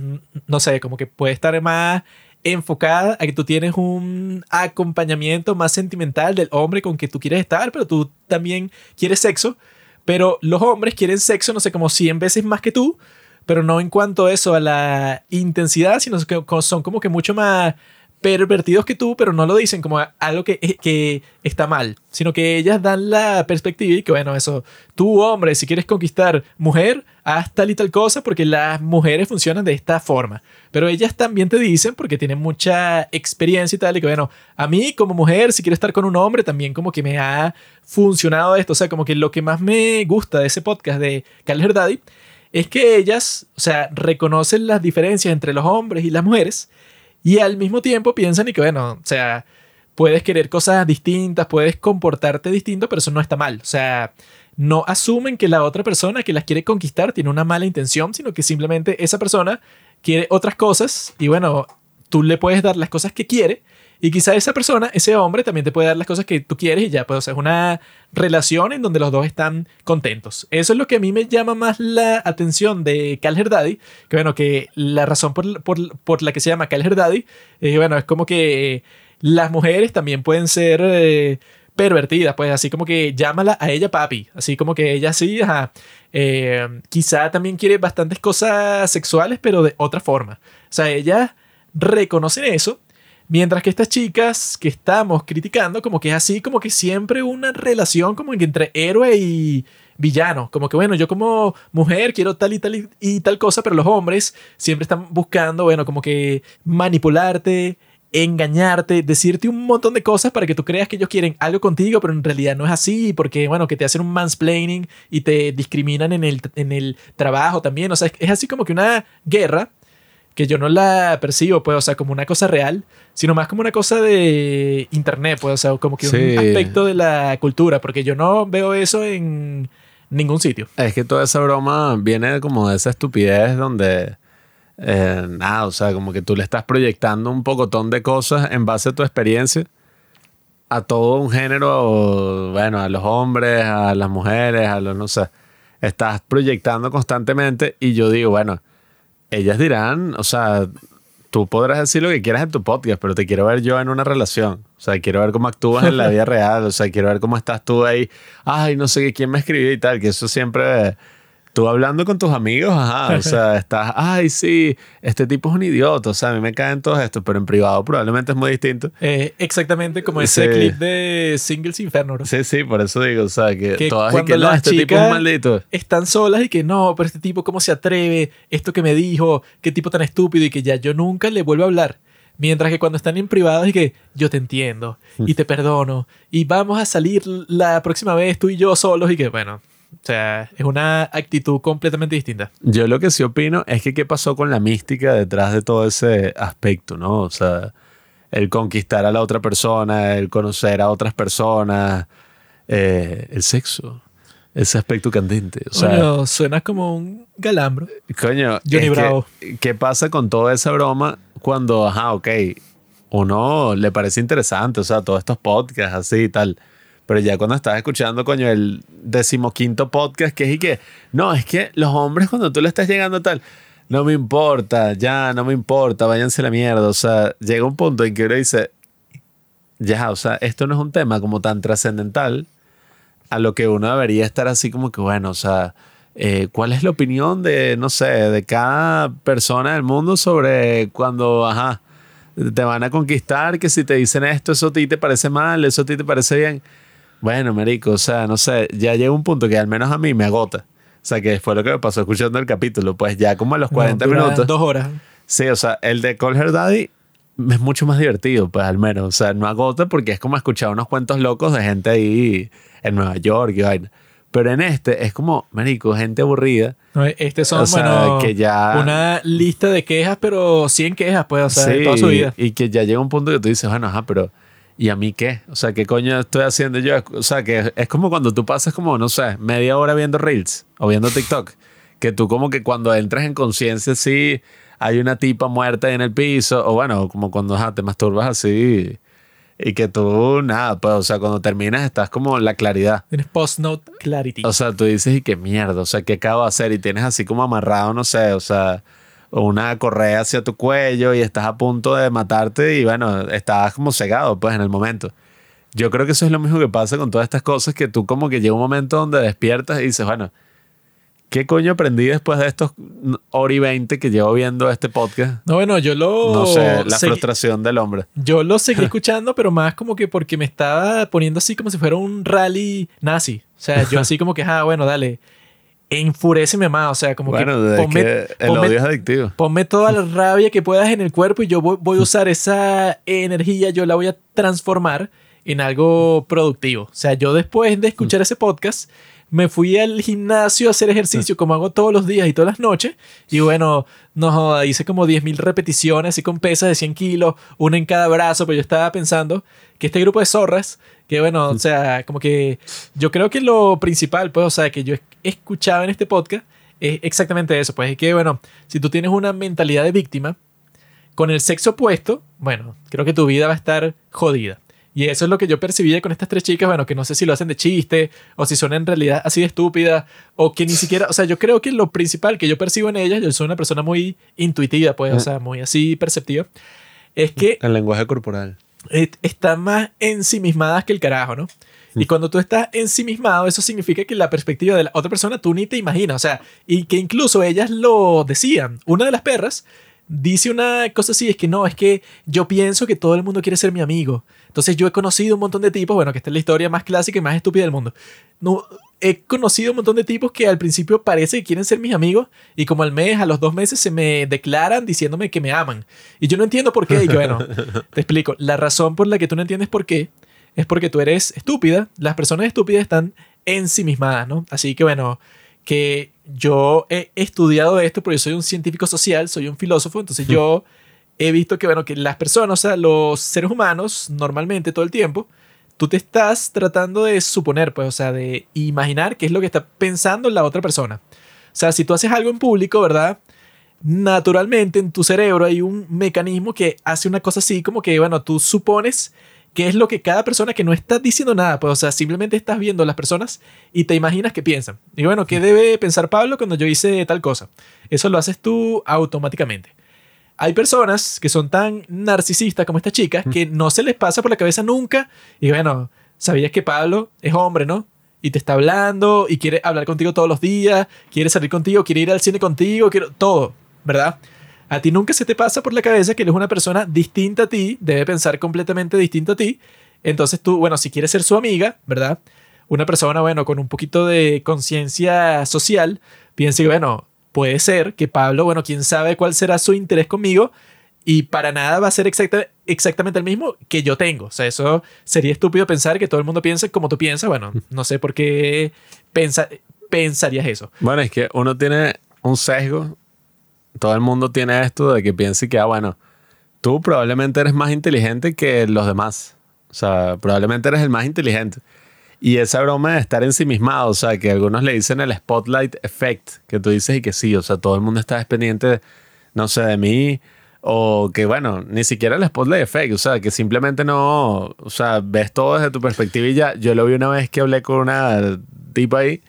no sé, como que puede estar más enfocada a que tú tienes un acompañamiento más sentimental del hombre con que tú quieres estar, pero tú también quieres sexo. Pero los hombres quieren sexo, no sé, como 100 veces más que tú, pero no en cuanto a eso, a la intensidad, sino que son como que mucho más pervertidos que tú, pero no lo dicen como algo que, eh, que está mal, sino que ellas dan la perspectiva y que, bueno, eso, tú hombre, si quieres conquistar mujer, haz tal y tal cosa porque las mujeres funcionan de esta forma. Pero ellas también te dicen, porque tienen mucha experiencia y tal, y que, bueno, a mí como mujer, si quiero estar con un hombre, también como que me ha funcionado esto. O sea, como que lo que más me gusta de ese podcast de Carlos Daddy es que ellas, o sea, reconocen las diferencias entre los hombres y las mujeres y al mismo tiempo piensan y que, bueno, o sea, puedes querer cosas distintas, puedes comportarte distinto, pero eso no está mal. O sea, no asumen que la otra persona que las quiere conquistar tiene una mala intención, sino que simplemente esa persona quiere otras cosas y bueno, tú le puedes dar las cosas que quiere y quizá esa persona, ese hombre, también te puede dar las cosas que tú quieres y ya, pues, o sea, es una relación en donde los dos están contentos. Eso es lo que a mí me llama más la atención de Cal Daddy, que bueno, que la razón por, por, por la que se llama Cal Daddy, eh, bueno, es como que las mujeres también pueden ser... Eh, pervertidas, pues así como que llámala a ella papi, así como que ella sí, eh, quizá también quiere bastantes cosas sexuales, pero de otra forma. O sea, ella reconoce eso Mientras que estas chicas que estamos criticando, como que es así, como que siempre una relación como entre héroe y villano. Como que, bueno, yo como mujer quiero tal y tal y, tal cosa, pero los hombres siempre están buscando, bueno, como que manipularte, engañarte, decirte un montón de cosas para que tú creas que ellos quieren algo contigo, pero en realidad no es así, porque, bueno, que te hacen un mansplaining y te discriminan en el, en el trabajo también. O sea, es así como que una guerra que yo no la percibo, pues, o sea, como una cosa real, sino más como una cosa de internet, pues, o sea, como que un aspecto de la cultura, porque yo no veo eso en ningún sitio. Es que toda esa broma viene como de esa estupidez donde, eh, nada, o sea, como que tú le estás proyectando un pocotón de cosas en base a tu experiencia a todo un género, bueno, a los hombres, a las mujeres, a los, no sé, estás proyectando constantemente y yo digo, bueno, ellas dirán, o sea, tú podrás decir lo que quieras en tu podcast, pero te quiero ver yo en una relación. O sea, quiero ver cómo actúas en la vida real. O sea, quiero ver cómo estás tú ahí. Ay, no sé quién me escribió y tal. Que eso siempre tú hablando con tus amigos, ajá, o sea, estás, ay, sí, este tipo es un idiota, o sea, a mí me caen todos estos, pero en privado probablemente es muy distinto. Eh, exactamente como ese clip de Singles Inferno. Sí, sí, por eso digo, o sea, que, todas y que no, este tipo es maldito. Están solas y que no, pero este tipo, ¿cómo se atreve? Esto que me dijo, qué tipo tan estúpido y que ya yo nunca le vuelvo a hablar. Mientras que cuando están en privado y que yo te entiendo y te perdono y vamos a salir la próxima vez tú y yo solos y que bueno, o sea, es una actitud completamente distinta. Yo lo que sí opino es que qué pasó con la mística detrás de todo ese aspecto, ¿no? O sea, el conquistar a la otra persona, el conocer a otras personas, eh, el sexo. Ese aspecto candente. O sea, suena como un galambro. Coño, Johnny Bravo. ¿qué pasa con toda esa broma cuando, ajá, ok, uno le parece interesante, o sea, todos estos podcasts así y tal pero ya cuando estás escuchando, coño, el decimoquinto podcast, que es y que, no, es que los hombres cuando tú le estás llegando tal, no me importa, ya, no me importa, váyanse a la mierda. O sea, llega un punto en que uno dice, ya, o sea, esto no es un tema como tan trascendental a lo que uno debería estar así como que, bueno, o sea, eh, ¿cuál es la opinión de, no sé, de cada persona del mundo sobre cuando, ajá, te van a conquistar, que si te dicen esto, eso a ti te parece mal, eso a ti te parece bien? Bueno, marico, o sea, no sé, ya llega un punto que al menos a mí me agota. O sea, que fue lo que me pasó escuchando el capítulo. Pues ya como a los 40 minutos. Dos horas. Sí, o sea, el de Call Her Daddy es mucho más divertido, pues al menos. O sea, no agota porque es como escuchar unos cuentos locos de gente ahí en Nueva York y vaina. Pero en este es como, marico, gente aburrida. este son, bueno, que ya... una lista de quejas, pero 100 quejas, pues, o sea, de toda su vida. Y que ya llega un punto que tú dices, bueno, ajá, pero ¿y a mí qué? O sea, ¿qué coño estoy haciendo yo? O sea, que es como cuando tú pasas como, no sé, media hora viendo Reels o viendo TikTok. Que tú como que cuando entras en conciencia, sí, hay una tipa muerta en el piso, o bueno, como cuando te masturbas así y que tú, nada, pues, o sea, cuando terminas estás como en la claridad. Tienes post-note clarity. O sea, tú dices, y qué mierda, o sea, ¿qué acabo de hacer? Y tienes así como amarrado, no sé, o sea, una correa hacia tu cuello y estás a punto de matarte y bueno, estás como cegado, pues, en el momento. Yo creo que eso es lo mismo que pasa con todas estas cosas, que tú como que llega un momento donde despiertas y dices, bueno, ¿Qué coño aprendí después de estos hora y veinte que llevo viendo este podcast? No, bueno, yo lo... No sé, la frustración del hombre. Yo lo seguí escuchando, pero más como que porque me estaba poniendo así como si fuera un rally nazi. O sea, yo así como que, ah, bueno, dale. Enfuréceme más, o sea, como que, ponme, el odio es adictivo. Ponme toda la rabia que puedas en el cuerpo y yo voy, voy a usar esa energía, yo la voy a transformar en algo productivo. O sea, yo después de escuchar ese podcast me fui al gimnasio a hacer ejercicio como hago todos los días y todas las noches. Y bueno, no hice como 10.000 repeticiones así con pesas de 100 kilos, una en cada brazo, pero yo estaba pensando que este grupo de zorras, que bueno, o sea, como que yo creo que lo principal, pues, o sea, que yo escuchaba en este podcast es exactamente eso, pues es que bueno, si tú tienes una mentalidad de víctima, con el sexo opuesto, bueno, creo que tu vida va a estar jodida. Y eso es lo que yo percibía con estas tres chicas, bueno, que no sé si lo hacen de chiste o si son en realidad así de estúpidas o que ni siquiera, o sea, yo creo que lo principal que yo percibo en ellas, yo soy una persona muy intuitiva, pues, o sea, muy así perceptiva, es que... El lenguaje corporal. Están más ensimismadas que el carajo, ¿no? Y cuando tú estás ensimismado, eso significa que la perspectiva de la otra persona tú ni te imaginas, o sea, y que incluso ellas lo decían. Una de las perras dice una cosa así, es que no, es que yo pienso que todo el mundo quiere ser mi amigo. Entonces yo he conocido un montón de tipos, bueno, que esta es la historia más clásica y más estúpida del mundo. No, he conocido un montón de tipos que al principio parece que quieren ser mis amigos y como al mes, a los dos meses se me declaran diciéndome que me aman. Y yo no entiendo por qué. Y bueno, te explico. La razón por la que tú no entiendes por qué es porque tú eres estúpida. Las personas estúpidas están ensimismadas, ¿no? Así que bueno, que yo he estudiado esto porque soy un científico social, soy un filósofo, entonces yo he visto que, bueno, que las personas, o sea, los seres humanos, normalmente todo el tiempo, tú te estás tratando de suponer, pues, o sea, de imaginar qué es lo que está pensando la otra persona. O sea, si tú haces algo en público, ¿verdad? Naturalmente en tu cerebro hay un mecanismo que hace una cosa así, como que, bueno, tú supones qué es lo que cada persona que no está diciendo nada, pues, o sea, simplemente estás viendo a las personas y te imaginas qué piensan. Y bueno, ¿qué debe pensar Pablo cuando yo hice tal cosa? Eso lo haces tú automáticamente. Hay personas que son tan narcisistas como esta chica que no se les pasa por la cabeza nunca. Y bueno, sabías que Pablo es hombre, ¿no? Y te está hablando y quiere hablar contigo todos los días, quiere salir contigo, quiere ir al cine contigo, quiere todo, ¿verdad? A ti nunca se te pasa por la cabeza que él es una persona distinta a ti, debe pensar completamente distinto a ti. Entonces tú, bueno, si quieres ser su amiga, ¿verdad? Una persona, bueno, con un poquito de conciencia social, piensa que, bueno, puede ser que Pablo, bueno, quién sabe cuál será su interés conmigo y para nada va a ser exactamente el mismo que yo tengo. O sea, eso sería estúpido pensar que todo el mundo piense como tú piensas. Bueno, no sé por qué pensarías eso. Bueno, es que uno tiene un sesgo todo el mundo tiene esto de que piense que, ah, bueno, tú probablemente eres más inteligente que los demás. O sea, probablemente eres el más inteligente. Y esa broma de estar ensimismado, o sea, que algunos le dicen el spotlight effect, que tú dices y que sí, o sea, todo el mundo está pendiente, no sé, de mí, o que bueno, ni siquiera el spotlight effect, o sea, que simplemente no, o sea, ves todo desde tu perspectiva y ya, yo lo vi una vez que hablé con una tipa ahí,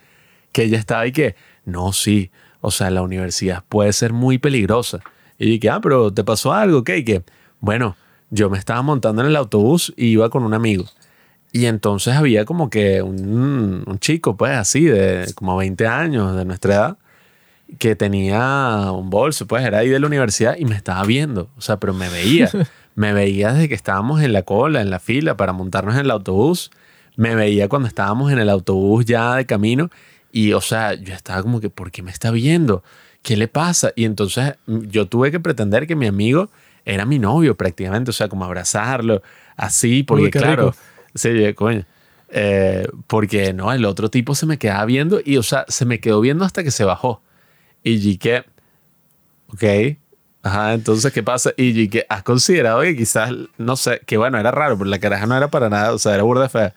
que ella estaba y que, no, sí, o sea, la universidad puede ser muy peligrosa. Y dije, ah, pero ¿te pasó algo? ¿Qué? Y que, bueno, yo me estaba montando en el autobús y iba con un amigo. Y entonces había como que un, un, chico, pues así, de como 20 años, de nuestra edad, que tenía un bolso, pues era ahí de la universidad y me estaba viendo. O sea, pero me veía. me veía desde que estábamos en la cola, en la fila para montarnos en el autobús. Me veía cuando estábamos en el autobús ya de camino y, o sea, yo estaba como que, ¿por qué me está viendo? ¿Qué le pasa? Y entonces mm, yo tuve que pretender que mi amigo era mi novio prácticamente, o sea, como abrazarlo, así, porque claro, sí, coño. Eh, porque no, el otro tipo se me quedaba viendo y, o sea, se me quedó viendo hasta que se bajó. Y que, ok, ajá, entonces, ¿qué pasa? Y que has considerado que quizás, no sé, que bueno, era raro, pero la caraja no era para nada, o sea, era burda fea.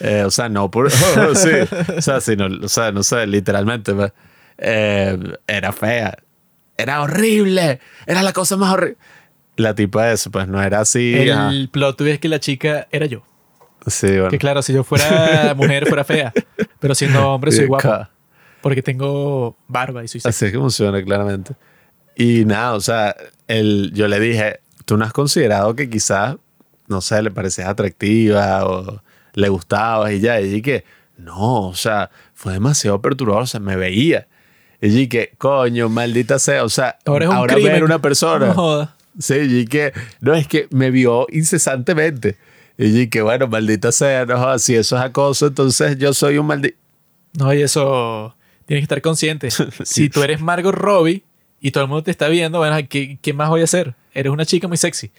Eh, o sea, no por. sí. O sea, sino, o sea, no sé, literalmente. Pues. eh, era fea. Era horrible. Era la cosa más horrible. La tipa de eso, pues no era así. El plot twist es que la chica era yo. Sí, bueno. Que claro, si yo fuera mujer, fuera fea. Pero siendo hombre, soy guapo. Porque tengo barba y soy Así es que funciona, claramente. Y nada, o sea, el, yo le dije, ¿tú no has considerado que quizás, no sé, le parecías atractiva o le gustabas y ya? Y dije, no, o sea, fue demasiado perturbador, o sea, me veía. Y dije, coño, maldita sea, o sea, ahora, es un ahora ver una persona. No joda. Sí, y que, no, es que me vio incesantemente. Y dije, bueno, maldita sea, no joda, si eso es acoso, entonces yo soy un maldito. No, y eso tienes que estar consciente. Si tú eres Margot Robbie y todo el mundo te está viendo, bueno, ¿qué, ¿qué, más voy a hacer? Eres una chica muy sexy.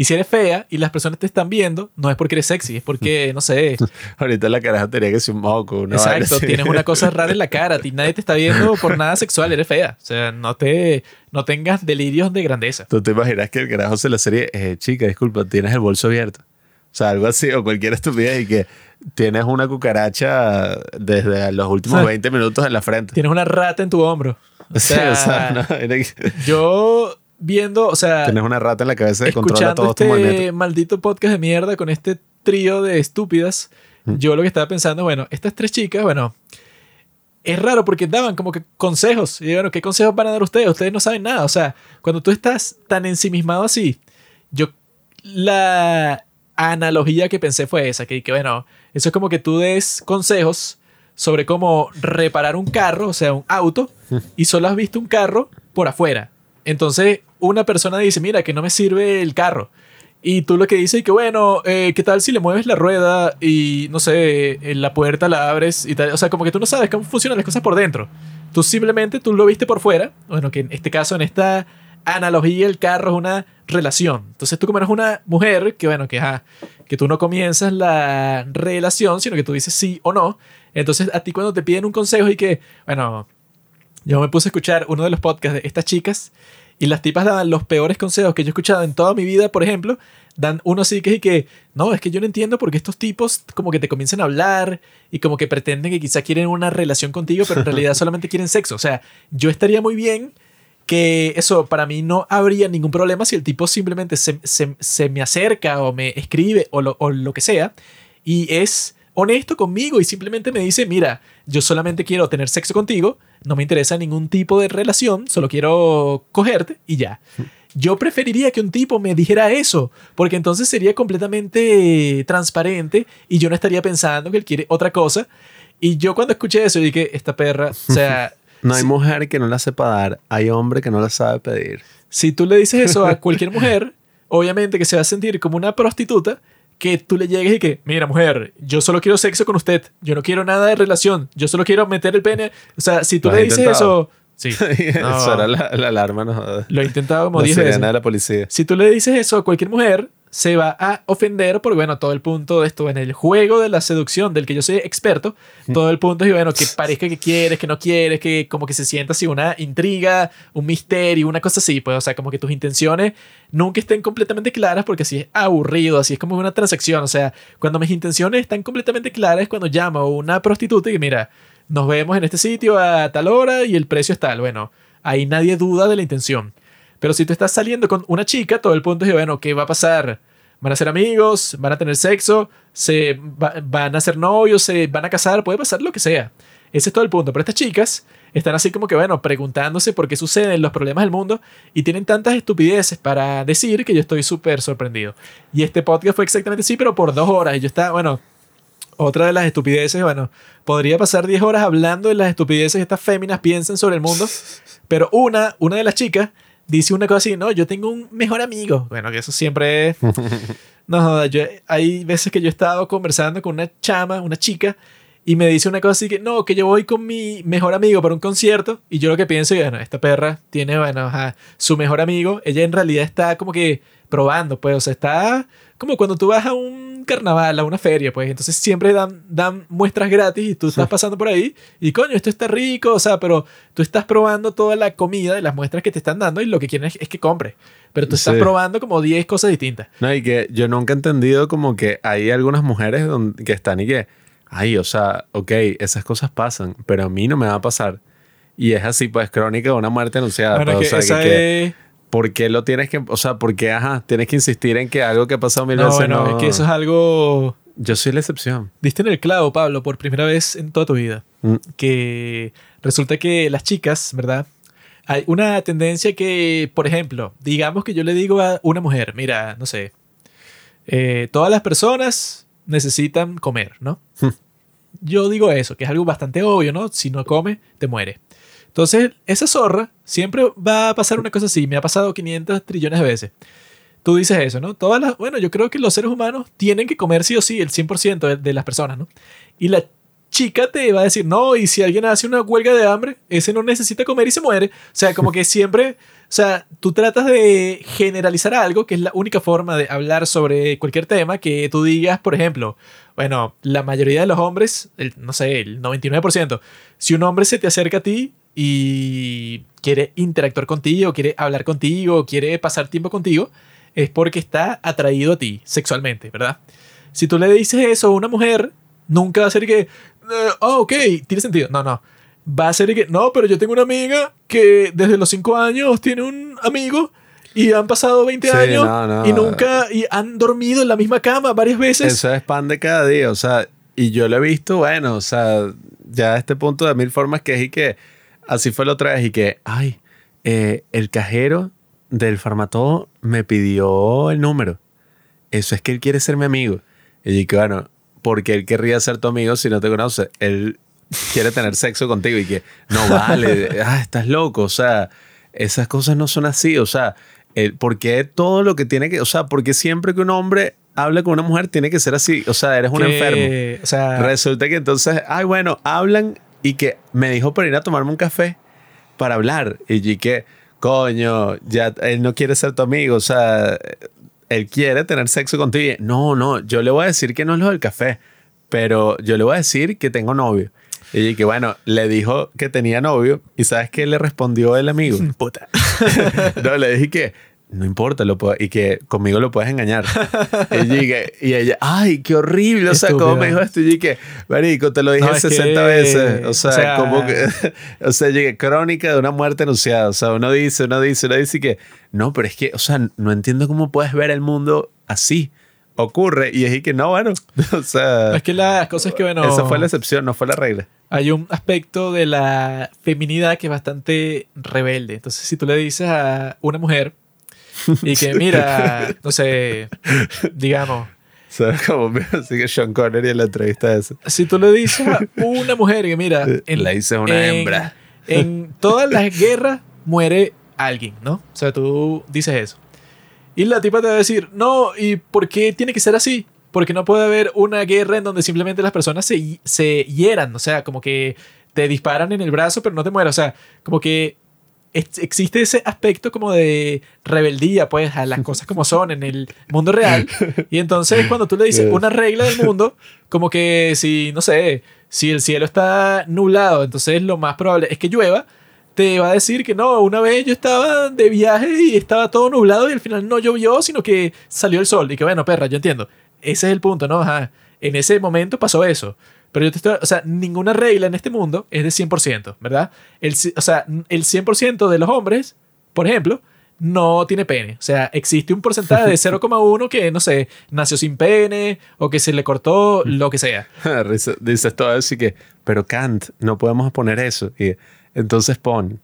Y si eres fea y las personas te están viendo, no es porque eres sexy, es porque, no sé. Ahorita la cara tenía que ser un moco. Exacto, tienes una cosa rara en la cara. Nadie te está viendo por nada sexual, eres fea. O sea, no, te, no tengas delirios de grandeza. Tú te imaginas que el carajo se la serie, eh, chica, disculpa, tienes el bolso abierto. O sea, algo así, o cualquier estupidez y que tienes una cucaracha desde los últimos 20 minutos en la frente. Tienes una rata en tu hombro. O sea, sí, o sea yo viendo, o sea... Tienes una rata en la cabeza que controla todo este maldito podcast de mierda con este trío de estúpidas, yo lo que estaba pensando, bueno, estas tres chicas, bueno, es raro porque daban como que consejos. Y bueno, ¿qué consejos van a dar ustedes? Ustedes no saben nada. O sea, cuando tú estás tan ensimismado así, yo la analogía que pensé fue esa, que, que bueno, eso es como que tú des consejos sobre cómo reparar un carro, o sea, un auto, y solo has visto un carro por afuera. Entonces, una persona dice, mira, que no me sirve el carro. Y tú lo que dices es que, bueno, eh, ¿qué tal si le mueves la rueda y, no sé, en la puerta la abres y tal? O sea, como que tú no sabes cómo funcionan las cosas por dentro. Tú simplemente, tú lo viste por fuera. Bueno, que en este caso, en esta analogía, el carro es una relación. Entonces tú como eres una mujer, que bueno, que, que tú no comienzas la relación, sino que tú dices sí o no. Entonces a ti cuando te piden un consejo y que, bueno, yo me puse a escuchar uno de los podcasts de estas chicas y las tipas daban los peores consejos que yo he escuchado en toda mi vida, por ejemplo, dan uno así que es que, no, es que yo no entiendo porque estos tipos como que te comienzan a hablar y como que pretenden que quizá quieren una relación contigo, pero en realidad solamente quieren sexo. O sea, yo estaría muy bien que eso, para mí no habría ningún problema si el tipo simplemente se, se, me acerca o me escribe o lo, o lo que sea y es honesto conmigo y simplemente me dice, mira, yo solamente quiero tener sexo contigo, no me interesa ningún tipo de relación, solo quiero cogerte y ya. Yo preferiría que un tipo me dijera eso, porque entonces sería completamente transparente y yo no estaría pensando que él quiere otra cosa. Y yo cuando escuché eso dije, esta perra, o sea... no hay mujer que no la sepa dar, hay hombre que no la sabe pedir. Si tú le dices eso a cualquier mujer, obviamente que se va a sentir como una prostituta que tú le llegues y que, mira, mujer, yo solo quiero sexo con usted, yo no quiero nada de relación, yo solo quiero meter el pene. O sea, si tú le dices eso, Sí. Eso era la, alarma, no Lo he intentado como dije. de la policía. Si tú le dices eso a cualquier mujer, se va a ofender porque, bueno, todo el punto de esto en el juego de la seducción del que yo soy experto, todo el punto es, bueno, que parezca que quieres, que no quieres, que como que se sienta así una intriga, un misterio, una cosa así, pues, o sea, como que tus intenciones nunca estén completamente claras porque así es aburrido, así es como una transacción, o sea, cuando mis intenciones están completamente claras es cuando llamo a una prostituta y mira, nos vemos en este sitio a tal hora y el precio es tal, bueno, ahí nadie duda de la intención. Pero si tú estás saliendo con una chica, todo el punto es, bueno, ¿qué va a pasar? ¿Van a ser amigos? ¿Van a tener sexo? ¿Se ¿Van a ser novios? ¿Se van a casar? Puede pasar lo que sea. Ese es todo el punto. Pero estas chicas están así como que, bueno, preguntándose por qué suceden los problemas del mundo y tienen tantas estupideces para decir que yo estoy súper sorprendido. Y este podcast fue exactamente así, pero por dos horas. Y yo estaba, bueno, otra de las estupideces, bueno, podría pasar 10 horas hablando de las estupideces que estas féminas piensan sobre el mundo, pero una, una de las chicas dice una cosa así, no, yo tengo un mejor amigo. Bueno, que eso siempre es... No, yo, hay veces que yo he estado conversando con una chama, una chica, y me dice una cosa así que, no, que yo voy con mi mejor amigo para un concierto, y yo lo que pienso es, bueno, esta perra tiene, bueno, su mejor amigo, ella en realidad está como que probando, pues, o sea, está como cuando tú vas a un carnaval, a una feria, pues, entonces siempre dan, dan muestras gratis y tú estás pasando por ahí y coño, esto está rico, o sea, pero tú estás probando toda la comida y las muestras que te están dando y lo que quieren es, que compres. Pero tú estás probando como 10 cosas distintas. No, y que yo nunca he entendido como que hay algunas mujeres que están y que, ay, o sea, ok, esas cosas pasan, pero a mí no me va a pasar. Y es así, pues, crónica de una muerte anunciada. Pues, o sea, que, ¿Por qué lo tienes que, o sea, por qué, ajá, tienes que insistir en que algo que ha pasado mil no, veces bueno, no... es que eso es algo... Yo soy la excepción. Diste en el clavo, Pablo, por primera vez en toda tu vida. Mm. Que resulta que las chicas, ¿verdad? Hay una tendencia que, por ejemplo, digamos que yo le digo a una mujer, mira, no sé, eh, todas las personas necesitan comer, ¿no? Hmm. yo digo eso, que es algo bastante obvio, ¿no? Si no come, te muere. Entonces, esa zorra siempre va a pasar una cosa así. Me ha pasado 500 trillones de veces. Tú dices eso, ¿no? Todas las, bueno, yo creo que los seres humanos tienen que comer sí o sí el 100% de, de las personas, ¿no? Y la chica te va a decir, no, y si alguien hace una huelga de hambre, ese no necesita comer y se muere. O sea, como que siempre, sea, tú tratas de generalizar algo, que es la única forma de hablar sobre cualquier tema, que tú digas, por ejemplo, bueno, la mayoría de los hombres, el, no sé, el 99%, si un hombre se te acerca a ti y quiere interactuar contigo, quiere hablar contigo, quiere pasar tiempo contigo, es porque está atraído a ti sexualmente, ¿verdad? Si tú le dices eso a una mujer, nunca va a ser que, oh, ok, tiene sentido. No, no. Va a ser que, no, pero yo tengo una amiga que desde los 5 años tiene un amigo y han pasado 20 Sí, años no, no. y nunca, y han dormido en la misma cama varias veces. Eso es pan de cada día, o sea, y yo lo he visto, bueno, o sea, ya a este punto de mil formas que es y que, así fue la otra vez y que, ay, eh, el cajero del Farmatodo me pidió el número. Eso es que él quiere ser mi amigo. Y dije, bueno, porque él querría ser tu amigo si no te conoce. Él quiere tener sexo contigo y que, no vale, ah, estás loco, o sea, esas cosas no son así, o sea, el, ¿por qué todo lo que tiene que, o sea, porque siempre que un hombre habla con una mujer tiene que ser así, o sea, eres un enfermo. O sea, Resulta que entonces, ay, bueno, hablan y que me dijo para ir a tomarme un café para hablar. Y que, coño, ya él no quiere ser tu amigo, o sea, él quiere tener sexo contigo. Y, no, no, yo le voy a decir que no es lo del café, pero yo le voy a decir que tengo novio. Y que bueno, le dijo que tenía novio y ¿sabes qué le respondió el amigo? puta. no, le dije que no importa, lo puedo- y que conmigo lo puedes engañar. y, dije- y ella, ay, qué horrible. O sea, ¿cómo me dijo esto? Y dije, marico, te lo dije No, es 60 que- veces. O sea, o sea- como que, o sea, llegué, crónica de una muerte anunciada. O sea, uno dice, uno dice, uno dice que, no, pero es que, o sea, no entiendo cómo puedes ver el mundo así. Ocurre. Y es que, no, bueno, o sea, Es que las cosas que, bueno, esa fue la excepción, no fue la regla. hay un aspecto de la feminidad que es bastante rebelde. Entonces, si tú le dices a una mujer y que, mira, no sé, digamos, ¿Sabes cómo me sigue Sean Connery en la entrevista esa? si tú le dices a una mujer que, mira, La hice una en- hembra. En todas las guerras muere alguien, ¿no? O sea, tú dices eso. Y la tipa te va a decir, no, ¿y por qué tiene que ser así? Porque no puede haber una guerra en donde simplemente las personas se, se hieran, o sea, como que te disparan en el brazo pero no te mueres, o sea, como que ex- existe ese aspecto como de rebeldía, pues, a las cosas como son en el mundo real. Y entonces cuando tú le dices una regla del mundo, como que si, no sé, si el cielo está nublado, entonces lo más probable es que llueva, te va a decir que no, una vez yo estaba de viaje y estaba todo nublado y al final no llovió, sino que salió el sol. Y que bueno, perra, yo entiendo. Ese es el punto, ¿no? Ajá. En ese momento pasó eso. Pero yo te estoy, o sea, ninguna regla en este mundo es de 100%, ¿verdad? El, o sea, el 100% de los hombres, por ejemplo, no tiene pene. O sea, existe un porcentaje de 0,1 que, no sé, nació sin pene o que se le cortó lo que sea. Dices todo y que, pero Kant, no podemos poner eso. Y entonces pon,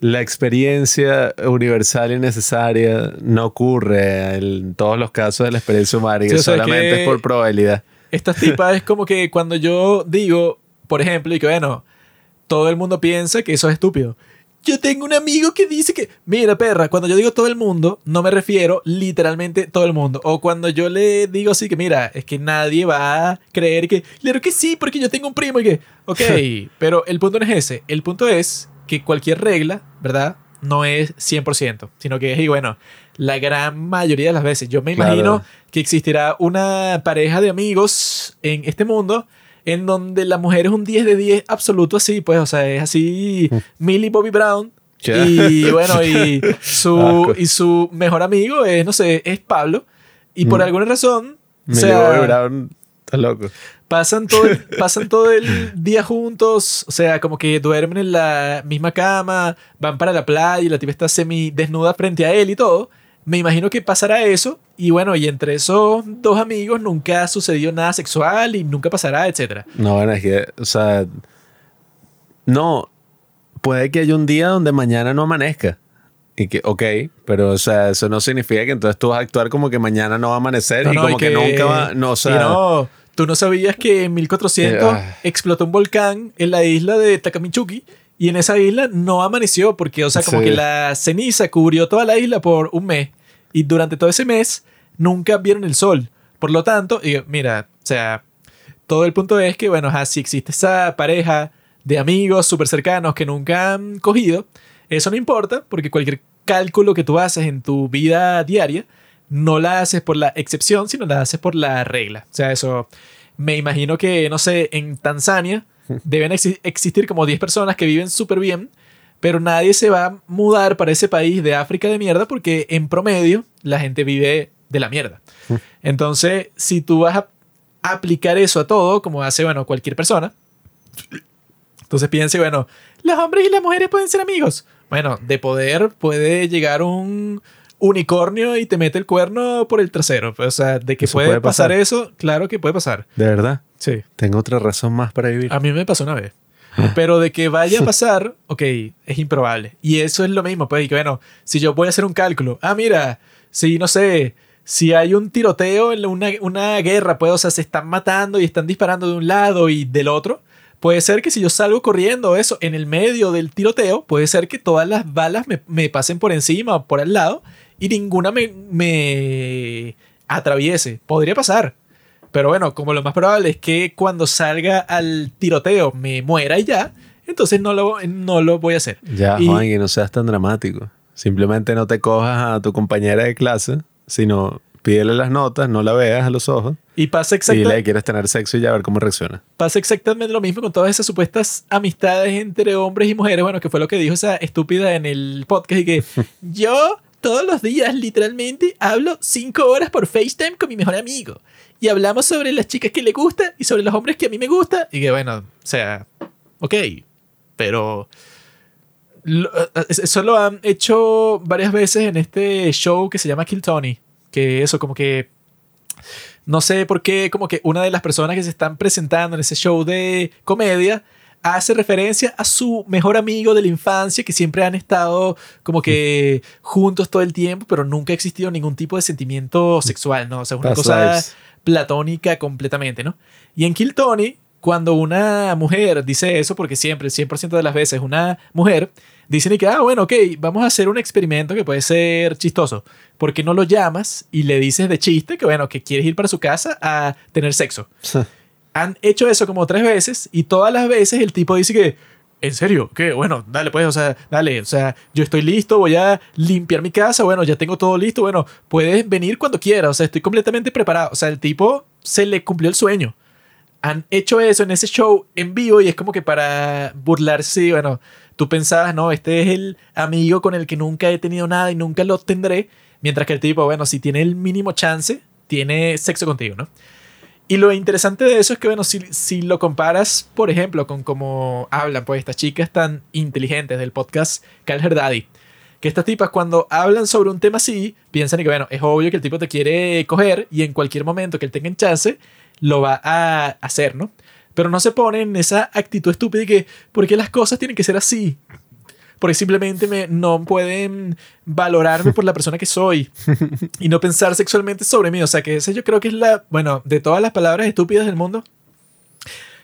la experiencia universal y necesaria no ocurre en todos los casos de la experiencia humana Sí, solamente es por probabilidad. Estas tipas es como que cuando yo digo, por ejemplo, y que bueno, todo el mundo piensa que eso es estúpido. Yo tengo un amigo que dice que, mira, perra, cuando yo digo todo el mundo, no me refiero literalmente todo el mundo. O cuando yo le digo así que, mira, es que nadie va a creer que, claro que sí, porque yo tengo un primo y que, ok, pero el punto no es ese. El punto es que cualquier regla, ¿verdad? No es 100%, sino que es, y bueno, la gran mayoría de las veces. Yo me Claro. imagino que existirá una pareja de amigos en este mundo en donde la mujer es un 10 de 10 absoluto así, pues, o sea, es así Millie Bobby Brown. Y bueno, y su, Asco. y su mejor amigo es, no sé, es Pablo. Y por Mm. alguna razón, o Me sea, llevó Brown, estás loco. pasan todo, el, pasan todo el día juntos, o sea, como que duermen en la misma cama, van para la playa y la tipa está semi desnuda frente a él y todo. Me imagino que pasará eso y bueno, y entre esos dos amigos nunca ha sucedido nada sexual y nunca pasará, etcétera. No, bueno, es que, o sea, no, puede que haya un día donde mañana no amanezca. Y que, ok, pero o sea, eso no significa que entonces tú vas a actuar como que mañana no va a amanecer y como que, nunca va, no, o sea, no, tú no sabías que en 1400 eh, ah. explotó un volcán en la isla de Takamichuki y en esa isla no amaneció porque, o sea, como que la ceniza cubrió toda la isla por un mes y durante todo ese mes nunca vieron el sol. Por lo tanto, y, mira, o sea, todo el punto es que, bueno, si existe esa pareja de amigos súper cercanos que nunca han cogido, eso no importa porque cualquier cálculo que tú haces en tu vida diaria no la haces por la excepción, sino la haces por la regla. O sea, eso me imagino que, no sé, en Tanzania deben existir como 10 personas que viven súper bien, pero nadie se va a mudar para ese país de África de mierda porque en promedio la gente vive de la mierda. Entonces, si tú vas a aplicar eso a todo, como hace, bueno, cualquier persona, entonces piense, bueno, los hombres y las mujeres pueden ser amigos. Bueno, de poder puede llegar un unicornio y te mete el cuerno por el trasero. O sea, de que puede, pasar? eso, claro que puede pasar. ¿De verdad? Sí. Tengo otra razón más para vivir. A mí me pasó una vez. Pero de que vaya a pasar, ok, es improbable. Y eso es lo mismo, pues, y que bueno, si yo voy a hacer un cálculo, ah, mira, si no sé, si hay un tiroteo en una, una guerra, pues, o sea, se están matando y están disparando de un lado y del otro, Puede ser que si yo salgo corriendo eso en el medio del tiroteo, puede ser que todas las balas me, pasen por encima o por al lado y ninguna me, me atraviese. Podría pasar. Pero bueno, como lo más probable es que cuando salga al tiroteo me muera y ya, entonces no lo, no lo voy a hacer. Ya, Juan, que no seas tan dramático. Simplemente no te cojas a tu compañera de clase, sino pídele las notas, no la veas a los ojos. Y pasa exactamente. Y le quieres tener sexo y ya ver cómo reacciona. Pasa exactamente lo mismo con todas esas supuestas amistades entre hombres y mujeres. Bueno, que fue lo que dijo esa estúpida en el podcast y que yo todos los días literalmente hablo cinco horas por FaceTime con mi mejor amigo. Y hablamos sobre las chicas que le gusta y sobre los hombres que a mí me gusta. Y que bueno, o sea, ok, pero... eso lo han hecho varias veces en este show que se llama Kill Tony que eso, como que no sé por qué, como que una de las personas que se están presentando en ese show de comedia hace referencia a su mejor amigo de la infancia que siempre han estado como que juntos todo el tiempo, pero nunca ha existido ningún tipo de sentimiento sexual, ¿no? O sea, una cosa platónica completamente, ¿no? Y en Kill Tony, cuando una mujer dice eso, porque siempre, el 100% de las veces una mujer, dicen que, ah, bueno, ok, vamos a hacer un experimento que puede ser chistoso. ¿Por qué no lo llamas y le dices de chiste que, bueno, que quieres ir para su casa a tener sexo? Han hecho eso como tres veces y todas las veces el tipo dice que, ¿en serio? ¿Qué? Bueno, dale, pues, o sea, dale, o sea, yo estoy listo, voy a limpiar mi casa, bueno, ya tengo todo listo, bueno, puedes venir cuando quieras, o sea, estoy completamente preparado. O sea, el tipo se le cumplió el sueño. Han hecho eso en ese show en vivo y es como que para burlarse, bueno, tú pensabas, no, este es el amigo con el que nunca he tenido nada y nunca lo tendré, mientras que el tipo, bueno, si tiene el mínimo chance, tiene sexo contigo, ¿no? Y lo interesante de eso es que, bueno, si, si lo comparas, por ejemplo, con cómo hablan, pues, estas chicas tan inteligentes del podcast Calher Daddy, que estas tipas cuando hablan sobre un tema así, piensan que, bueno, es obvio que el tipo te quiere coger y en cualquier momento que él tenga chance, lo va a hacer, ¿no? Pero no se pone en esa actitud estúpida de que, ¿por qué las cosas tienen que ser así? Porque simplemente me, no pueden valorarme por la persona que soy y no pensar sexualmente sobre mí. O sea, que esa yo creo que es la, bueno, de todas las palabras estúpidas del mundo,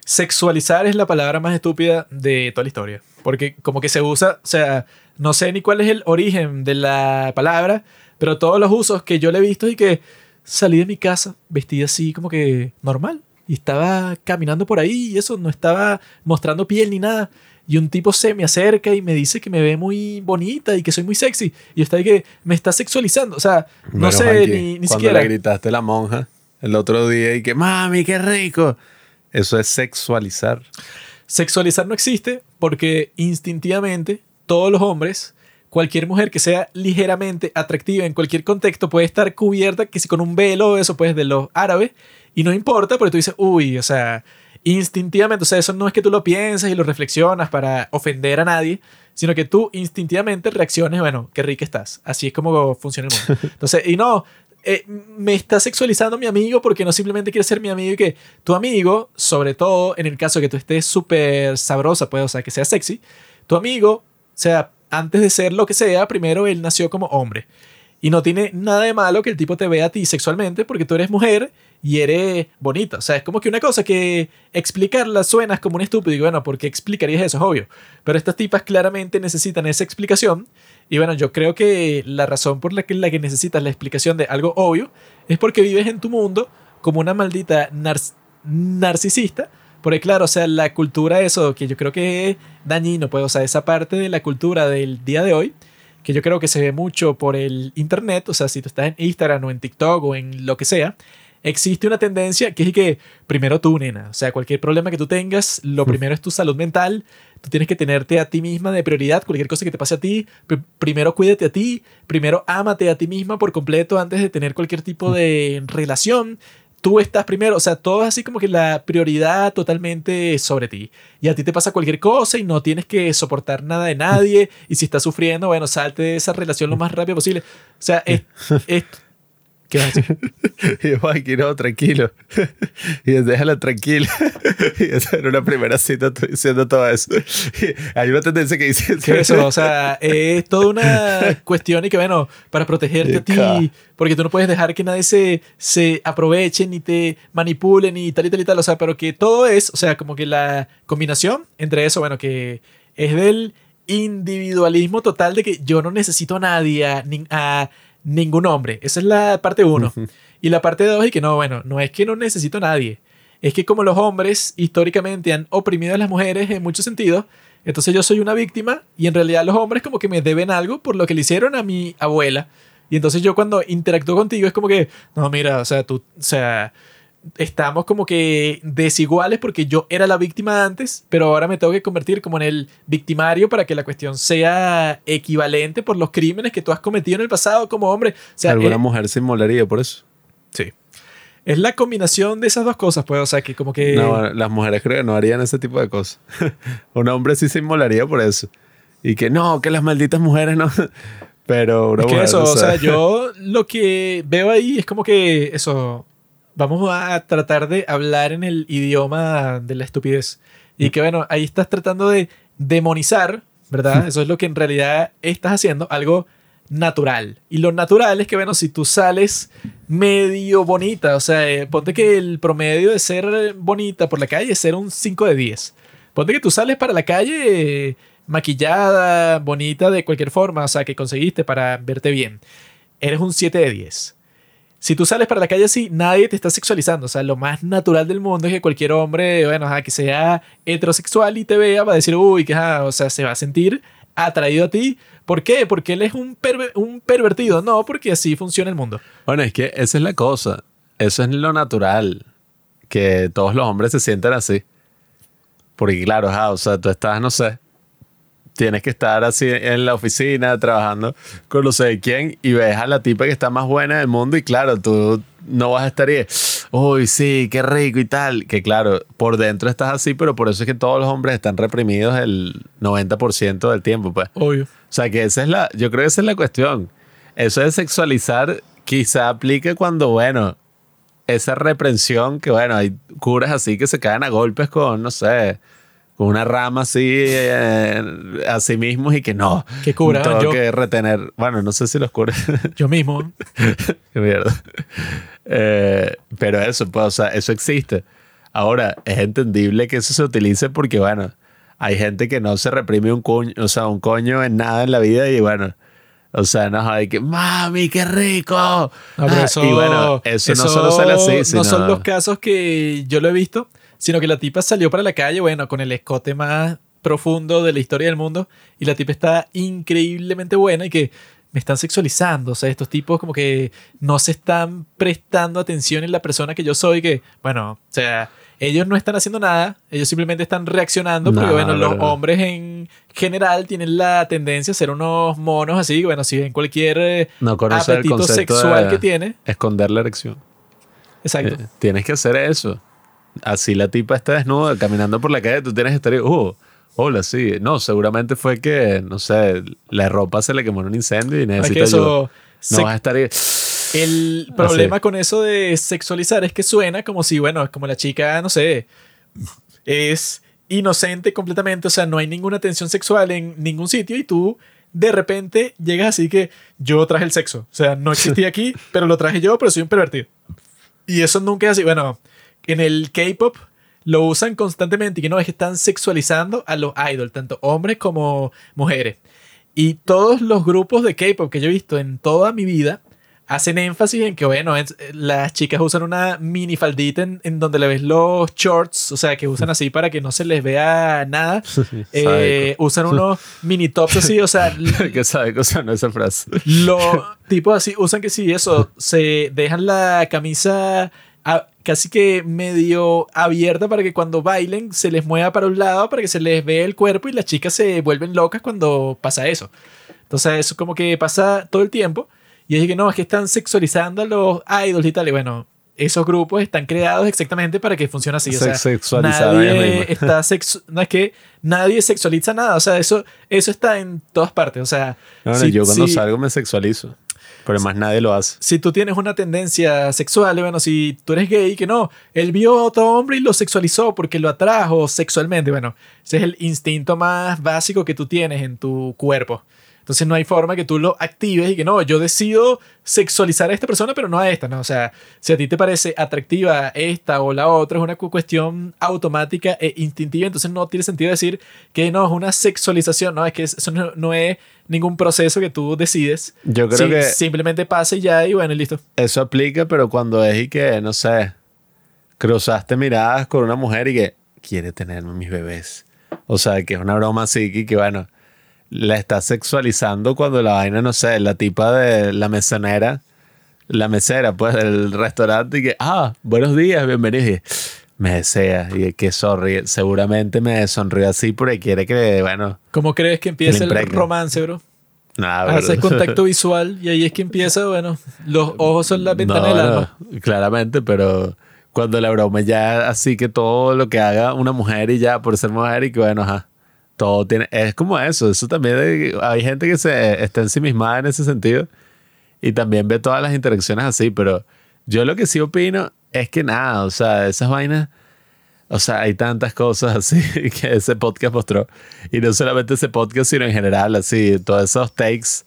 sexualizar es la palabra más estúpida de toda la historia. Porque como que se usa, o sea, no sé ni cuál es el origen de la palabra, pero todos los usos que yo le he visto y que salí de mi casa vestida así como que normal y estaba caminando por ahí y eso, no estaba mostrando piel ni nada. Y un tipo se me acerca y me dice que me ve muy bonita y que soy muy sexy. Y está ahí que me está sexualizando. O sea, no sé ni, ni siquiera. le gritaste la monja el otro día y que, mami, qué rico. Eso es sexualizar. Sexualizar no existe porque instintivamente todos los hombres cualquier mujer que sea ligeramente atractiva en cualquier contexto puede estar cubierta, que si con un velo, eso pues de los árabes, y no importa, porque tú dices, uy, o sea, instintivamente, o sea, eso no es que tú lo piensas y lo reflexionas para ofender a nadie, sino que tú instintivamente reacciones, bueno, qué rica estás. Así es como funciona el mundo. Entonces, y no, eh, me está sexualizando mi amigo porque no simplemente quiere ser mi amigo y que tu amigo, sobre todo en el caso de que tú estés súper sabrosa, pues, o sea, que sea sexy, tu amigo, o sea, antes de ser lo que sea, primero él nació como hombre. Y no tiene nada de malo que el tipo te vea a ti sexualmente porque tú eres mujer y eres bonita. O sea, es como que una cosa que explicarla suena como un estúpido. Y bueno, ¿por qué explicarías eso? Es obvio. Pero estas tipas claramente necesitan esa explicación. Y bueno, yo creo que la razón por la que, la que necesitas la explicación de algo obvio es porque vives en tu mundo como una maldita narcisista. Porque claro, o sea, la cultura, eso que yo creo que es dañino, pues, o sea, esa parte de la cultura del día de hoy que yo creo que se ve mucho por el internet, o sea, si tú estás en Instagram o en TikTok o en lo que sea, existe una tendencia que es que primero tú, nena, o sea, cualquier problema que tú tengas, lo primero es tu salud mental, tú tienes que tenerte a ti misma de prioridad, cualquier cosa que te pase a ti, primero cuídate a ti, primero ámate a ti misma por completo antes de tener cualquier tipo de relación, tú estás primero, o sea, todo es así como que la prioridad totalmente sobre ti. Y a ti te pasa cualquier cosa y no tienes que soportar nada de nadie. Y si estás sufriendo, bueno, salte de esa relación lo más rápido posible. O sea, es, es ¿Qué vas a decir? y yo, aquí no, tranquilo. y déjala tranquila. y esa era una primera cita, estoy diciendo todo eso. hay una tendencia que dice... ¿Qué eso? O sea, es toda una cuestión y que, bueno, para protegerte a ti, porque tú no puedes dejar que nadie se, se aproveche, ni te manipule, ni tal y tal y tal. O sea, pero que todo es, o sea, como que la combinación entre eso, bueno, que es del individualismo total de que yo no necesito a nadie, a ningún hombre. Esa es la parte uno. y la parte dos es que no, bueno, no es que no necesito a nadie. Es que como los hombres históricamente han oprimido a las mujeres en muchos sentidos, entonces yo soy una víctima y en realidad los hombres como que me deben algo por lo que le hicieron a mi abuela. Y entonces yo cuando interactúo contigo es como que, no, mira, o sea, tú, o sea, estamos como que desiguales porque yo era la víctima antes, pero ahora me tengo que convertir como en el victimario para que la cuestión sea equivalente por los crímenes que tú has cometido en el pasado como hombre. O sea, ¿Alguna eh, mujer se inmolaría por eso? Sí. Es la combinación de esas dos cosas, pues, o sea, que como que... No, las mujeres creo que no harían ese tipo de cosas. Un hombre sí se inmolaría por eso. Y que no, que las malditas mujeres no... Pero es que eso, o sea, yo lo que veo ahí es como que eso, vamos a tratar de hablar en el idioma de la estupidez. Y que bueno, ahí estás tratando de demonizar, ¿verdad? Eso es lo que en realidad estás haciendo, algo natural. Y lo natural es que, bueno, si tú sales medio bonita, o sea, eh, ponte que el promedio de ser bonita por la calle es ser un 5 de 10. Ponte que tú sales para la calle eh, maquillada, bonita de cualquier forma, o sea, que conseguiste para verte bien. Eres un 7 de 10 si tú sales para la calle así, nadie te está sexualizando. O sea, lo más natural del mundo es que cualquier hombre, bueno, que sea heterosexual y te vea, va a decir, uy, que, o sea, se va a sentir atraído a ti. ¿Por qué? Porque él es un, un pervertido. No, porque así funciona el mundo. Bueno, es que esa es la cosa. Eso es lo natural. Que todos los hombres se sientan así. Porque claro, o sea, tú estás, no sé, tienes que estar así en la oficina trabajando con no sé quién y ves a la tipa que está más buena del mundo y claro, tú no vas a estar ahí, uy, sí, qué rico y tal. Que claro, por dentro estás así, pero por eso es que todos los hombres están reprimidos el 90% del tiempo, pues. Obvio. O sea, que esa es la, yo creo que esa es la cuestión. Eso de sexualizar quizá aplique cuando, bueno, esa reprensión que, bueno, hay curas así que se caen a golpes con, no sé, con una rama así eh, a sí mismos y que no. ¿Qué cura? Tengo que retener. Bueno, no sé si los cura. Yo mismo. Qué mierda. Eh, pero eso, pues, o sea, eso existe. Ahora, es entendible que eso se utilice porque, bueno, hay gente que no se reprime un coño, o sea, un coño en nada en la vida y, bueno, o sea, no hay que, mami, qué rico. Ah, y bueno, eso, no solo sale así. No son los casos que yo lo he visto sino que la tipa salió para la calle, bueno, con el escote más profundo de la historia del mundo y la tipa está increíblemente buena y que me están sexualizando, o sea, estos tipos como que no se están prestando atención en la persona que yo soy, que, bueno, o sea, ellos no están haciendo nada, ellos simplemente están reaccionando, porque bueno, los hombres en general tienen la tendencia a ser unos monos así, bueno, si ven cualquier eh, no apetito sexual que tiene. Esconder la erección. Exacto. Eh, tienes que hacer eso. Así la tipa está desnuda, caminando por la calle, tú tienes que estar, uh, hola, sí. No, seguramente fue que, no sé, la ropa se le quemó en un incendio y necesita eso No vas a estar ahí. El problema con eso de sexualizar es que suena como si, bueno, es como la chica, no sé, es inocente completamente, o sea, no hay ninguna tensión sexual en ningún sitio y tú de repente llegas así que yo traje el sexo, o sea, no existía aquí, pero lo traje yo, pero soy un pervertido. Y eso nunca es así, bueno, en el K-pop lo usan constantemente y que no es que están sexualizando a los idols, tanto hombres como mujeres. Y todos los grupos de K-pop que yo he visto en toda mi vida hacen énfasis en que, bueno, las chicas usan una mini faldita en, donde le ves los shorts, o sea, que usan así para que no se les vea nada. Eh, usan unos mini tops así, o sea. que sabe que usan esa frase. Los tipos así usan que sí, eso, se dejan la camisa casi que medio abierta para que cuando bailen se les mueva para un lado, para que se les vea el cuerpo y las chicas se vuelven locas cuando pasa eso. Entonces, eso como que pasa todo el tiempo. Y es que no, es que están sexualizando a los idols y tal. Y bueno, esos grupos están creados exactamente para que funcione así. O sea, nadie está no es que nadie sexualiza nada. O sea, eso, eso está en todas partes. O sea, yo cuando salgo me sexualizo. Pero más nadie lo hace. Si tú tienes una tendencia sexual, bueno, si tú eres gay, que no, él vio a otro hombre y lo sexualizó porque lo atrajo sexualmente, bueno, ese es el instinto más básico que tú tienes en tu cuerpo. Entonces no hay forma que tú lo actives y que no, yo decido sexualizar a esta persona, pero no a esta, ¿no? O sea, si a ti te parece atractiva esta o la otra, es una cuestión automática e instintiva, entonces no tiene sentido decir que no, es una sexualización, no, es que eso no, es ningún proceso que tú decides. Yo creo que... Simplemente pasa y ya, y bueno, listo. Eso aplica, pero cuando es y que, no sé, cruzaste miradas con una mujer y que quiere tener mis bebés. O sea, que es una broma así, y que bueno la está sexualizando cuando la vaina, no sé, la tipa de la mesonera, la mesera, pues, del restaurante, y que, ah, buenos días, bienvenido. me desea, y que sorry, seguramente me sonríe así porque quiere que, bueno. ¿Cómo crees que empieza el romance, bro? Nada, Haces contacto visual y ahí es que empieza, bueno, los ojos son la ventana del alma. claramente, pero cuando la broma ya así que todo lo que haga una mujer y ya por ser mujer y que bueno, ajá todo es como eso, eso también hay gente que se está ensimismada en ese sentido y también ve todas las interacciones así, pero yo lo que sí opino es que nada, o sea, esas vainas, o sea, hay tantas cosas así que ese podcast mostró y no solamente ese podcast, sino en general, así, todos esos takes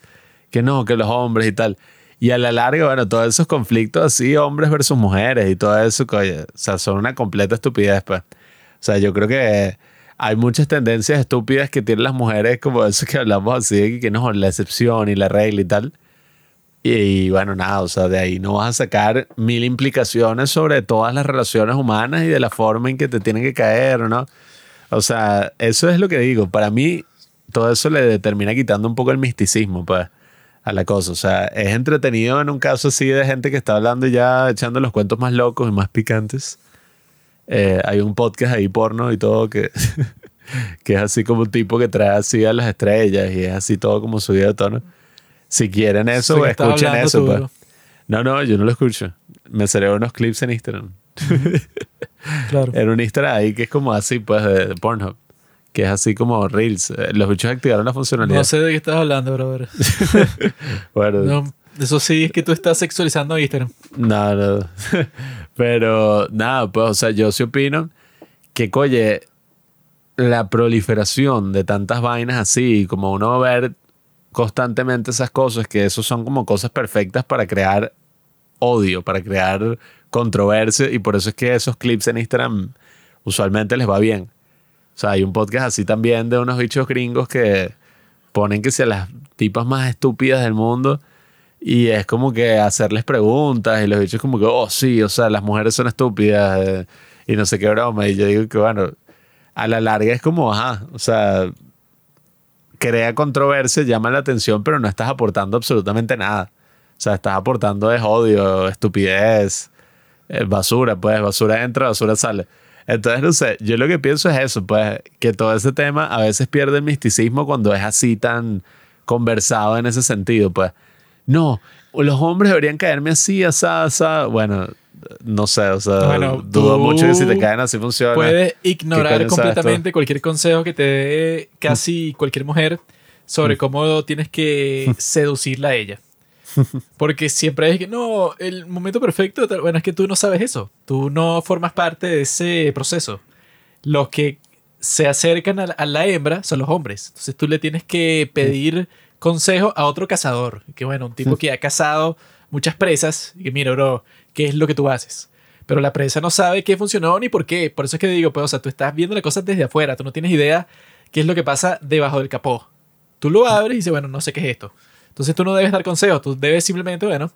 que no, que los hombres y tal. Y a la larga, bueno, todos esos conflictos así, hombres versus mujeres y todo eso, o sea, son una completa estupidez, pues. O sea, yo creo que hay muchas tendencias estúpidas que tienen las mujeres, como eso que hablamos así, que no, la excepción y la regla y tal. Y, bueno, nada, o sea, de ahí no vas a sacar mil implicaciones sobre todas las relaciones humanas y de la forma en que te tienen que caer, ¿no? O sea, eso es lo que digo. Para mí, todo eso le termina quitando un poco el misticismo, pues, a la cosa. O sea, es entretenido en un caso así de gente que está hablando ya, echando los cuentos más locos y más picantes. Eh, hay un podcast ahí porno y todo que, que es así como un tipo que trae así a las estrellas y es así todo como subido de tono. Si quieren eso, escuchen eso. Pues. No, no, yo no lo escucho. Me salió unos clips en Instagram. claro. En un Instagram ahí que es como así, pues, de Pornhub. Que es así como Reels. Eh, los bichos activaron la funcionalidad. No sé de qué estás hablando, brother. bueno. Eso sí es que tú estás sexualizando Instagram. No, no. Pero nada, pues, o sea, yo sí opino que, oye, la proliferación de tantas vainas así, como uno ver constantemente esas cosas, que eso son como cosas perfectas para crear odio, para crear controversia, y por eso es que esos clips en Instagram usualmente les va bien. O sea, hay un podcast así también de unos bichos gringos que ponen que sean las tipas más estúpidas del mundo y es como que hacerles preguntas y los bichos como que, oh sí, o sea, las mujeres son estúpidas eh, y no sé qué broma. Y yo digo que bueno, a la larga es como, ajá, o sea, crea controversia, llama la atención, pero no estás aportando absolutamente nada. O sea, estás aportando es odio, estupidez, eh, basura, pues basura entra, basura sale. Entonces, no sé, yo lo que pienso es eso, pues, que todo ese tema a veces pierde el misticismo cuando es así tan conversado en ese sentido, pues. No, los hombres deberían caerme así, asá, asá. Bueno, no sé, o sea, dudo mucho que si te caen así funciona. Puedes ignorar completamente cualquier consejo que te dé casi cualquier mujer sobre mm. cómo tienes que seducirla a ella. Porque siempre es que no, el momento perfecto, bueno, es que tú no sabes eso. Tú no formas parte de ese proceso. Los que se acercan a la, hembra son los hombres. Entonces tú le tienes que pedir consejo a otro cazador. Que bueno, un tipo que ha cazado muchas presas y que mira, bro, ¿qué es lo que tú haces? Pero la presa no sabe qué funcionó ni por qué. Por eso es que digo, pues, o sea, tú estás viendo las cosas desde afuera. Tú no tienes idea qué es lo que pasa debajo del capó. Tú lo abres y dices, bueno, no sé qué es esto. Entonces tú no debes dar consejos, tú debes simplemente, bueno,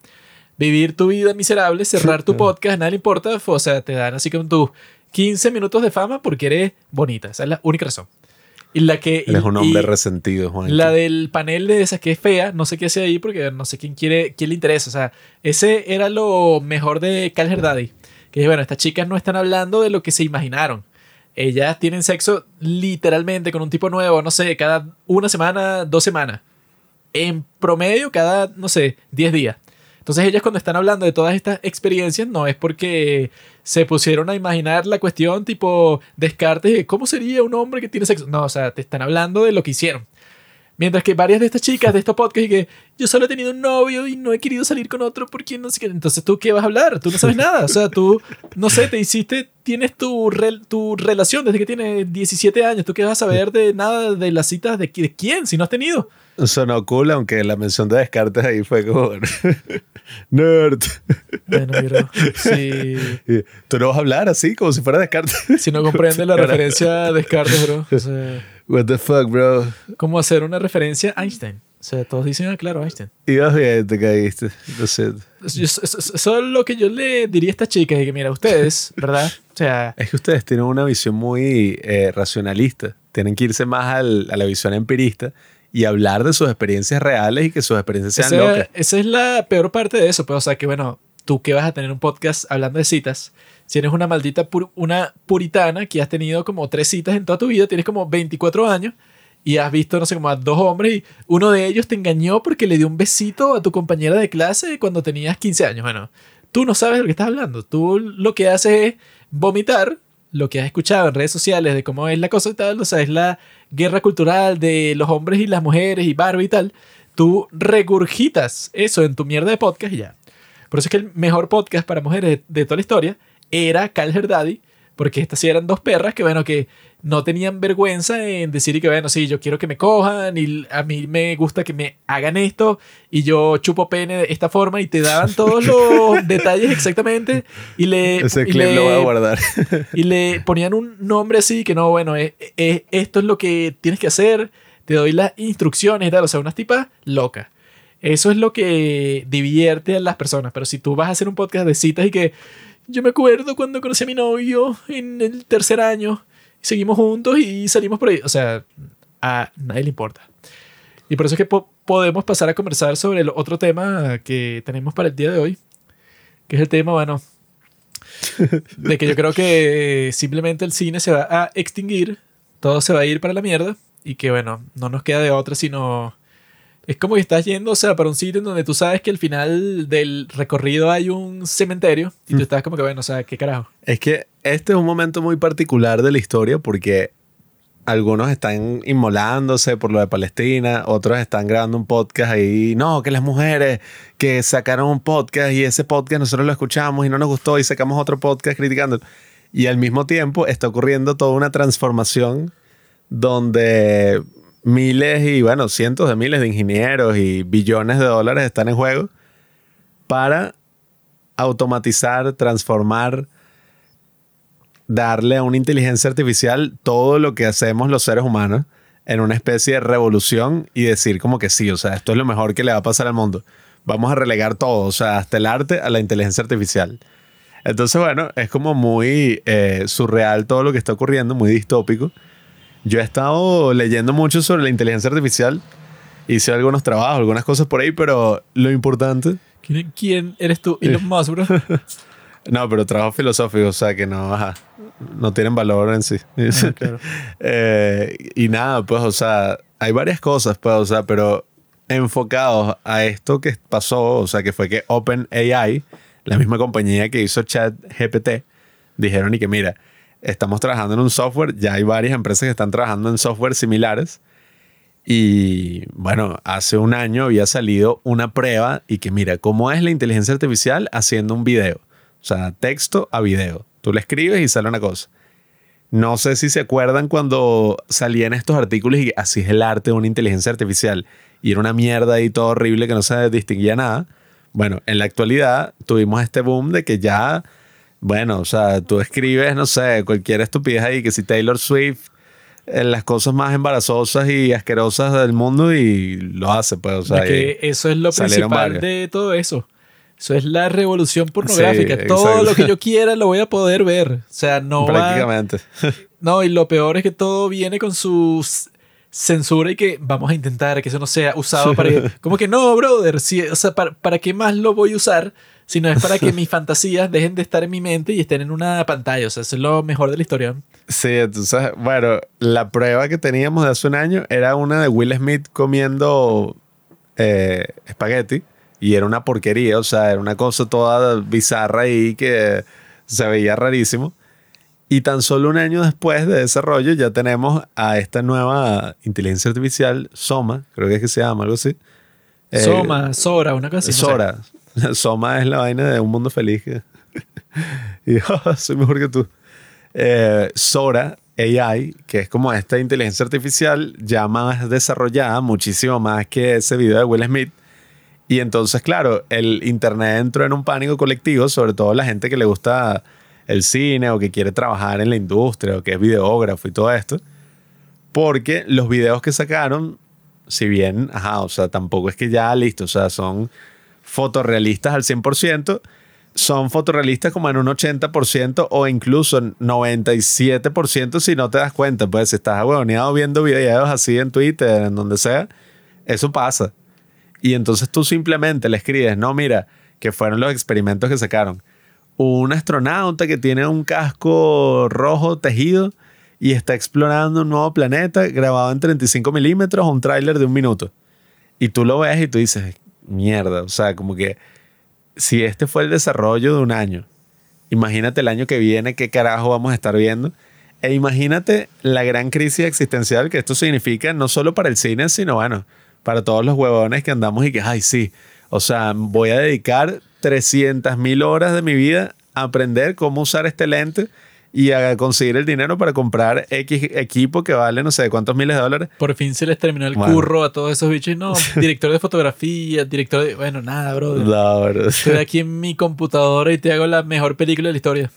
vivir tu vida miserable, cerrar tu podcast, nada le importa, o sea, te dan así como tus 15 minutos de fama porque eres bonita, esa es la única razón. Y la que... es un hombre resentido, Juan. La del panel de esas que es fea, no sé qué hace ahí porque no sé quién quiere, quién le interesa. O sea, ese era lo mejor de Calher Daddy. Que bueno, estas chicas no están hablando de lo que se imaginaron. Ellas tienen sexo literalmente con un tipo nuevo, no sé, cada una semana, dos semanas en promedio cada, no sé, 10 días. Entonces ellas cuando están hablando de todas estas experiencias no es porque se pusieron a imaginar la cuestión tipo Descartes de cómo sería un hombre que tiene sexo. No, o sea, te están hablando de lo que hicieron. Mientras que varias de estas chicas de estos podcasts y que yo solo he tenido un novio y no he querido salir con otro porque no sé qué. Entonces tú qué vas a hablar? Tú no sabes nada. O sea, tú, no sé, te hiciste, tienes tu, tu relación desde que tienes 17 años. ¿Tú qué vas a saber de nada de las citas de, de quién si no has tenido? Sonó cool, aunque la mención de Descartes ahí fue como. Nerd. Bueno, pero sí. Tú no vas a hablar así, como si fuera Descartes. Si no comprendes la referencia a Descartes, bro. What the fuck, bro. ¿Cómo hacer una referencia a Einstein? O sea, todos dicen, ah, claro, Einstein. Y vas bien, te caíste. Lo sé. Eso es lo que yo le diría a estas chicas, que mira, ustedes, ¿verdad? O sea... Es que ustedes tienen una visión muy eh, racionalista. Tienen que irse más al, a la visión empirista y hablar de sus experiencias reales y que sus experiencias sean locas. Esa es la peor parte de eso, pues, o sea, que bueno, tú que vas a tener un podcast hablando de citas, si eres una maldita una puritana que has tenido como tres citas en toda tu vida, tienes como 24 años y has visto, no sé, como a dos hombres y uno de ellos te engañó porque le dio un besito a tu compañera de clase cuando tenías 15 años. Bueno, tú no sabes de lo que estás hablando. Tú lo que haces es vomitar lo que has escuchado en redes sociales de cómo es la cosa y tal, o sea, es la guerra cultural de los hombres y las mujeres y Barbie y tal, tú regurgitas eso en tu mierda de podcast y ya. Por eso es que el mejor podcast para mujeres de, toda la historia era Cal Her Daddy, porque estas sí eran dos perras que, bueno, que no tenían vergüenza en decir que, bueno, sí, yo quiero que me cojan y a mí me gusta que me hagan esto y yo chupo pene de esta forma y te daban todos los detalles exactamente y le... Ese clip lo voy a guardar. y le ponían un nombre así que no, bueno, es, esto es lo que tienes que hacer, te doy las instrucciones y tal, o sea, unas tipas locas. Eso es lo que divierte a las personas, pero si tú vas a hacer un podcast de citas y que yo me acuerdo cuando conocí a mi novio en el tercer año seguimos juntos y salimos por ahí. O sea, a nadie le importa. Y por eso es que podemos pasar a conversar sobre el otro tema que tenemos para el día de hoy, que es el tema, bueno, de que yo creo que simplemente el cine se va a extinguir, todo se va a ir para la mierda y que, bueno, no nos queda de otra sino es como que estás yendo, o sea, para un sitio en donde tú sabes que al final del recorrido hay un cementerio y tú mm. estás como que, bueno, o sea, ¿qué carajo? Es que este es un momento muy particular de la historia porque algunos están inmolándose por lo de Palestina, otros están grabando un podcast ahí, no, que las mujeres que sacaron un podcast y ese podcast nosotros lo escuchamos y no nos gustó y sacamos otro podcast criticando. Y al mismo tiempo está ocurriendo toda una transformación donde miles y, bueno, cientos de miles de ingenieros y billones de dólares están en juego para automatizar, transformar, darle a una inteligencia artificial todo lo que hacemos los seres humanos en una especie de revolución y decir como que sí, o sea, esto es lo mejor que le va a pasar al mundo. Vamos a relegar todo, o sea, hasta el arte a la inteligencia artificial. Entonces, bueno, es como muy eh, surreal todo lo que está ocurriendo, muy distópico. Yo he estado leyendo mucho sobre la inteligencia artificial. Hice algunos trabajos, algunas cosas por ahí, pero lo importante. ¿Quién, eres tú? Elon Musk, bro. No, pero trabajo filosófico, o sea que no, ajá, no tienen valor en sí. Ah, eh, y nada, pues, o sea, hay varias cosas, pues, o sea, pero enfocados a esto que pasó, o sea, que fue que OpenAI, la misma compañía que hizo ChatGPT, dijeron y que mira, estamos trabajando en un software, ya hay varias empresas que están trabajando en software similares. Y bueno, hace un año había salido una prueba y que mira, ¿cómo es la inteligencia artificial haciendo un video? O sea, texto a video. Tú le escribes y sale una cosa. No sé si se acuerdan cuando salían estos artículos y así es el arte de una inteligencia artificial y era una mierda y todo horrible que no se distinguía nada. Bueno, en la actualidad tuvimos este boom de que ya bueno, o sea, tú escribes, no sé, cualquier estupidez ahí, que si Taylor Swift, eh, las cosas más embarazosas y asquerosas del mundo y lo hace, pues, o sea. que eso es lo principal de todo eso. Eso es la revolución pornográfica. todo lo que yo quiera lo voy a poder ver. O sea, no Prácticamente. No, y lo peor es que todo viene con sus censura y que vamos a intentar que eso no sea usado para... como que no, brother. Si, o sea, ¿para, ¿para qué más lo voy a usar? Sino es para que mis fantasías dejen de estar en mi mente y estén en una pantalla. O sea, eso es lo mejor de la historia. Sí, entonces, bueno, la prueba que teníamos de hace un año era una de Will Smith comiendo eh, espagueti y era una porquería, o sea, era una cosa toda bizarra ahí que se veía rarísimo. Y tan solo un año después de desarrollo ya tenemos a esta nueva inteligencia artificial, Soma, creo que es que se llama algo así. Soma, Sora, una cosa así. Sora, Soma es la vaina de un mundo feliz. y oh, soy mejor que tú. Eh, Sora AI, que es como esta inteligencia artificial ya más desarrollada, muchísimo más que ese video de Will Smith. Y entonces, claro, el Internet entró en un pánico colectivo, sobre todo la gente que le gusta el cine o que quiere trabajar en la industria o que es videógrafo y todo esto. Porque los videos que sacaron, si bien, ajá, o sea, tampoco es que ya listo, o sea, son fotorrealistas al 100%, son fotorrealistas como en un 80% o incluso 97% si no te das cuenta. Pues si estás ahuevoneado viendo videos así en Twitter, en donde sea, eso pasa. Y entonces tú simplemente le escribes, no, mira, que fueron los experimentos que sacaron. Un astronauta que tiene un casco rojo tejido y está explorando un nuevo planeta grabado en 35 milímetros, un tráiler de un minuto. Y tú lo ves y tú dices, mierda. O sea, como que si este fue el desarrollo de un año, imagínate el año que viene qué carajo vamos a estar viendo. E imagínate la gran crisis existencial que esto significa no solo para el cine, sino bueno, para todos los huevones que andamos y que, ay, sí, o sea, voy a dedicar 300 mil horas de mi vida a aprender cómo usar este lente y a conseguir el dinero para comprar X equipo que vale no sé cuántos miles de dólares. Por fin se les terminó el curro a todos esos bichos. No, director de fotografía, director de... Bueno, nada, bro. No, bro. Estoy aquí en mi computadora y te hago la mejor película de la historia.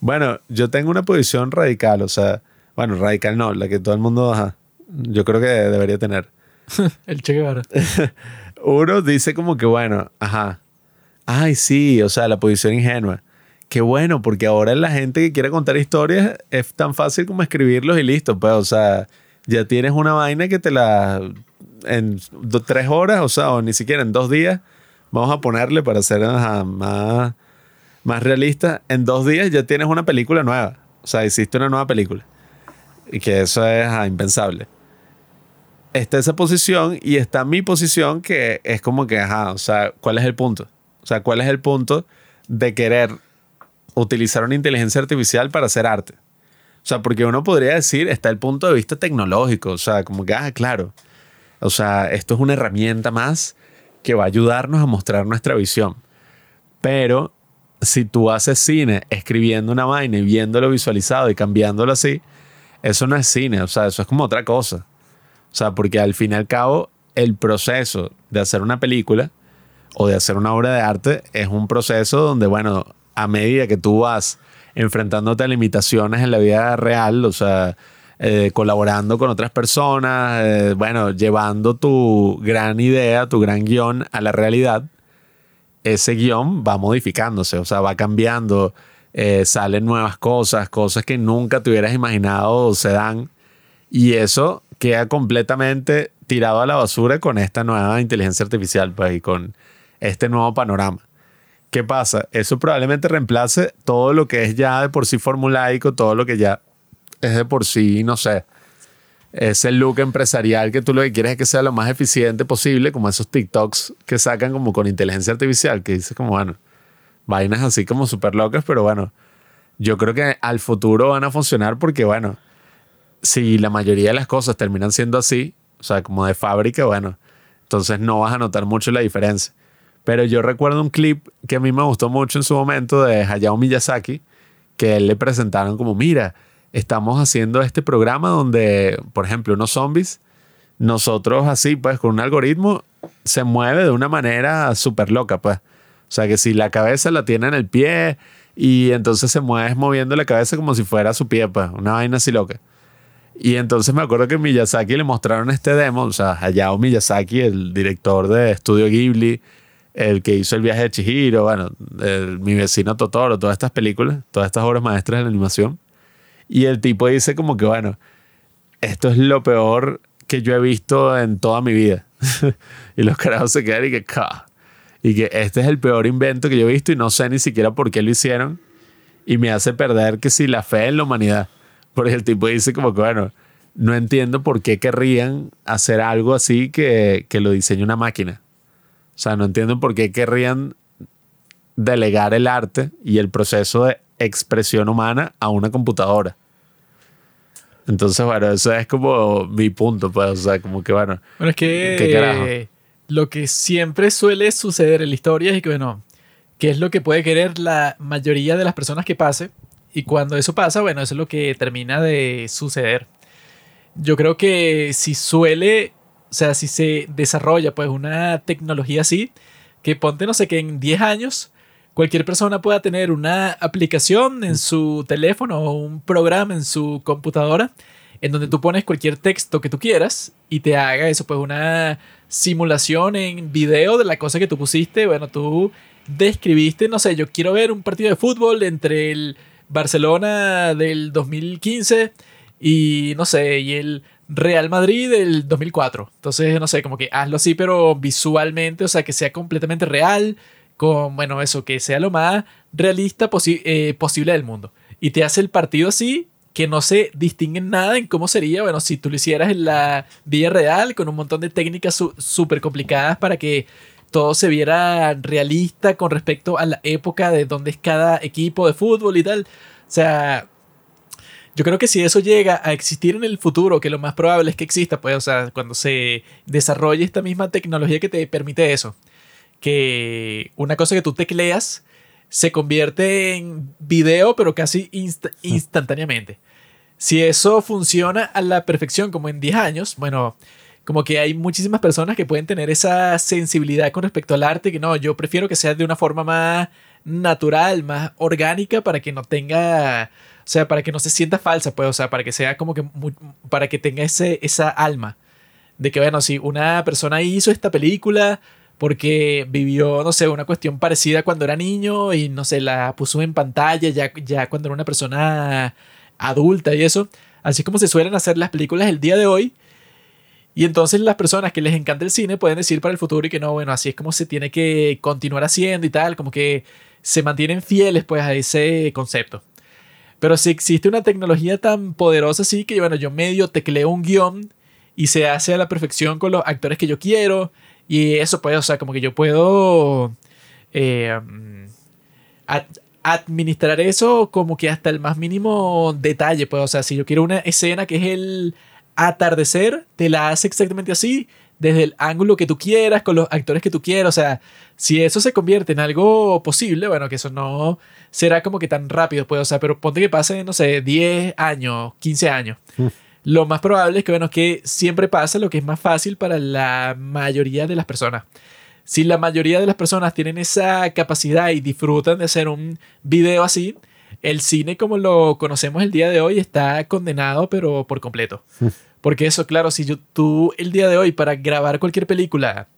Bueno, yo tengo una posición radical, o sea, bueno, radical no, la que todo el mundo, ajá, yo creo que debería tener. el Che Guevara. Uno dice como que, bueno, ajá, ay, sí, o sea, la posición ingenua qué bueno, porque ahora la gente que quiere contar historias es tan fácil como escribirlos y listo. Pues, o sea, ya tienes una vaina que te la. En tres horas, o sea, o ni siquiera en dos días, vamos a ponerle para ser más, más realista. En dos días ya tienes una película nueva. O sea, hiciste una nueva película. Y que eso es impensable. Está esa posición y está mi posición que es como que, o sea, ¿cuál es el punto? O sea, ¿cuál es el punto de querer utilizar una inteligencia artificial para hacer arte. O sea, porque uno podría decir, está el punto de vista tecnológico, o sea, como que, ah, claro, o sea, esto es una herramienta más que va a ayudarnos a mostrar nuestra visión. Pero si tú haces cine escribiendo una vaina y viéndolo visualizado y cambiándolo así, eso no es cine, o sea, eso es como otra cosa. O sea, porque al fin y al cabo, el proceso de hacer una película o de hacer una obra de arte es un proceso donde, bueno, a medida que tú vas enfrentándote a limitaciones en la vida real, o sea, eh, colaborando con otras personas, eh, bueno, llevando tu gran idea, tu gran guion a la realidad, ese guion va modificándose, o sea, va cambiando, eh, salen nuevas cosas, cosas que nunca te hubieras imaginado se dan, y eso queda completamente tirado a la basura con esta nueva inteligencia artificial, pues, y con este nuevo panorama ¿Qué pasa? Eso probablemente reemplace todo lo que es ya de por sí formulaico, todo lo que ya es de por sí, no sé, ese look empresarial que tú lo que quieres es que sea lo más eficiente posible, como esos TikToks que sacan como con inteligencia artificial, que dices como, bueno, vainas así como súper locas, pero bueno, yo creo que al futuro van a funcionar porque, bueno, si la mayoría de las cosas terminan siendo así, o sea, como de fábrica, bueno, entonces no vas a notar mucho la diferencia. Pero yo recuerdo un clip que a mí me gustó mucho en su momento de Hayao Miyazaki, que él le presentaron como, mira, estamos haciendo este programa donde, por ejemplo, unos zombies, nosotros así, pues con un algoritmo, se mueve de una manera súper loca, pues. O sea, que si la cabeza la tiene en el pie y entonces se mueve moviendo la cabeza como si fuera su pie, pues, una vaina así loca. Y entonces me acuerdo que Miyazaki le mostraron este demo, o sea, Hayao Miyazaki, el director de Estudio Ghibli, el que hizo el viaje de Chihiro, bueno, mi vecino Totoro, todas estas películas, todas estas obras maestras de la animación. Y el tipo dice como que, bueno, esto es lo peor que yo he visto en toda mi vida. y los carajos se quedan y que, y que este es el peor invento que yo he visto y no sé ni siquiera por qué lo hicieron. Y me hace perder que si la fe en la humanidad. Porque el tipo dice como que, bueno, no entiendo por qué querrían hacer algo así que, que lo diseñe una máquina. O sea, no entiendo por qué querrían delegar el arte y el proceso de expresión humana a una computadora. Entonces, bueno, eso es como mi punto, pues, o sea, como que, bueno. Bueno, es que lo que siempre suele suceder en la historia es que, bueno, ¿qué es lo que puede querer la mayoría de las personas que pase? Y cuando eso pasa, bueno, eso es lo que termina de suceder. Yo creo que si suele sea, si se desarrolla pues una tecnología así, que ponte, no sé, que en 10 años cualquier persona pueda tener una aplicación en su teléfono o un programa en su computadora en donde tú pones cualquier texto que tú quieras y te haga eso, pues una simulación en video de la cosa que tú pusiste. Bueno, tú describiste, no sé, yo quiero ver un partido de fútbol entre el Barcelona del 2015 y no sé, y el Real Madrid del 2004. Entonces, no sé, como que hazlo así, pero visualmente, o sea, que sea completamente real, con, bueno, eso, que sea lo más realista eh, posible del mundo. Y te hace el partido así, que no se distingue nada en cómo sería, bueno, si tú lo hicieras en la vida real, con un montón de técnicas súper complicadas para que todo se viera realista con respecto a la época de dónde es cada equipo de fútbol y tal. O sea, yo creo que si eso llega a existir en el futuro, que lo más probable es que exista, pues, o sea, cuando se desarrolle esta misma tecnología que te permite eso, que una cosa que tú tecleas se convierte en video, pero casi instantáneamente. Si eso funciona a la perfección, como en 10 años, bueno, como que hay muchísimas personas que pueden tener esa sensibilidad con respecto al arte, que no, yo prefiero que sea de una forma más natural, más orgánica, para que no tenga sea, para que no se sienta falsa, pues, o sea, para que sea como que, para que tenga ese, esa alma. De que, bueno, si una persona hizo esta película porque vivió, no sé, una cuestión parecida cuando era niño y, no sé, la puso en pantalla ya, ya cuando era una persona adulta y eso. Así como se suelen hacer las películas el día de hoy. Y entonces las personas que les encanta el cine pueden decir para el futuro y que no, bueno, así es como se tiene que continuar haciendo y tal, como que se mantienen fieles pues a ese concepto. Pero si existe una tecnología tan poderosa así que, bueno, yo medio tecleo un guion y se hace a la perfección con los actores que yo quiero. Y eso puede, o sea, como que yo puedo eh, administrar eso como que hasta el más mínimo detalle. Pues, o sea, si yo quiero una escena que es el atardecer, te la hace exactamente así desde el ángulo que tú quieras, con los actores que tú quieras. O sea, si eso se convierte en algo posible, bueno, que eso no será como que tan rápido, pues, o sea, pero ponte que pase, no sé, 10 años, 15 años. Mm. Lo más probable es que, bueno, que siempre pasa lo que es más fácil para la mayoría de las personas. Si la mayoría de las personas tienen esa capacidad y disfrutan de hacer un video así, el cine como lo conocemos el día de hoy está condenado, pero por completo. Mm. Porque eso, claro, si yo, tú el día de hoy para grabar cualquier película,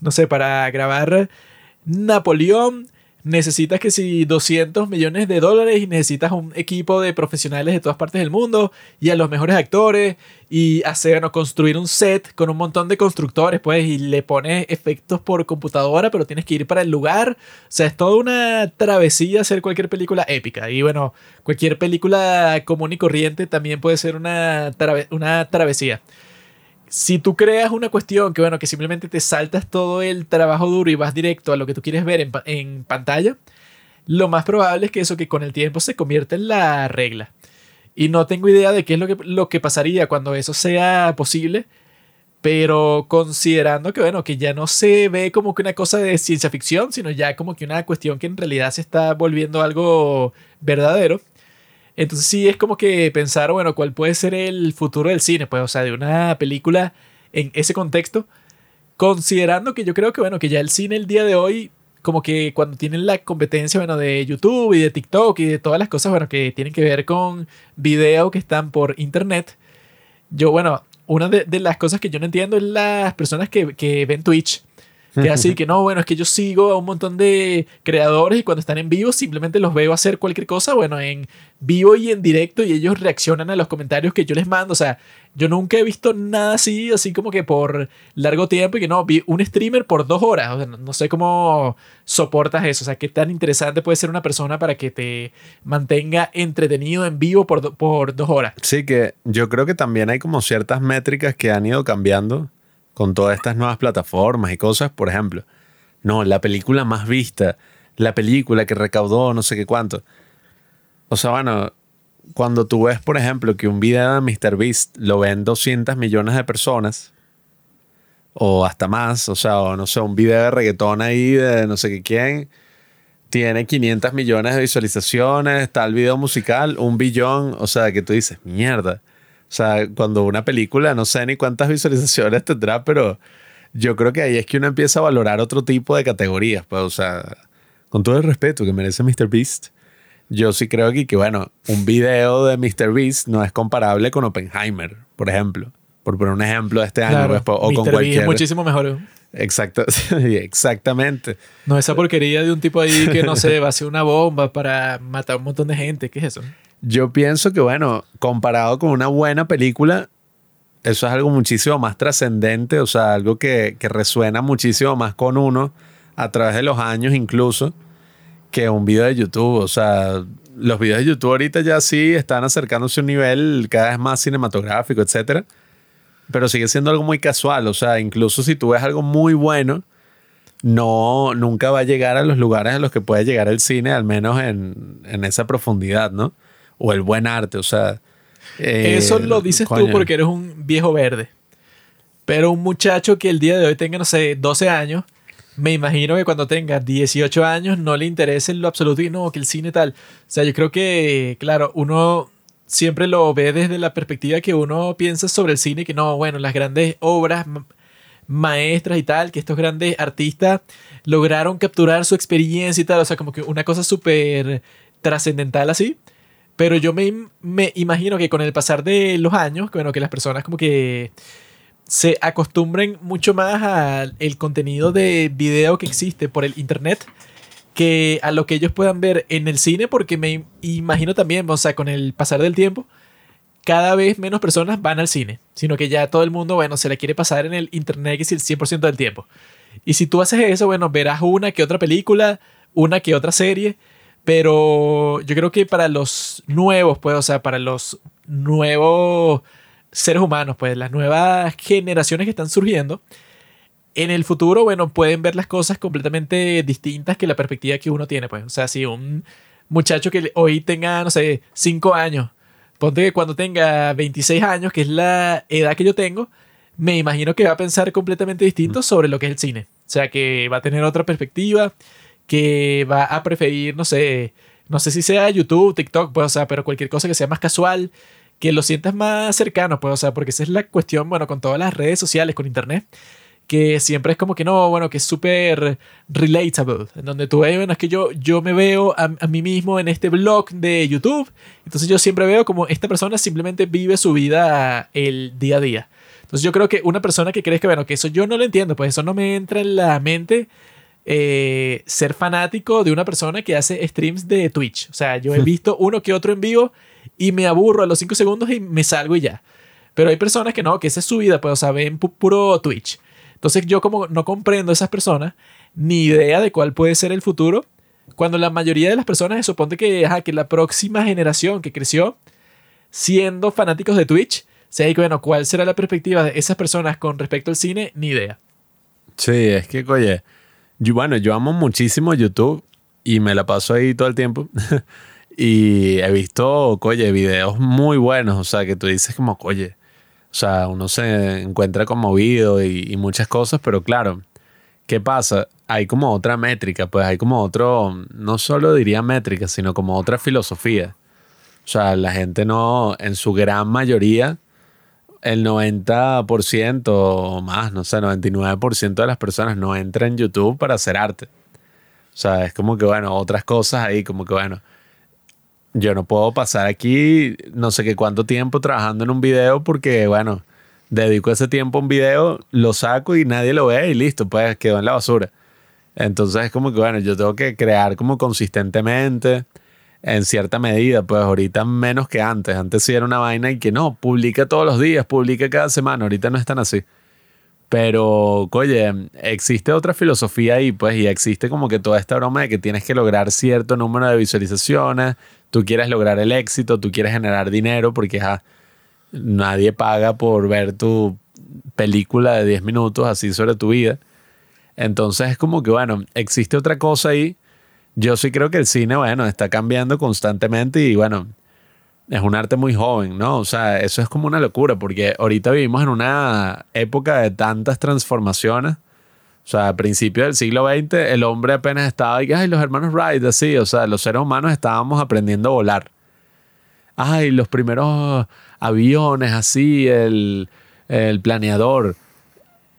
no sé, para grabar Napoleón necesitas que si 200 millones de dólares y necesitas un equipo de profesionales de todas partes del mundo y a los mejores actores y hacer construir un set con un montón de constructores pues y le pones efectos por computadora pero tienes que ir para el lugar. O sea es toda una travesía hacer cualquier película épica. Y bueno cualquier película común y corriente también puede ser una, una travesía si tú creas una cuestión que, bueno, que simplemente te saltas todo el trabajo duro y vas directo a lo que tú quieres ver en, pantalla, lo más probable es que eso que con el tiempo se convierta en la regla. Y no tengo idea de qué es lo que, lo que pasaría cuando eso sea posible, pero considerando que, bueno, que ya no se ve como que una cosa de ciencia ficción, sino ya como que una cuestión que en realidad se está volviendo algo verdadero entonces sí es como que pensar, bueno, cuál puede ser el futuro del cine, pues, o sea, de una película en ese contexto, considerando que yo creo que, bueno, que ya el cine el día de hoy, como que cuando tienen la competencia, bueno, de YouTube y de TikTok y de todas las cosas, bueno, que tienen que ver con video que están por internet, yo, bueno, una de, las cosas que yo no entiendo es las personas que, que ven Twitch que así que no, bueno, es que yo sigo a un montón de creadores y cuando están en vivo simplemente los veo hacer cualquier cosa, bueno, en vivo y en directo y ellos reaccionan a los comentarios que yo les mando. O sea, yo nunca he visto nada así, así como que por largo tiempo y que no, vi un streamer por dos horas. O sea, no, sé cómo soportas eso. O sea, qué tan interesante puede ser una persona para que te mantenga entretenido en vivo por, por dos horas. Sí, que yo creo que también hay como ciertas métricas que han ido cambiando con todas estas nuevas plataformas y cosas, por ejemplo. No, la película más vista, la película que recaudó no sé qué cuánto. O sea, bueno, cuando tú ves, por ejemplo, que un video de MrBeast lo ven 200 millones de personas, o hasta más, o sea, o no sé, un video de reggaetón ahí de no sé qué quién, tiene 500 millones de visualizaciones, el video musical, un billón, o sea, que tú dices, mierda. O sea, cuando una película, no sé ni cuántas visualizaciones tendrá, pero yo creo que ahí es que uno empieza a valorar otro tipo de categorías. Pues, o sea, con todo el respeto que merece Mr. Beast, yo sí creo que, que, bueno, un video de Mr. Beast no es comparable con Oppenheimer, por ejemplo. Por poner un ejemplo de este año. Pues, o con cualquier... es muchísimo mejor. Exacto, exactamente. No esa porquería de un tipo ahí que no sé, va a hacer una bomba para matar a un montón de gente. ¿Qué es eso? Yo pienso que, bueno, comparado con una buena película, eso es algo muchísimo más trascendente, o sea, algo que, resuena muchísimo más con uno a través de los años incluso que un video de YouTube. O sea, los videos de YouTube ahorita ya sí están acercándose a un nivel cada vez más cinematográfico, etcétera. Pero sigue siendo algo muy casual. O sea, incluso si tú ves algo muy bueno, no, nunca va a llegar a los lugares a los que puede llegar el cine, al menos en, en esa profundidad, ¿no? O el buen arte, o sea... Eh, Eso lo dices tú porque eres un viejo verde. Pero un muchacho que el día de hoy tenga, no sé, 12 años, me imagino que cuando tenga 18 años no le interese en lo absoluto y no, que el cine tal. O sea, yo creo que, claro, uno siempre lo ve desde la perspectiva que uno piensa sobre el cine, que no, bueno, las grandes obras maestras y tal, que estos grandes artistas lograron capturar su experiencia y tal, o sea, como que una cosa súper trascendental así. Pero yo me, me, imagino que con el pasar de los años, bueno, que las personas como que se acostumbren mucho más al contenido de video que existe por el internet que a lo que ellos puedan ver en el cine, porque me imagino también, o sea, con el pasar del tiempo, cada vez menos personas van al cine, sino que ya todo el mundo, bueno, se le quiere pasar en el internet que es el 100% del tiempo. Y si tú haces eso, bueno, verás una que otra película, una que otra serie, pero yo creo que para los nuevos, pues, o sea, para los nuevos seres humanos, pues, las nuevas generaciones que están surgiendo, en el futuro, bueno, pueden ver las cosas completamente distintas que la perspectiva que uno tiene, pues. O sea, si un muchacho que hoy tenga, no sé, 5 años, ponte que cuando tenga 26 años, que es la edad que yo tengo, me imagino que va a pensar completamente distinto sobre lo que es el cine. O sea, que va a tener otra perspectiva que va a preferir, no sé, no sé si sea YouTube, TikTok, pues, o sea, pero cualquier cosa que sea más casual, que lo sientas más cercano, pues, o sea, porque esa es la cuestión, bueno, con todas las redes sociales, con Internet, que siempre es como que no, bueno, que es súper relatable, en donde tú ves, bueno, es que yo, yo me veo a, a, mí mismo en este blog de YouTube, entonces yo siempre veo como esta persona simplemente vive su vida el día a día. Entonces yo creo que una persona que crees que, bueno, que eso yo no lo entiendo, pues eso no me entra en la mente eh, ser fanático de una persona que hace streams de Twitch. O sea, yo he visto uno que otro en vivo y me aburro a los 5 segundos y me salgo y ya. Pero hay personas que no, que esa es su vida, pues, o sea, ven puro Twitch. Entonces yo como no comprendo a esas personas, ni idea de cuál puede ser el futuro, cuando la mayoría de las personas se supone que, que la próxima generación que creció siendo fanáticos de Twitch, se bueno, ¿cuál será la perspectiva de esas personas con respecto al cine? Ni idea. Sí, es que, oye, yo, bueno, yo amo muchísimo YouTube y me la paso ahí todo el tiempo. y he visto, oye, videos muy buenos, o sea, que tú dices como, oye, o sea, uno se encuentra conmovido y, y muchas cosas, pero claro, ¿qué pasa? Hay como otra métrica, pues hay como otro, no solo diría métrica, sino como otra filosofía. O sea, la gente no, en su gran mayoría, el 90% o más, no sé, 99% de las personas no entran en YouTube para hacer arte. O sea, es como que, bueno, otras cosas ahí, como que, bueno, yo no puedo pasar aquí no sé qué cuánto tiempo trabajando en un video porque, bueno, dedico ese tiempo a un video, lo saco y nadie lo ve y listo, pues quedó en la basura. Entonces es como que, bueno, yo tengo que crear como consistentemente, en cierta medida, pues ahorita menos que antes. Antes sí era una vaina y que no, publica todos los días, publica cada semana, ahorita no es tan así. Pero, oye, existe otra filosofía ahí, pues, y existe como que toda esta broma de que tienes que lograr cierto número de visualizaciones, tú quieres lograr el éxito, tú quieres generar dinero, porque nadie paga por ver tu película de 10 minutos así sobre tu vida. Entonces es como que, bueno, existe otra cosa ahí. Yo sí creo que el cine, bueno, está cambiando constantemente y bueno, es un arte muy joven, ¿no? O sea, eso es como una locura porque ahorita vivimos en una época de tantas transformaciones o sea, a principios del siglo XX, el hombre apenas estaba, y, ay, los hermanos Wright, así, o sea, los seres humanos estábamos aprendiendo a volar. Ay, los primeros aviones, así, el, el planeador.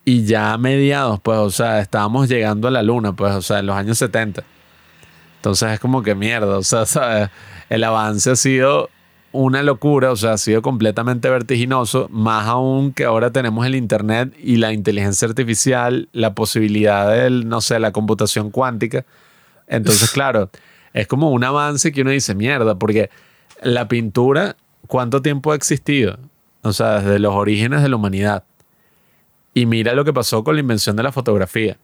Y ya a mediados, pues, o sea, estábamos llegando a la luna, pues, o sea, en los años 70. Entonces es como que mierda, o sea, el avance ha sido una locura, o sea, ha sido completamente vertiginoso, más aún que ahora tenemos el Internet y la inteligencia artificial, la posibilidad del, no sé, la computación cuántica. Entonces, claro, es como un avance que uno dice, mierda, porque la pintura, ¿cuánto tiempo ha existido? O sea, desde los orígenes de la humanidad. Y mira lo que pasó con la invención de la fotografía.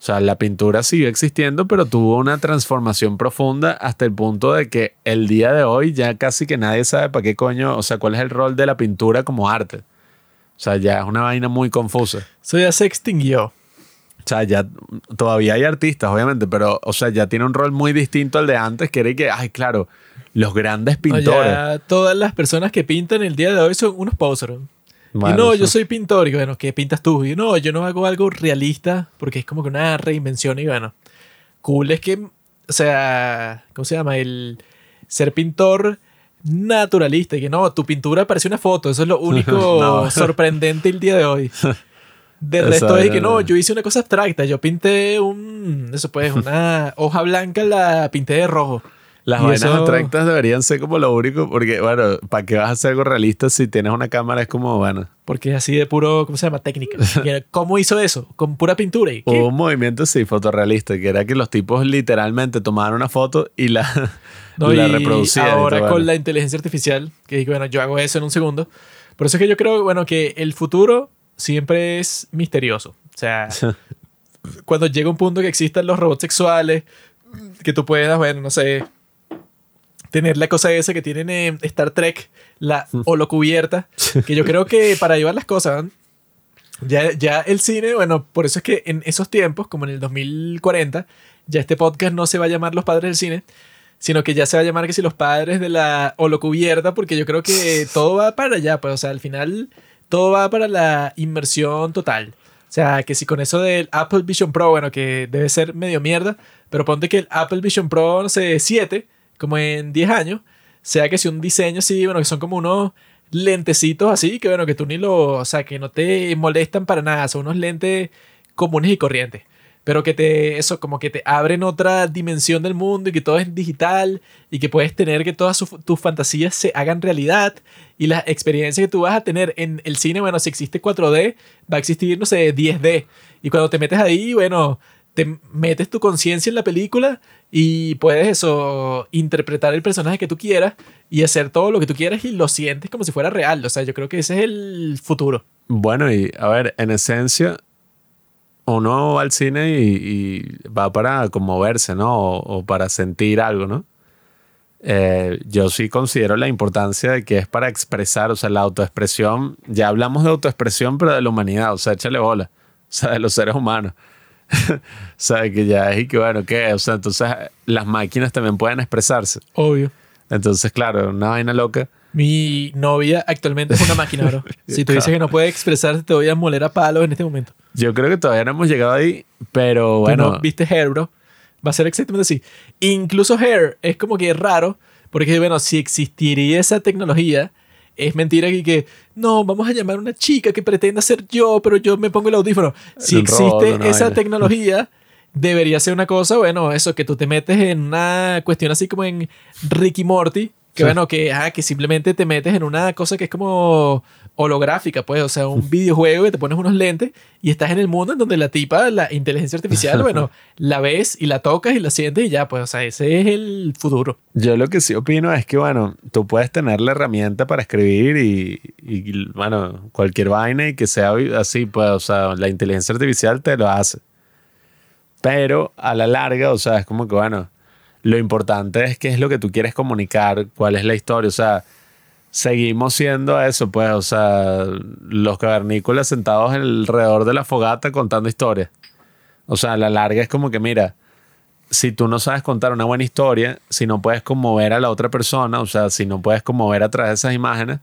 O sea, la pintura siguió existiendo, pero tuvo una transformación profunda hasta el punto de que el día de hoy ya casi que nadie sabe para qué coño, o sea, cuál es el rol de la pintura como arte. O sea, ya es una vaina muy confusa. Eso ya se extinguió. O sea, ya todavía hay artistas, obviamente, pero, o sea, ya tiene un rol muy distinto al de antes, que era que, ay, claro, los grandes pintores. todas las personas que pintan el día de hoy son unos posers y no, yo soy pintor. Y bueno, ¿qué pintas tú? Y no, yo no hago algo realista porque es como que una reinvención. Y bueno, cool es que, o sea, ¿cómo se llama? El ser pintor naturalista. Y que no, tu pintura parece una foto. Eso es lo único sorprendente el día de hoy. De resto es que no, yo hice una cosa abstracta. Yo pinté un. Eso pues, una hoja blanca, la pinté de rojo. Las vainas abstractas deberían ser como lo único, porque, bueno, ¿para qué vas a hacer algo realista si tienes una cámara? Es como, bueno. Porque es así de puro, ¿cómo se llama? Técnica. ¿Cómo hizo eso? Con pura pintura. ¿Y un movimiento, sí, fotorrealista, que era que los tipos literalmente tomaban una foto y la, no, la reproducían. Ahora con la inteligencia artificial, que bueno, yo hago eso en un segundo. Por eso es que yo creo, bueno, que el futuro siempre es misterioso. O sea, cuando llega un punto que existan los robots sexuales, que tú puedas, bueno, no sé, tener la cosa esa que tienen en Star Trek, la holocubierta, que yo creo que para llevar las cosas, ya, ya el cine, bueno, por eso es que en esos tiempos, como en el 2040, ya este podcast no se va a llamar Los Padres del Cine, sino que ya se va a llamar que si Los Padres de la holocubierta, porque yo creo que todo va para allá, pues, o sea, al final todo va para la inmersión total. O sea, que si con eso del Apple Vision Pro, bueno, que debe ser medio mierda, pero ponte que el Apple Vision Pro, no sé, 7, como en 10 años, sea que si un diseño así, bueno, que son como unos lentecitos así, que bueno, que tú ni lo, o sea, que no te molestan para nada, son unos lentes comunes y corrientes, pero que te, eso, como que te abren otra dimensión del mundo y que todo es digital y que puedes tener que todas tus fantasías se hagan realidad y las experiencias que tú vas a tener en el cine, bueno, si existe 4D, va a existir, no sé, 10D. Y cuando te metes ahí, bueno, te metes tu conciencia en la película y puedes eso, interpretar el personaje que tú quieras y hacer todo lo que tú quieras y lo sientes como si fuera real. O sea, yo creo que ese es el futuro. Bueno, y a ver, en esencia, uno va al cine y, va para conmoverse, ¿no? O, para sentir algo, ¿no? Eh, yo sí considero la importancia de que es para expresar, o sea, la autoexpresión, ya hablamos de autoexpresión, pero de la humanidad, o sea, échale bola, o sea, de los seres humanos. sea, que ya es y que bueno, ¿qué? O sea, entonces las máquinas también pueden expresarse. Obvio. Entonces, claro, una vaina loca. Mi novia actualmente es una máquina, bro. Si tú dices que no puede expresarse, te voy a moler a palos en este momento. Yo creo que todavía no hemos llegado ahí, pero bueno. no viste Hair, bro. Va a ser exactamente así. Incluso Hair es como que raro, porque bueno, si existiría esa tecnología, es mentira que, que no, vamos a llamar a una chica que pretenda ser yo, pero yo me pongo el audífono. Si existe esa tecnología, debería ser una cosa, bueno, eso, que tú te metes en una cuestión así como en Ricky Morty, que bueno, que, ah, que simplemente te metes en una cosa que es como holográfica, pues, o sea, un videojuego que te pones unos lentes y estás en el mundo en donde la tipa, la inteligencia artificial, bueno, la ves y la tocas y la sientes y ya, pues, o sea, ese es el futuro. Yo lo que sí opino es que, bueno, tú puedes tener la herramienta para escribir y, y bueno, cualquier vaina y que sea así, pues, o sea, la inteligencia artificial te lo hace. Pero a la larga, o sea, es como que, bueno, lo importante es qué es lo que tú quieres comunicar, cuál es la historia, o sea, seguimos siendo eso, pues, o sea, los cavernícolas sentados alrededor de la fogata contando historias. O sea, a la larga es como que, mira, si tú no sabes contar una buena historia, si no puedes conmover a la otra persona, o sea, si no puedes conmover a través de esas imágenes,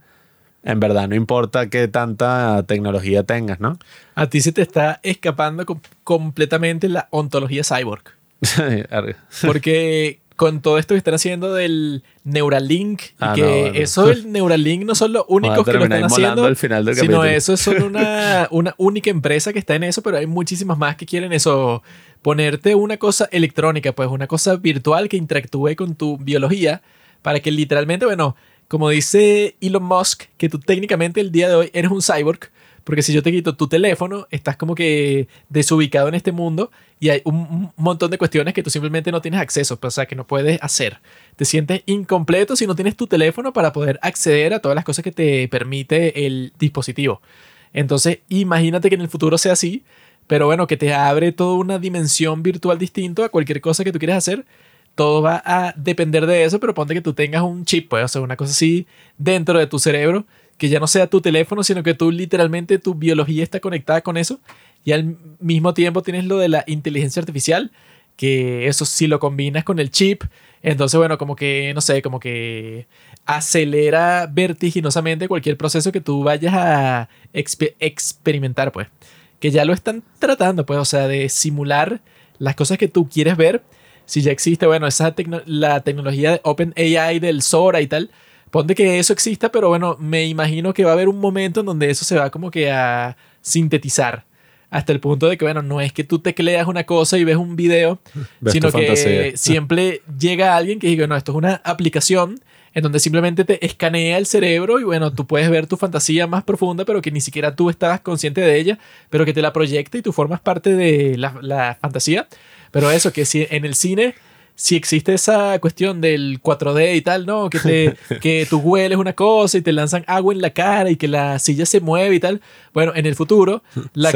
en verdad no importa qué tanta tecnología tengas, ¿no? A ti se te está escapando completamente la ontología cyborg. Porque con todo esto que están haciendo del Neuralink, y ah, que eso del Neuralink no son los únicos que lo están haciendo, al final del sino eso es solo una, una única empresa que está en eso, pero hay muchísimas más que quieren eso, ponerte una cosa electrónica, pues una cosa virtual que interactúe con tu biología, para que literalmente, bueno, como dice Elon Musk, que tú técnicamente el día de hoy eres un cyborg, porque si yo te quito tu teléfono, estás como que desubicado en este mundo y hay un montón de cuestiones que tú simplemente no tienes acceso, pues, o sea, que no puedes hacer. Te sientes incompleto si no tienes tu teléfono para poder acceder a todas las cosas que te permite el dispositivo. Entonces, imagínate que en el futuro sea así, pero bueno, que te abre toda una dimensión virtual distinta a cualquier cosa que tú quieras hacer. Todo va a depender de eso, pero ponte que tú tengas un chip, pues, o sea, una cosa así dentro de tu cerebro que ya no sea tu teléfono, sino que tú literalmente tu biología está conectada con eso y al mismo tiempo tienes lo de la inteligencia artificial, que eso sí lo combinas con el chip, entonces bueno, como que, no sé, como que acelera vertiginosamente cualquier proceso que tú vayas a experimentar, pues, que ya lo están tratando, pues, o sea, de simular las cosas que tú quieres ver. Si ya existe, bueno, esa la tecnología de OpenAI del Sora y tal, Ponte que eso exista, pero bueno, me imagino que va a haber un momento en donde eso se va como que a sintetizar. Hasta el punto de que, bueno, no es que tú tecleas una cosa y ves un video, sino que siempre llega alguien que diga, no, esto es una aplicación en donde simplemente te escanea el cerebro y bueno, tú puedes ver tu fantasía más profunda, pero que ni siquiera tú estabas consciente de ella, pero que te la proyecta y tú formas parte de la, la fantasía. Pero eso, que si en el cine si existe esa cuestión del 4D y tal, ¿no? Que, te, que tú hueles una cosa y te lanzan agua en la cara y que la silla se mueve y tal. Bueno, en el futuro, la,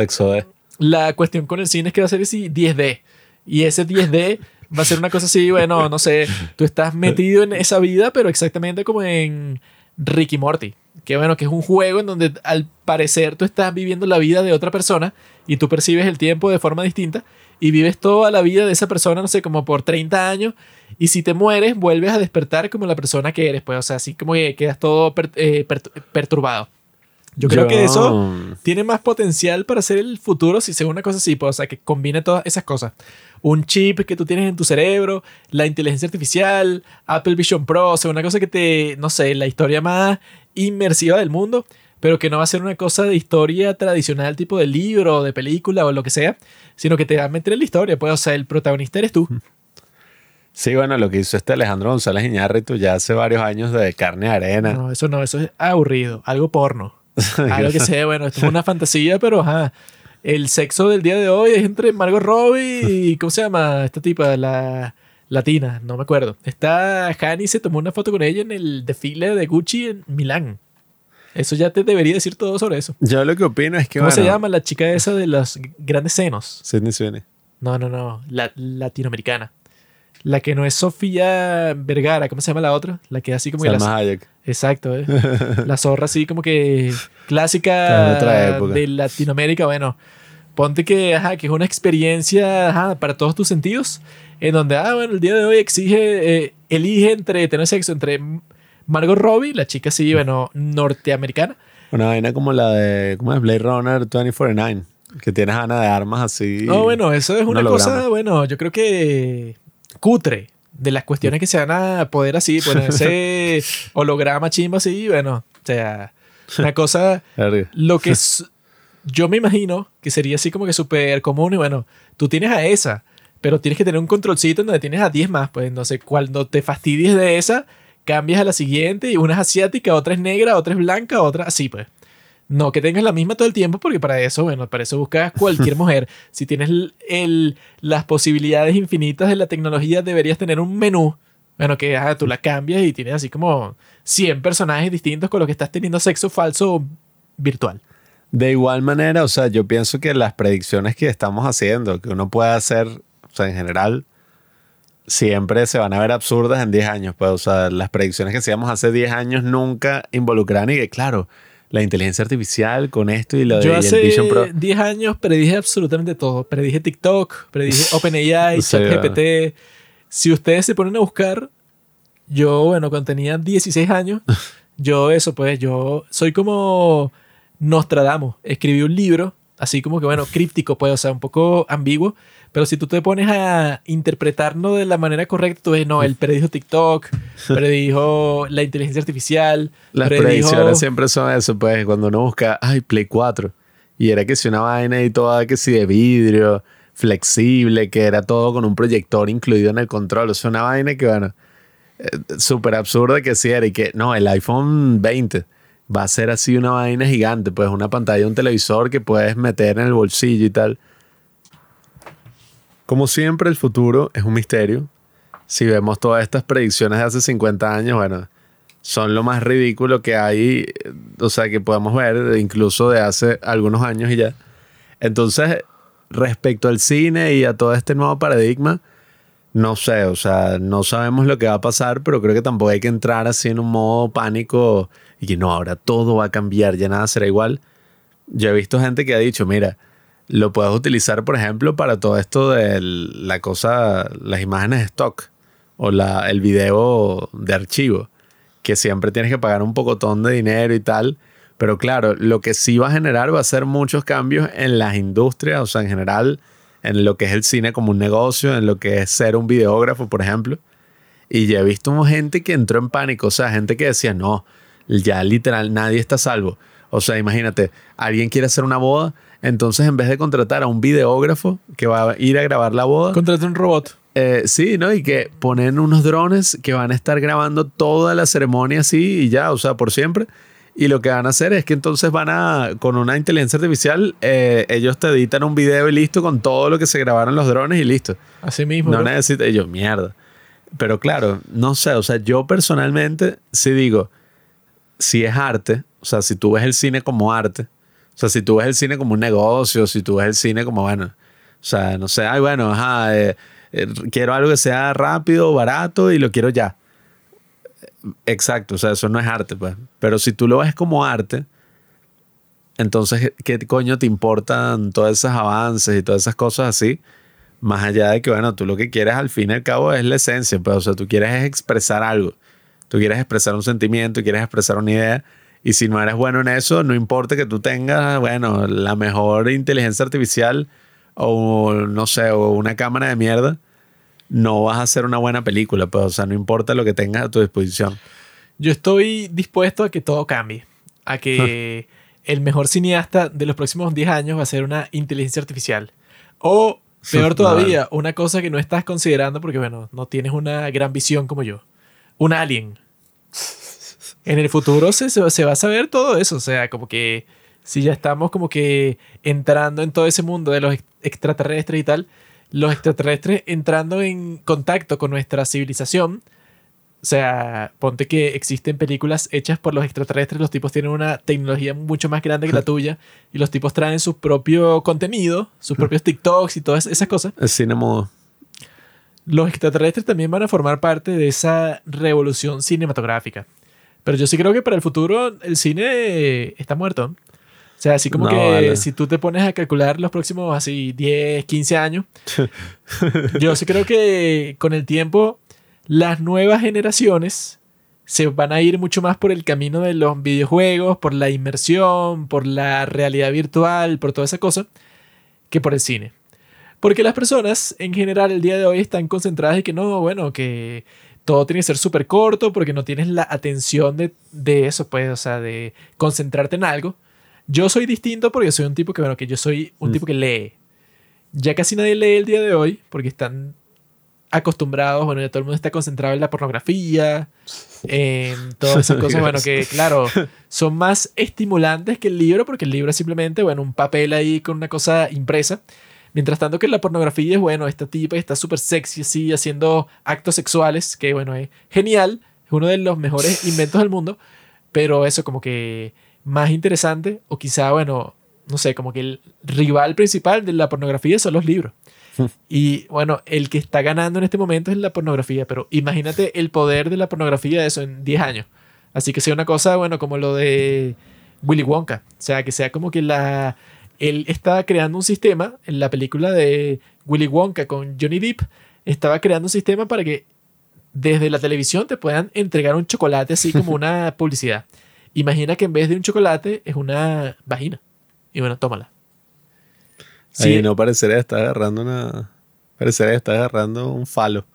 la cuestión con el cine es que va a ser así 10D. Y ese 10D va a ser una cosa así, bueno, no sé, tú estás metido en esa vida, pero exactamente como en Ricky Morty. Que bueno, que es un juego en donde al parecer tú estás viviendo la vida de otra persona y tú percibes el tiempo de forma distinta y vives toda la vida de esa persona, no sé, como por 30 años, y si te mueres, vuelves a despertar como la persona que eres, pues, o sea, así como que quedas todo eh, perturbado. Yo creo que eso tiene más potencial para ser el futuro si sea una cosa así, pues, o sea, que combine todas esas cosas. Un chip que tú tienes en tu cerebro, la inteligencia artificial, Apple Vision Pro, o sea, una cosa que te, no sé, la historia más inmersiva del mundo pero que no va a ser una cosa de historia tradicional, tipo de libro, de película o lo que sea, sino que te va a meter en la historia, pues, o sea, el protagonista eres tú. Sí, bueno, lo que hizo este Alejandro González Iñárritu ya hace varios años de carne de arena. No, eso no, eso es aburrido, algo porno. algo que sea, bueno, esto es una fantasía, pero ajá. el sexo del día de hoy es entre Margot Robbie y, ¿cómo se llama? Esta tipa, la latina, no me acuerdo. Está Hani se tomó una foto con ella en el desfile de Gucci en Milán. Eso ya te debería decir todo sobre eso. Yo lo que opino es que. ¿Cómo se llama la chica esa de los grandes senos? Sidney Sweeney. No, no, no. La latinoamericana. La que no es Sofía Vergara, ¿cómo se llama la otra? La que así como que la Hayek. Exacto, ¿eh? la zorra así como que clásica de Latinoamérica, bueno, ponte que, ajá, que es una experiencia ajá, para todos tus sentidos, en donde, ah, bueno, el día de hoy exige, eh, elige entre tener sexo entre Margot Robbie, la chica así, bueno, norteamericana. Una vaina como la de, ¿cómo es? Blade Runner 2049, que tienes Ana de armas así. No, bueno, eso es una cosa, bueno, yo creo que cutre de las cuestiones que se van a poder así, ponerse holograma chimba así, bueno, o sea, una cosa, lo que es, yo me imagino que sería así como que súper común y bueno, tú tienes a esa, pero tienes que tener un controlcito en donde tienes a 10 más, pues no sé, cuando te fastidies de esa, cambias a la siguiente y una es asiática, otra es negra, otra es blanca, otra así, pues. No que tengas la misma todo el tiempo, porque para eso, bueno, para eso buscas cualquier mujer. Si tienes el, las posibilidades infinitas de la tecnología, deberías tener un menú. Bueno, que tú la cambias y tienes así como 100 personajes distintos con los que estás teniendo sexo falso virtual. De igual manera, o sea, yo pienso que las predicciones que estamos haciendo, que uno puede hacer, o sea, en general, siempre se van a ver absurdas en 10 años. Pues, o sea, las predicciones que hacíamos hace 10 años nunca involucran y que, claro, la inteligencia artificial con esto y lo de Yo hace Vision Pro. 10 años predije absolutamente todo. Predije TikTok, predije OpenAI, ChatGPT. Si ustedes se ponen a buscar, yo, bueno, cuando tenía 16 años, yo eso, pues, yo soy como Nostradamus. Escribí un libro, así como que, bueno, críptico, pues, o sea, un poco ambiguo, pero si tú te pones a interpretarlo de la manera correcta, tú ves, no, él predijo TikTok, predijo la inteligencia artificial. Las predicciones siempre son eso, pues, cuando uno busca, ay, Play 4. Y era que si una vaina y toda que si de vidrio, flexible, que era todo con un proyector incluido en el control. O sea, una vaina que, bueno, eh, súper absurda que sí era. Y que, no, el iPhone 20 va a ser así una vaina gigante, pues una pantalla, un televisor que puedes meter en el bolsillo y tal. Como siempre, el futuro es un misterio. Si vemos todas estas predicciones de hace 50 años, bueno, son lo más ridículo que hay, o sea, que podemos ver incluso de hace algunos años y ya. Entonces, respecto al cine y a todo este nuevo paradigma, no sé, o sea, no sabemos lo que va a pasar, pero creo que tampoco hay que entrar así en un modo pánico y que no, ahora todo va a cambiar, ya nada será igual. Yo he visto gente que ha dicho, mira, lo puedes utilizar, por ejemplo, para todo esto de la cosa, las imágenes de stock o la, el video de archivo, que siempre tienes que pagar un pocotón de dinero y tal. Pero claro, lo que sí va a generar va a ser muchos cambios en las industrias, o sea, en general, en lo que es el cine como un negocio, en lo que es ser un videógrafo, por ejemplo. Y ya he visto gente que entró en pánico, o sea, gente que decía, no, ya literal nadie está salvo. O sea, imagínate, alguien quiere hacer una boda, entonces, en vez de contratar a un videógrafo que va a ir a grabar la boda, contrata un robot. Eh, sí, ¿no? Y que ponen unos drones que van a estar grabando toda la ceremonia así y ya, o sea, por siempre. Y lo que van a hacer es que entonces van a, con una inteligencia artificial, eh, ellos te editan un video y listo con todo lo que se grabaron los drones y listo. Así mismo. No necesitas, ellos, mierda. Pero claro, no sé, o sea, yo personalmente sí digo, si es arte, o sea, si tú ves el cine como arte, o sea, si tú ves el cine como un negocio, si tú ves el cine como, bueno, o sea, no sé, ay, bueno, ajá, eh, eh, quiero algo que sea rápido, barato y lo quiero ya. Exacto, o sea, eso no es arte, pues. Pero si tú lo ves como arte, entonces, ¿qué coño te importan todos esos avances y todas esas cosas así? Más allá de que, bueno, tú lo que quieres al fin y al cabo es la esencia, pues, o sea, tú quieres expresar algo. Tú quieres expresar un sentimiento, quieres expresar una idea y si no eres bueno en eso, no importa que tú tengas, bueno, la mejor inteligencia artificial o no sé, o una cámara de mierda, no vas a hacer una buena película, pues, o sea, no importa lo que tengas a tu disposición. Yo estoy dispuesto a que todo cambie, a que el mejor cineasta de los próximos 10 años va a ser una inteligencia artificial. O, peor todavía, una cosa que no estás considerando porque, bueno, no tienes una gran visión como yo. Un alien en el futuro se, se, va a saber todo eso. O sea, como que si ya estamos como que entrando en todo ese mundo de los extraterrestres y tal, los extraterrestres entrando en contacto con nuestra civilización, o sea, ponte que existen películas hechas por los extraterrestres, los tipos tienen una tecnología mucho más grande que la tuya y los tipos traen su propio contenido, sus propios TikToks y todas esas cosas. El cine. Los extraterrestres también van a formar parte de esa revolución cinematográfica. Pero yo sí creo que para el futuro el cine está muerto. O sea, así como que si tú te pones a calcular los próximos así 10, 15 años, yo sí creo que con el tiempo las nuevas generaciones se van a ir mucho más por el camino de los videojuegos, por la inmersión, por la realidad virtual, por toda esa cosa, que por el cine. Porque las personas en general el día de hoy están concentradas en que no, bueno, que todo tiene que ser súper corto porque no tienes la atención de, de, eso, pues, o sea, de concentrarte en algo. Yo soy distinto porque soy un tipo que, bueno, que yo soy un mm. tipo que lee. Ya casi nadie lee el día de hoy porque están acostumbrados, bueno, ya todo el mundo está concentrado en la pornografía, en todas esas cosas, bueno, que claro, son más estimulantes que el libro, porque el libro es simplemente, bueno, un papel ahí con una cosa impresa. Mientras tanto que la pornografía es, bueno, esta tipa está súper sexy así, haciendo actos sexuales, que bueno, es genial, es uno de los mejores inventos del mundo, pero eso como que más interesante, o quizá, bueno, no sé, como que el rival principal de la pornografía son los libros. Y bueno, el que está ganando en este momento es la pornografía, pero imagínate el poder de la pornografía de eso en 10 años. Así que sea una cosa, bueno, como lo de Willy Wonka. O sea, que sea como que la... Él estaba creando un sistema en la película de Willy Wonka con Johnny Depp. Estaba creando un sistema para que desde la televisión te puedan entregar un chocolate así como una publicidad. Imagina que en vez de un chocolate es una vagina. Y bueno, tómala. Sí. no parecería estar agarrando una. Parecería estar agarrando un falo.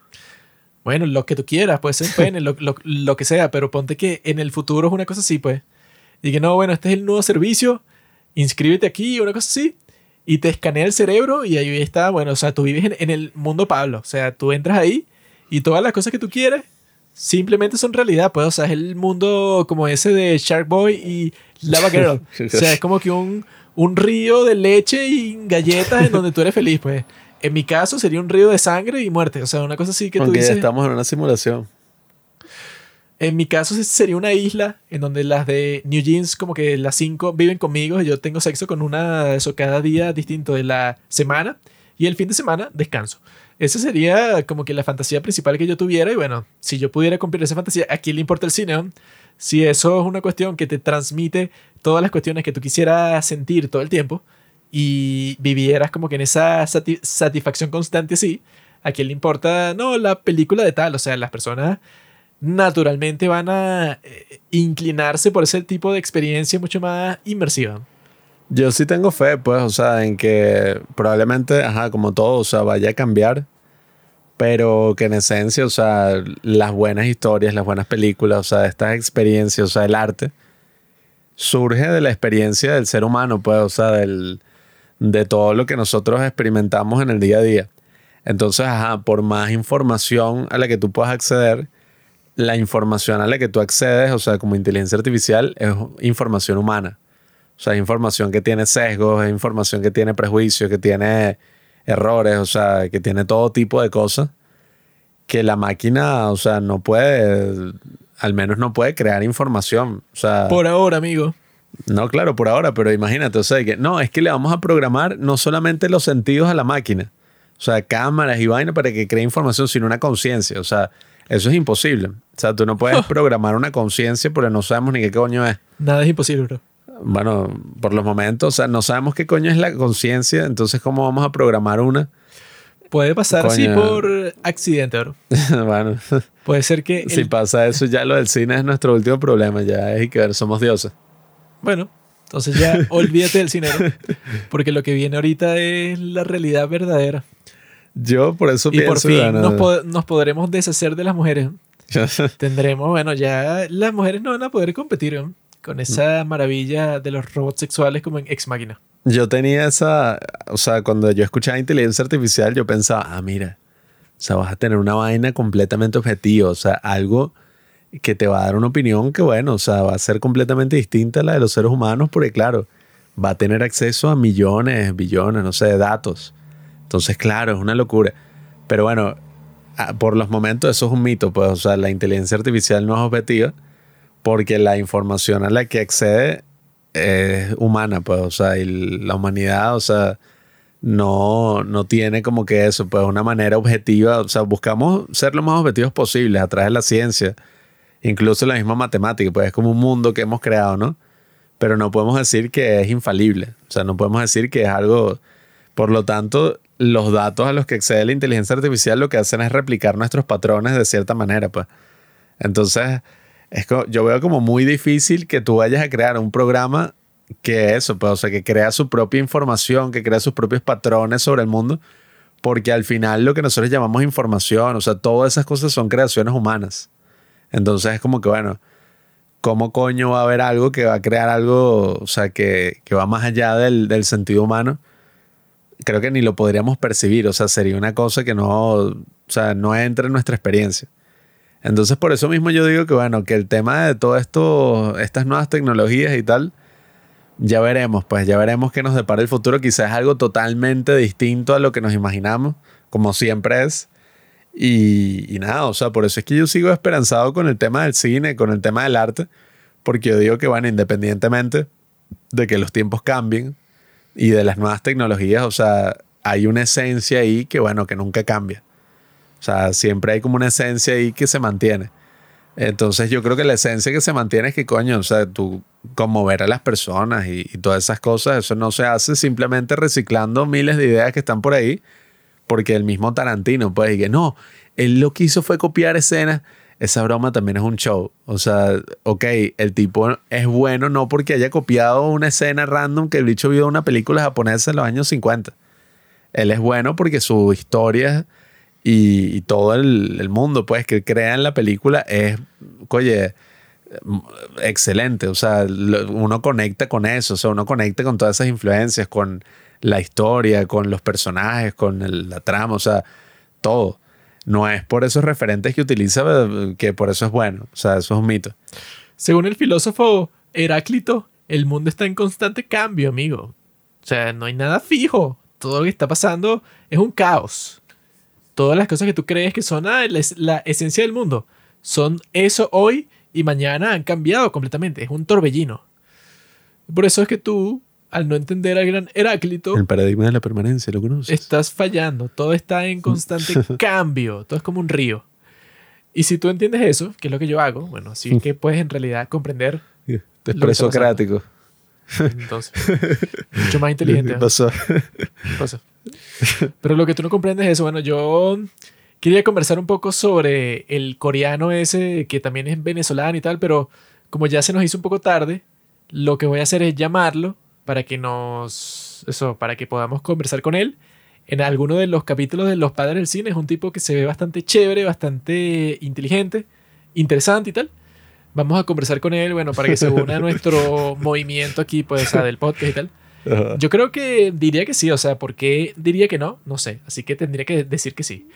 Bueno, lo que tú quieras, puede ser pene, lo, lo, que sea, pero ponte que en el futuro es una cosa así, pues. Y que no, bueno, este es el nuevo servicio, inscríbete aquí, una cosa así, y te escanea el cerebro y ahí está, bueno, o sea, tú vives en, el mundo Pablo, o sea, tú entras ahí y todas las cosas que tú quieres simplemente son realidad, pues, o sea, es el mundo como ese de Shark Boy y Lava Girl. o sea, es como que un, un río de leche y galletas en donde tú eres feliz, pues. En mi caso sería un río de sangre y muerte. O sea, una cosa así que tú dices. estamos en una simulación. En mi caso sería una isla en donde las de New Jeans, como que las cinco viven conmigo y yo tengo sexo con una, eso cada día distinto de la semana y el fin de semana descanso. Esa sería como que la fantasía principal que yo tuviera y bueno, si yo pudiera cumplir esa fantasía, ¿a quién le importa el cine? Si eso es una cuestión que te transmite todas las cuestiones que tú quisieras sentir todo el tiempo y vivieras como que en esa satisfacción constante así, ¿a quién le importa? No, la película de tal, o sea, las personas naturalmente van a eh, inclinarse por ese tipo de experiencia mucho más inmersiva. Yo sí tengo fe, pues, o sea, en que probablemente, ajá, como todo, o sea, vaya a cambiar pero que en esencia, o sea, las buenas historias, las buenas películas, o sea, estas experiencias, o sea, el arte, surge de la experiencia del ser humano, pues, o sea, del, de todo lo que nosotros experimentamos en el día a día. Entonces, ajá, por más información a la que tú puedas acceder, la información a la que tú accedes, o sea, como inteligencia artificial, es información humana. O sea, es información que tiene sesgos, es información que tiene prejuicios, que tiene errores, o sea, que tiene todo tipo de cosas que la máquina, o sea, no puede, al menos no puede crear información. O sea, por ahora, amigo. No, claro, por ahora, pero imagínate, o sea, que no, es que le vamos a programar no solamente los sentidos a la máquina, o sea, cámaras y vaina para que cree información, sino una conciencia. O sea, eso es imposible. O sea, tú no puedes programar una conciencia porque no sabemos ni qué coño es. Nada es imposible, bro bueno, por los momentos, o sea, no sabemos qué coño es la conciencia, entonces ¿cómo vamos a programar una? Puede pasar así por accidente, bro. bueno. Puede ser que... Si pasa eso, ya lo del cine es nuestro último problema, ya es que ver, somos dioses. Bueno, entonces ya olvídate del cine, porque lo que viene ahorita es la realidad verdadera. Yo por eso y por fin nos, nos, podremos deshacer de las mujeres. Tendremos, bueno, ya las mujeres no van a poder competir. ¿no? con esa maravilla de los robots sexuales como en Ex Máquina. Yo tenía esa, o sea, cuando yo escuchaba inteligencia artificial, yo pensaba, ah, mira, o sea, vas a tener una vaina completamente objetiva, o sea, algo que te va a dar una opinión que, bueno, o sea, va a ser completamente distinta a la de los seres humanos, porque claro, va a tener acceso a millones, billones, no sé, de datos. Entonces, claro, es una locura. Pero bueno, por los momentos eso es un mito, pues, o sea, la inteligencia artificial no es objetiva porque la información a la que accede es humana, pues, o sea, y la humanidad, o sea, no, no tiene como que eso, pues, una manera objetiva, o sea, buscamos ser lo más objetivos posibles a través de la ciencia, incluso la misma matemática, pues es como un mundo que hemos creado, ¿no? Pero no podemos decir que es infalible, o sea, no podemos decir que es algo, por lo tanto, los datos a los que accede la inteligencia artificial lo que hacen es replicar nuestros patrones de cierta manera, pues. Entonces, es como, yo veo como muy difícil que tú vayas a crear un programa que eso, pues, o sea, que crea su propia información, que crea sus propios patrones sobre el mundo, porque al final lo que nosotros llamamos información, o sea, todas esas cosas son creaciones humanas. Entonces es como que, bueno, ¿cómo coño va a haber algo que va a crear algo, o sea, que, que va más allá del, del, sentido humano? Creo que ni lo podríamos percibir, o sea, sería una cosa que no, o sea, no entra en nuestra experiencia. Entonces, por eso mismo yo digo que, bueno, que el tema de todo esto, estas nuevas tecnologías y tal, ya veremos, pues ya veremos qué nos depara el futuro. Quizás algo totalmente distinto a lo que nos imaginamos, como siempre es. Y, y, nada, o sea, por eso es que yo sigo esperanzado con el tema del cine, con el tema del arte, porque yo digo que, bueno, independientemente de que los tiempos cambien y de las nuevas tecnologías, o sea, hay una esencia ahí que, bueno, que nunca cambia. O sea, siempre hay como una esencia ahí que se mantiene. Entonces yo creo que la esencia que se mantiene es que, coño, o sea, tú conmover a las personas y, todas esas cosas, eso no se hace simplemente reciclando miles de ideas que están por ahí, porque el mismo Tarantino, pues, y que no, él lo que hizo fue copiar escenas. Esa broma también es un show. O sea, ok, el tipo es bueno no porque haya copiado una escena random que el bicho vio una película japonesa en los años 50. Él es bueno porque su historia y, todo el, mundo pues que crea en la película es, oye, excelente, o sea, uno conecta con eso, o sea, uno conecta con todas esas influencias, con la historia, con los personajes, con la trama, o sea, todo. No es por esos referentes que utiliza que por eso es bueno, o sea, eso es un mito. Según el filósofo Heráclito, el mundo está en constante cambio, amigo. O sea, no hay nada fijo. Todo lo que está pasando es un caos todas las cosas que tú crees que son ah, la, esencia del mundo son eso hoy y mañana han cambiado completamente. Es un torbellino. Por eso es que tú, al no entender al gran Heráclito. El paradigma de la permanencia, ¿lo conoces? Estás fallando. Todo está en constante cambio. Todo es como un río. Y si tú entiendes eso, que es lo que yo hago, bueno, sí que puedes en realidad comprender. Es presocrático. Entonces, mucho más inteligente. ¿Qué pasó? pasó? Pero lo que tú no comprendes es eso. Bueno, yo quería conversar un poco sobre el coreano ese que también es venezolano y tal, pero como ya se nos hizo un poco tarde, lo que voy a hacer es llamarlo para que nos. Eso, para que podamos conversar con él. En alguno de los capítulos de Los Padres del Cine es un tipo que se ve bastante chévere, bastante inteligente, interesante y tal. Vamos a conversar con él, bueno, para que se una a nuestro movimiento aquí, pues, o sea, del podcast y tal. Yo creo que diría que sí, o sea, ¿por qué diría que no? No sé, así que tendría que decir que sí.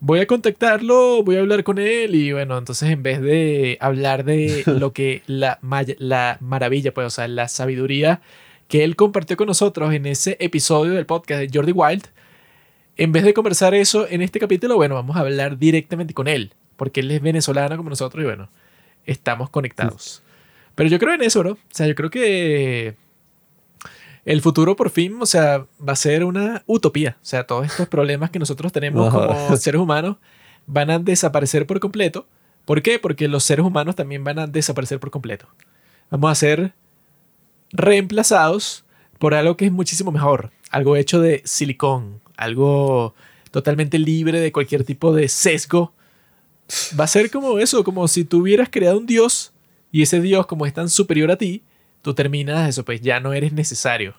Voy a contactarlo, voy a hablar con él y bueno, entonces en vez de hablar de lo que la, la maravilla, pues, o sea, la sabiduría que él compartió con nosotros en ese episodio del podcast de Jordi Wild, en vez de conversar eso en este capítulo, bueno, vamos a hablar directamente con él, porque él es venezolano como nosotros y bueno, estamos conectados. Pero yo creo en eso, ¿no? O sea, yo creo que el futuro por fin, o sea, va a ser una utopía. O sea, todos estos problemas que nosotros tenemos como seres humanos van a desaparecer por completo. ¿Por qué? Porque los seres humanos también van a desaparecer por completo. Vamos a ser reemplazados por algo que es muchísimo mejor. Algo hecho de silicón. Algo totalmente libre de cualquier tipo de sesgo. Va a ser como eso, como si tú hubieras creado un dios y ese dios como es tan superior a ti, tú terminas eso, pues ya no eres necesario.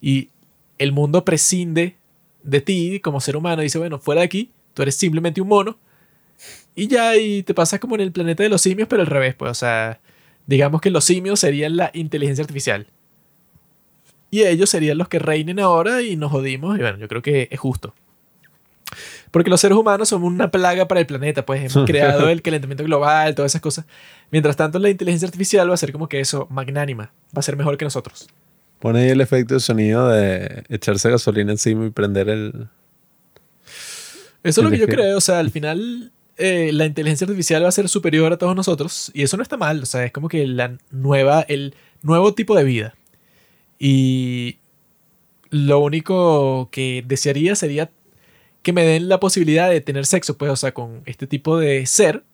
Y el mundo prescinde de ti como ser humano. Dice, bueno, fuera de aquí, tú eres simplemente un mono. Y ya, y te pasas como en el planeta de los simios, pero al revés, pues, o sea, digamos que los simios serían la inteligencia artificial. Y ellos serían los que reinen ahora y nos jodimos. Y bueno, yo creo que es justo. Porque los seres humanos somos una plaga para el planeta, pues hemos creado el calentamiento global, todas esas cosas. Mientras tanto, la inteligencia artificial va a ser como que eso, magnánima, va a ser mejor que nosotros. Pone ahí el efecto de sonido de echarse gasolina encima y prender el. Eso es lo que yo creo. O sea, al final eh, la inteligencia artificial va a ser superior a todos nosotros. Y eso no está mal. O sea, es como que la nueva, el nuevo tipo de vida. Y lo único que desearía sería que me den la posibilidad de tener sexo, pues, o sea, con este tipo de ser,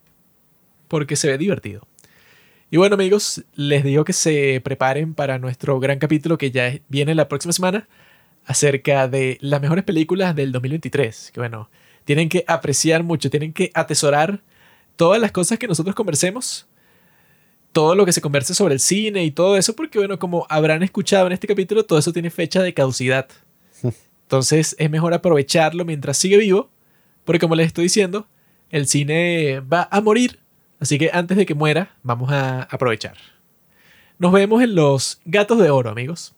porque se ve divertido. Y bueno, amigos, les digo que se preparen para nuestro gran capítulo que ya viene la próxima semana acerca de las mejores películas del 2023. Que bueno, tienen que apreciar mucho, tienen que atesorar todas las cosas que nosotros conversemos, todo lo que se converse sobre el cine y todo eso, porque bueno, como habrán escuchado en este capítulo, todo eso tiene fecha de caducidad. Entonces es mejor aprovecharlo mientras sigue vivo, porque como les estoy diciendo, el cine va a morir Así que antes de que muera, vamos a aprovechar. Nos vemos en los gatos de oro, amigos.